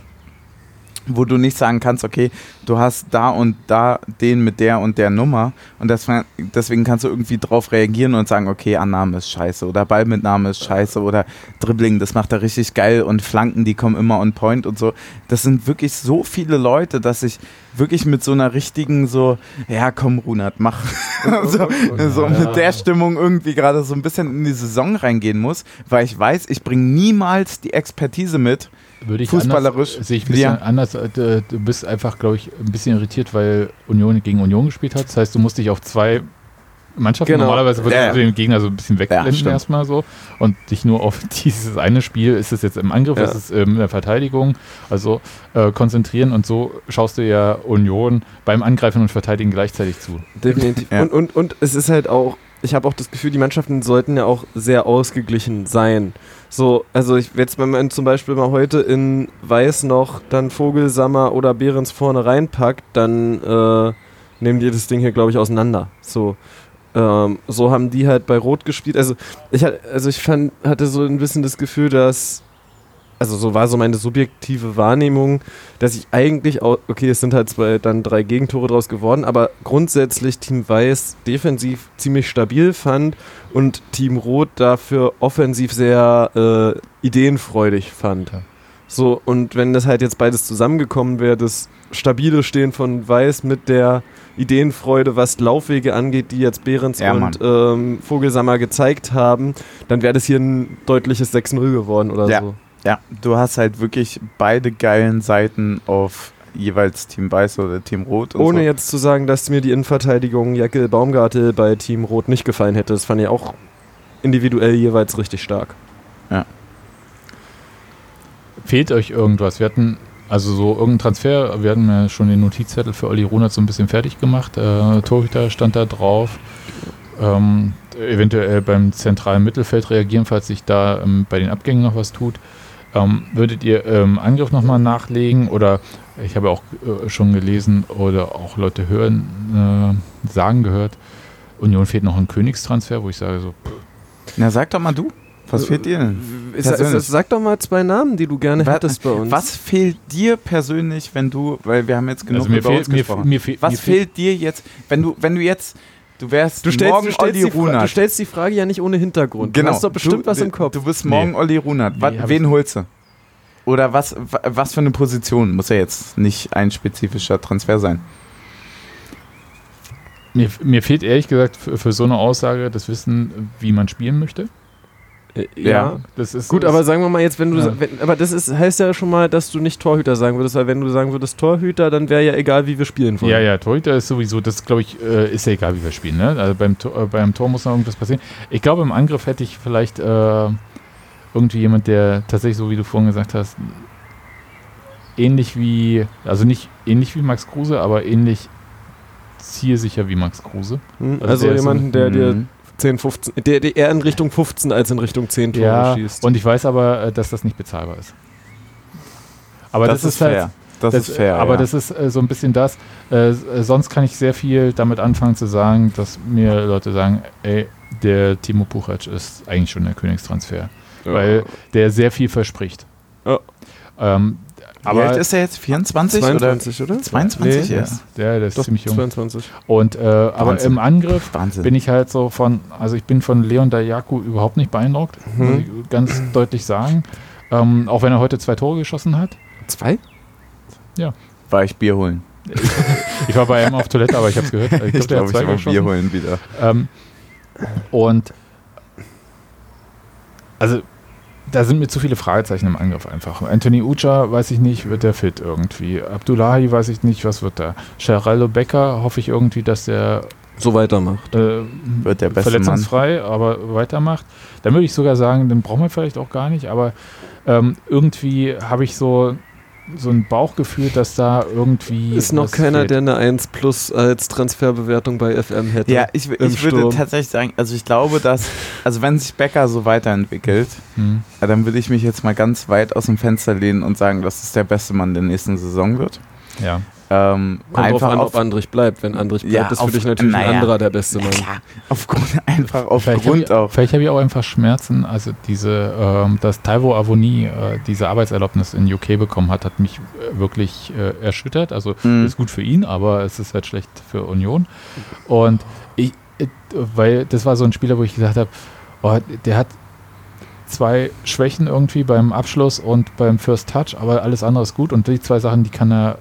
wo du nicht sagen kannst, okay, du hast da und da den mit der und der Nummer und das, deswegen kannst du irgendwie drauf reagieren und sagen, okay, Annahme ist scheiße oder Ballmitnahme ist scheiße oder Dribbling, das macht er richtig geil und Flanken, die kommen immer on point und so. Das sind wirklich so viele Leute, dass ich wirklich mit so einer richtigen so, ja komm Runert, mach. so, so Ja. mit der Stimmung irgendwie gerade so ein bisschen in die Saison reingehen muss, weil ich weiß, ich bringe niemals die Expertise mit. Würde ich Fußballerisch, anders, sehe ich ein bisschen ja. anders. äh, Du bist einfach, glaube ich, ein bisschen irritiert, weil Union gegen Union gespielt hat. Das heißt, du musst dich auf zwei Mannschaften Genau. normalerweise würdest Ja, du ja. den Gegner so ein bisschen wegblenden stimmt. erstmal so und dich nur auf dieses eine Spiel, ist es jetzt im Angriff, Ja. ist es ähm, in der Verteidigung, also äh, konzentrieren und so schaust du ja Union beim Angreifen und Verteidigen gleichzeitig zu. Definitiv. Ja. Und, und, und es ist halt auch, ich habe auch das Gefühl, die Mannschaften sollten ja auch sehr ausgeglichen sein. So, also ich jetzt, wenn man zum Beispiel mal heute in Weiß noch dann Vogelsammer oder Behrens vorne reinpackt, dann äh, nehmen die das Ding hier, glaube ich, auseinander. So. Ähm, so haben die halt bei Rot gespielt. Also ich, also ich fand, hatte so ein bisschen das Gefühl, dass also so war so meine subjektive Wahrnehmung, dass ich eigentlich auch, okay, es sind halt zwei, dann drei Gegentore draus geworden, aber grundsätzlich Team Weiß defensiv ziemlich stabil fand und Team Rot dafür offensiv sehr äh, ideenfreudig fand. Ja. So, und wenn das halt jetzt beides zusammengekommen wäre, das stabile Stehen von Weiß mit der Ideenfreude, was Laufwege angeht, die jetzt Behrens Ja, und ähm, Vogelsammer gezeigt haben, dann wäre das hier ein deutliches 6-0 geworden oder Ja. so. Ja, du hast halt wirklich beide geilen Seiten auf jeweils Team Weiß oder Team Rot. Und Ohne so. jetzt zu sagen, dass mir die Innenverteidigung Jackel Baumgartel bei Team Rot nicht gefallen hätte. Das fand ich auch individuell jeweils richtig stark. Fehlt euch irgendwas? Wir hatten also so irgendein Transfer, wir hatten ja schon den Notizzettel für Olli Runert so ein bisschen fertig gemacht. Äh, Torhüter stand da drauf. Ähm, eventuell beim zentralen Mittelfeld reagieren, falls sich da ähm, bei den Abgängen noch was tut. Ähm, würdet ihr ähm, Angriff nochmal nachlegen oder ich habe auch äh, schon gelesen oder auch Leute hören, äh, sagen gehört, Union fehlt noch ein Königstransfer, wo ich sage so, pff, Na, sag doch mal du. Was fehlt dir denn? Sa- Persönlich. Sag doch mal zwei Namen, die du gerne Wa- hättest bei uns. Was fehlt dir persönlich, wenn du, weil wir haben jetzt genug also mir über fehlt, uns mir, gesprochen. mir, Was mir fehlt, fehlt dir jetzt, wenn du, wenn du jetzt, du wärst Du stellst, morgen du, stellst Olli die Fra- du Runert. stellst die Frage ja nicht ohne Hintergrund. genau. Du hast doch bestimmt du, was im Kopf. Du bist morgen Nee. Olli Runert. Nee, wen holst du? Oder was, wa- was für eine Position? Muss ja jetzt nicht ein spezifischer Transfer sein. Mir, mir fehlt ehrlich gesagt für, für so eine Aussage das Wissen, wie man spielen möchte. Äh, Ja. Das ist Gut, das, aber sagen wir mal jetzt, wenn du, Ja. wenn, aber das ist, heißt ja schon mal, dass du nicht Torhüter sagen würdest, weil wenn du sagen würdest Torhüter, dann wäre ja egal, wie wir spielen wollen. Ja, ja, Torhüter ist sowieso, das glaube ich, äh, ist ja egal, wie wir spielen. Ne? Also beim, Tor- äh, beim Tor muss noch irgendwas passieren. Ich glaube, im Angriff hätte ich vielleicht äh, irgendwie jemand, der tatsächlich, so wie du vorhin gesagt hast, ähnlich wie, also nicht ähnlich wie Max Kruse, aber ähnlich zielsicher wie Max Kruse. Hm, Also Also, der jemanden, der dir Mhm. 10, 15, der, der eher in Richtung 15 als in Richtung 10 Tore Ja, schießt. und ich weiß aber, äh, dass das nicht bezahlbar ist. Aber das, ist, fair. halt, Das, ist fair. Aber ja. das ist äh, so ein bisschen das. Äh, äh, sonst kann ich sehr viel damit anfangen zu sagen, dass mir Leute sagen, ey, der Timo Puchac ist eigentlich schon der Königstransfer. Weil der sehr viel verspricht. Ja. Ähm, Wie alt aber ist er jetzt? 24 22, oder? oder? 22 Nee. erst. der, der ist Doch, ziemlich jung. 22. Und äh, aber im Angriff Wahnsinn. bin ich halt so von, also ich bin von Leon Dayaku überhaupt nicht beeindruckt, muss Mhm. ich ganz deutlich sagen. Ähm, auch wenn er heute zwei Tore geschossen hat. Zwei? War ich Bier holen. Ich war bei ihm auf Toilette, aber ich habe es gehört. Ich, Ich glaub, glaube, ich zwei war geschossen. Bier holen wieder. Ähm, und also da sind mir zu viele Fragezeichen im Angriff einfach. Anthony Ucha, weiß ich nicht, wird der fit irgendwie. Abdullahi, weiß ich nicht, was wird da. Geraldo Becker, hoffe ich irgendwie, dass der So weitermacht. äh, Wird der beste verletzungsfrei, aber weitermacht. Dann würde ich sogar sagen, den brauchen wir vielleicht auch gar nicht, aber ähm, irgendwie habe ich so, so ein Bauchgefühl, dass da irgendwie. Ist noch keiner, fehlt. der eine 1 plus als Transferbewertung bei FM hätte. Ja, ich, ich würde Sturm. tatsächlich sagen, also ich glaube, dass, also wenn sich Becker so weiterentwickelt, Hm. ja, dann würde ich mich jetzt mal ganz weit aus dem Fenster lehnen und sagen, dass es der beste Mann der nächsten Saison wird. Ja. Ähm, Kommt drauf einfach an, auf, ob Andrich bleibt. Wenn Andrich bleibt, Ja, ist auf- für dich natürlich naja. ein anderer der beste ja, Mann. klar, aufgrund, einfach Vielleicht habe aufgrund ich, auch. vielleicht hab ich auch einfach Schmerzen. Also diese, ähm, dass Taiwo Avoni äh, diese Arbeitserlaubnis in UK bekommen hat, hat mich äh, wirklich äh, erschüttert. Also Mhm. ist gut für ihn, aber es ist halt schlecht für Union. Und ich, äh, weil das war so ein Spieler, wo ich gesagt habe, oh, der hat zwei Schwächen irgendwie beim Abschluss und beim First Touch, aber alles andere ist gut und die zwei Sachen, die kann er.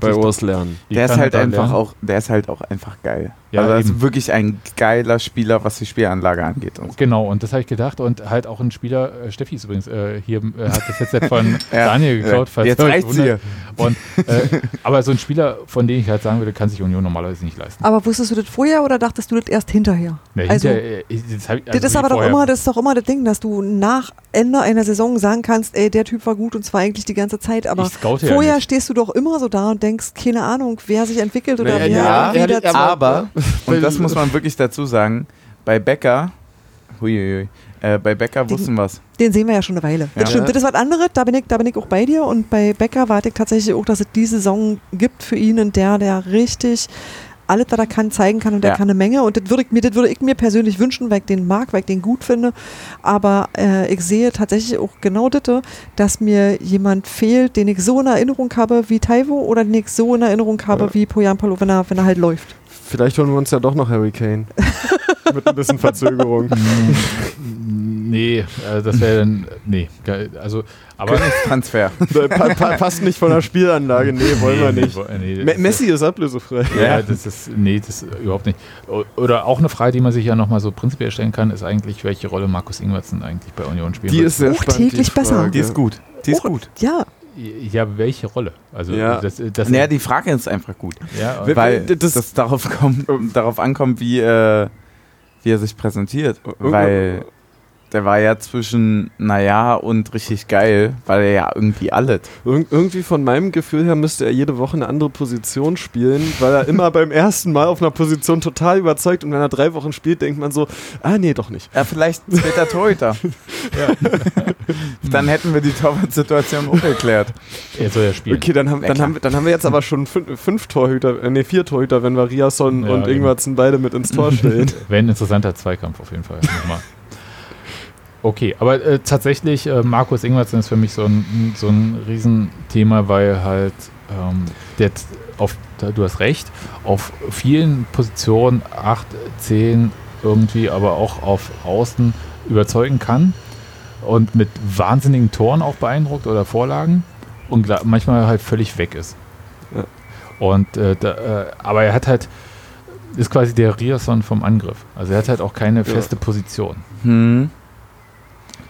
Bei Urs lernen. die Der ist halt einfach lernen. auch, der ist halt auch einfach geil. Ja, also er ist wirklich ein geiler Spieler, was die Spielanlage angeht. Und so. Genau, und das habe ich gedacht. Und halt auch ein Spieler, äh, Steffi ist übrigens äh, hier, äh, hat das Headset von Ja. Daniel geklaut. falls Jetzt reicht's hier. Und, äh, aber so ein Spieler, von dem ich halt sagen würde, kann sich Union normalerweise nicht leisten. Aber wusstest du das vorher oder dachtest du das erst hinterher? Nee, also, hinter- äh, das, ich- das also ist wie aber doch immer, das ist doch immer das Ding, dass du nach Ende einer Saison sagen kannst, ey, der Typ war gut und zwar eigentlich die ganze Zeit, aber ja vorher nicht. stehst du doch immer so da und denkst, keine Ahnung, wer sich entwickelt oder Naja, wer ja, er hat- Zug- Aber, und das muss man wirklich dazu sagen, bei Becker, huiuiui, äh, bei Becker Den- wussten was. Den sehen wir ja schon eine Weile. Ja. Das stimmt, das ist was anderes, da bin, ich, da bin ich auch bei dir. Und bei Becker warte ich tatsächlich auch, dass es die Saison gibt für ihn und der, der richtig alles, was er kann, zeigen kann und der Ja. kann eine Menge. Und das würde ich mir, das würde ich mir persönlich wünschen, weil ich den mag, weil ich den gut finde. Aber äh, ich sehe tatsächlich auch genau das, dass mir jemand fehlt, den ich so in Erinnerung habe wie Taiwo oder den ich so in Erinnerung habe Ja. wie Poyampalo, wenn er, wenn er halt läuft. Vielleicht holen wir uns ja doch noch Harry Kane. Mit ein bisschen Verzögerung. Mm, nee, äh, das wäre dann, nee, geil, also, aber. Pa passt nicht von der Spielanlage, nee, wollen wir Nee, nicht. nee, das- Messi ist ablösefrei. Ja, das ist, nee, das ist überhaupt nicht. Oder auch eine Frage, die man sich ja nochmal so prinzipiell stellen kann, ist eigentlich, welche Rolle Markus Ingwertsen eigentlich bei Union spielt. Die ist sehr Auch spannend. täglich besser. Die ist gut. Die ist Oh, gut. Ja, Ja, welche Rolle? Also, Ja. das, das Naja, die Frage ist einfach gut. ja, Weil das- das, darauf, kommt, darauf ankommt, wie, äh, wie er sich präsentiert. Irgendwo- Weil der war ja zwischen naja und richtig geil, weil er ja irgendwie alles. Ir irgendwie von meinem Gefühl her müsste er jede Woche eine andere Position spielen, weil er immer beim ersten Mal auf einer Position total überzeugt und wenn er drei Wochen spielt, denkt man so, ah nee, doch nicht. Ja, vielleicht später Torhüter. Dann hätten wir die Torwart-Situation auch geklärt. er soll ja spielen. Okay, dann haben, dann, haben, wir- dann haben wir jetzt aber schon fünf, fünf Torhüter, äh, nee, vier Torhüter, wenn wir Riasson Ja, und eben. Ingwertsen beide mit ins Tor stellen. Wäre ein interessanter Zweikampf auf jeden Fall. Nochmal. Okay, aber äh, tatsächlich, äh, Markus Ingwertsen ist für mich so ein, so ein Riesenthema, weil halt ähm, der auf, du hast recht, auf vielen Positionen, 8, 10 irgendwie, aber auch auf Außen überzeugen kann und mit wahnsinnigen Toren auch beeindruckt oder Vorlagen und manchmal halt völlig weg ist. Ja. Und äh, da, äh, aber er hat halt ist quasi der Riasson vom Angriff. Also er hat halt auch keine feste Position. Hm.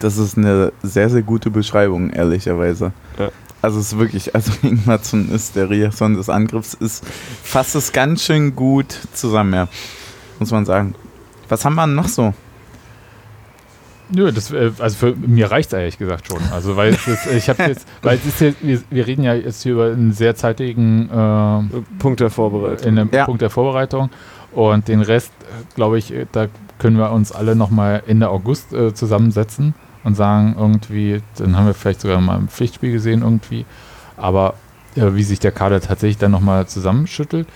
Das ist eine sehr, sehr gute Beschreibung, ehrlicherweise. Ja. Also es ist wirklich, also Ingmarsson ist der Riasson des Angriffs, ist fasst es ganz schön gut zusammen, ja. Muss man sagen. Was haben wir noch so? Nö, das, äh, also für mir reicht es ehrlich gesagt schon. Also weil es ist, ich habe jetzt, weil es ist jetzt, wir, wir reden ja jetzt hier über einen sehr zeitigen äh, Punkt der Vorbereitung. in dem Ja. Punkt der Vorbereitung und den Rest, glaube ich, äh, da können wir uns alle nochmal Ende August äh, zusammensetzen und sagen irgendwie, dann haben wir vielleicht sogar mal ein Pflichtspiel gesehen irgendwie, aber äh, wie sich der Kader tatsächlich dann nochmal zusammenschüttelt.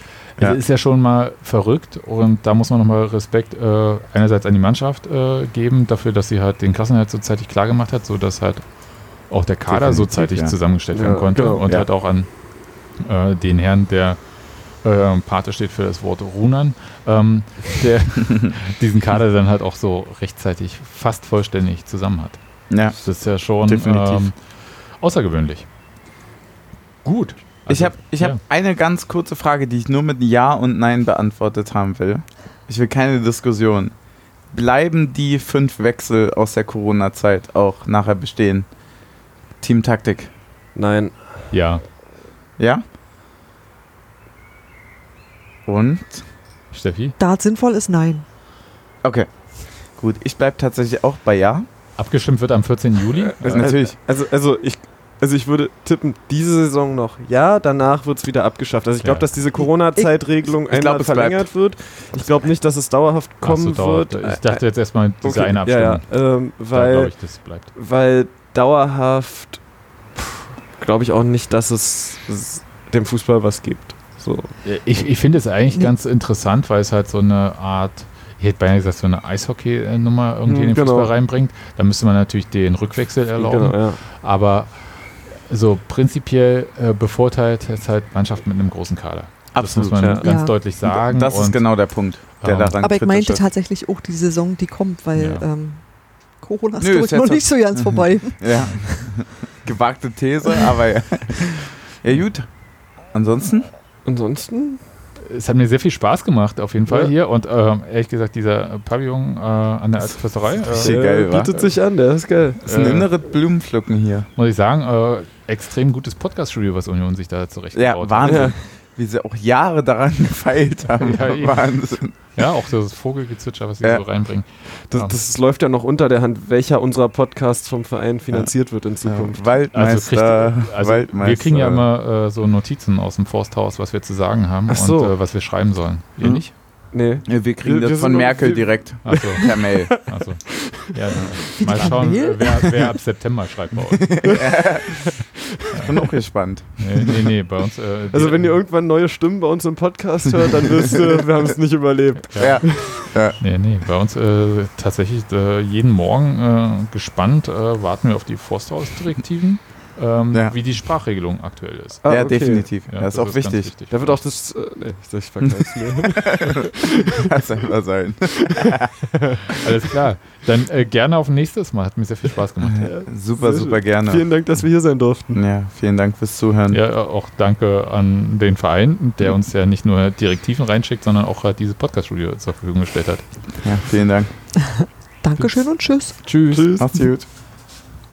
Ja. Ist ja schon mal verrückt und da muss man nochmal Respekt äh, einerseits an die Mannschaft äh, geben, dafür, dass sie halt den Klassenerhalt so zeitig klar gemacht hat, sodass halt auch der Kader so Definitiv, zeitig ja. zusammengestellt Ja, werden konnte genau, und halt auch an äh, den Herrn, der äh, Pate steht für das Wort Runern, ähm, der diesen Kader dann halt auch so rechtzeitig fast vollständig zusammen hat. Ja. Das ist ja schon Definitiv. ähm, außergewöhnlich. Gut. ich Also, habe ich hab ja. eine ganz kurze Frage, die ich nur mit Ja und Nein beantwortet haben will. Ich will keine Diskussion. Bleiben die fünf Wechsel aus der Corona-Zeit auch nachher bestehen? Teamtaktik. Nein. Ja, Ja? Und? Steffi, da sinnvoll ist nein. Okay. Gut, ich bleibe tatsächlich auch bei Ja. abgestimmt wird am 14. Juli. Also natürlich. Also, also ich. Also ich würde tippen, diese Saison noch ja, danach wird es wieder abgeschafft. Also ich glaube, Ja. dass diese Corona-Zeitregelung glaub, einmal bleibt. verlängert wird. Ich glaube nicht, dass es dauerhaft ach so, kommen dauert. wird. Ich dachte jetzt erstmal diese Okay, eine Abstimmung. Ja, ja, ähm, Da weil, glaube ich, das bleibt. weil dauerhaft glaube ich auch nicht, dass es dem Fußball was gibt. So. Ich, ich finde es eigentlich Nee. ganz interessant, weil es halt so eine Art, ich hätte beinahe gesagt, so eine Eishockey-Nummer irgendwie in den genau. Fußball reinbringt. Da müsste man natürlich den Rückwechsel erlauben. Genau, ja. Aber so prinzipiell äh, bevorteilt es halt Mannschaft mit einem großen Kader. Das muss man ja. ganz Ja. deutlich sagen. Das ist Und, genau der Punkt, der ähm, daran Aber ich meinte ist. tatsächlich auch die Saison, die kommt, weil Ja. ähm, Corona ist Nö, ist noch nicht so ganz vorbei. Ja. Gewagte These, aber ja. Ja, gut. Ansonsten? Ansonsten es hat mir sehr viel Spaß gemacht, auf jeden Fall Ja. hier. Und ähm, ehrlich gesagt, dieser Pavillon äh, an der Alten Försterei, Richtig äh, geil, wa? bietet sich an, der ist geil. Das ist ein Äh, inneres Blumenpflücken hier. muss ich sagen, äh, extrem gutes Podcast-Studio, was Union sich da zurecht Ja. Wahnsinn. Ja. Wie sie auch Jahre daran gefeilt haben. Ja. Wahnsinn. Ja, auch das Vogelgezwitscher, was sie Ja. so reinbringen. Das, Ja. das läuft ja noch unter der Hand, welcher unserer Podcasts vom Verein finanziert wird in Zukunft. Also, kriegt, Waldmeister. also Waldmeister. wir kriegen ja immer äh, so Notizen aus dem Forsthaus, was wir zu sagen haben so. und äh, was wir schreiben sollen. Ihr Mhm. nicht? Nee. Ja, wir kriegen Wir- wir das von Merkel wir- direkt Achso, per Mail. achso. Ja, mal schauen, äh, wer, wer ab September schreibt bei uns. Ich bin auch gespannt. Nee, nee, nee bei uns. Äh, Also wenn ihr irgendwann neue Stimmen bei uns im Podcast hört, dann wisst ihr, wir haben es nicht überlebt. Ja. Nee, nee, bei uns äh, tatsächlich äh, jeden Morgen äh, gespannt äh, warten wir auf die Forsthausdirektiven ähm, Ja. wie die Sprachregelung aktuell ist. Ah, ja, okay. definitiv. Ja, das ist auch ganz wichtig. Da wird auch das. Äh, nee, ich, mir. Das einfach sein. Alles klar. Dann äh, gerne auf nächstes Mal. Hat mir sehr viel Spaß gemacht. Super, Sehr super schön. gerne. Vielen Dank, dass wir hier sein durften. Ja, vielen Dank fürs Zuhören. Ja, auch danke an den Verein, der uns ja nicht nur Direktiven reinschickt, sondern auch äh, dieses Podcast-Studio zur Verfügung gestellt hat. Ja, vielen Dank. Dankeschön und tschüss. Tschüss. Macht's gut.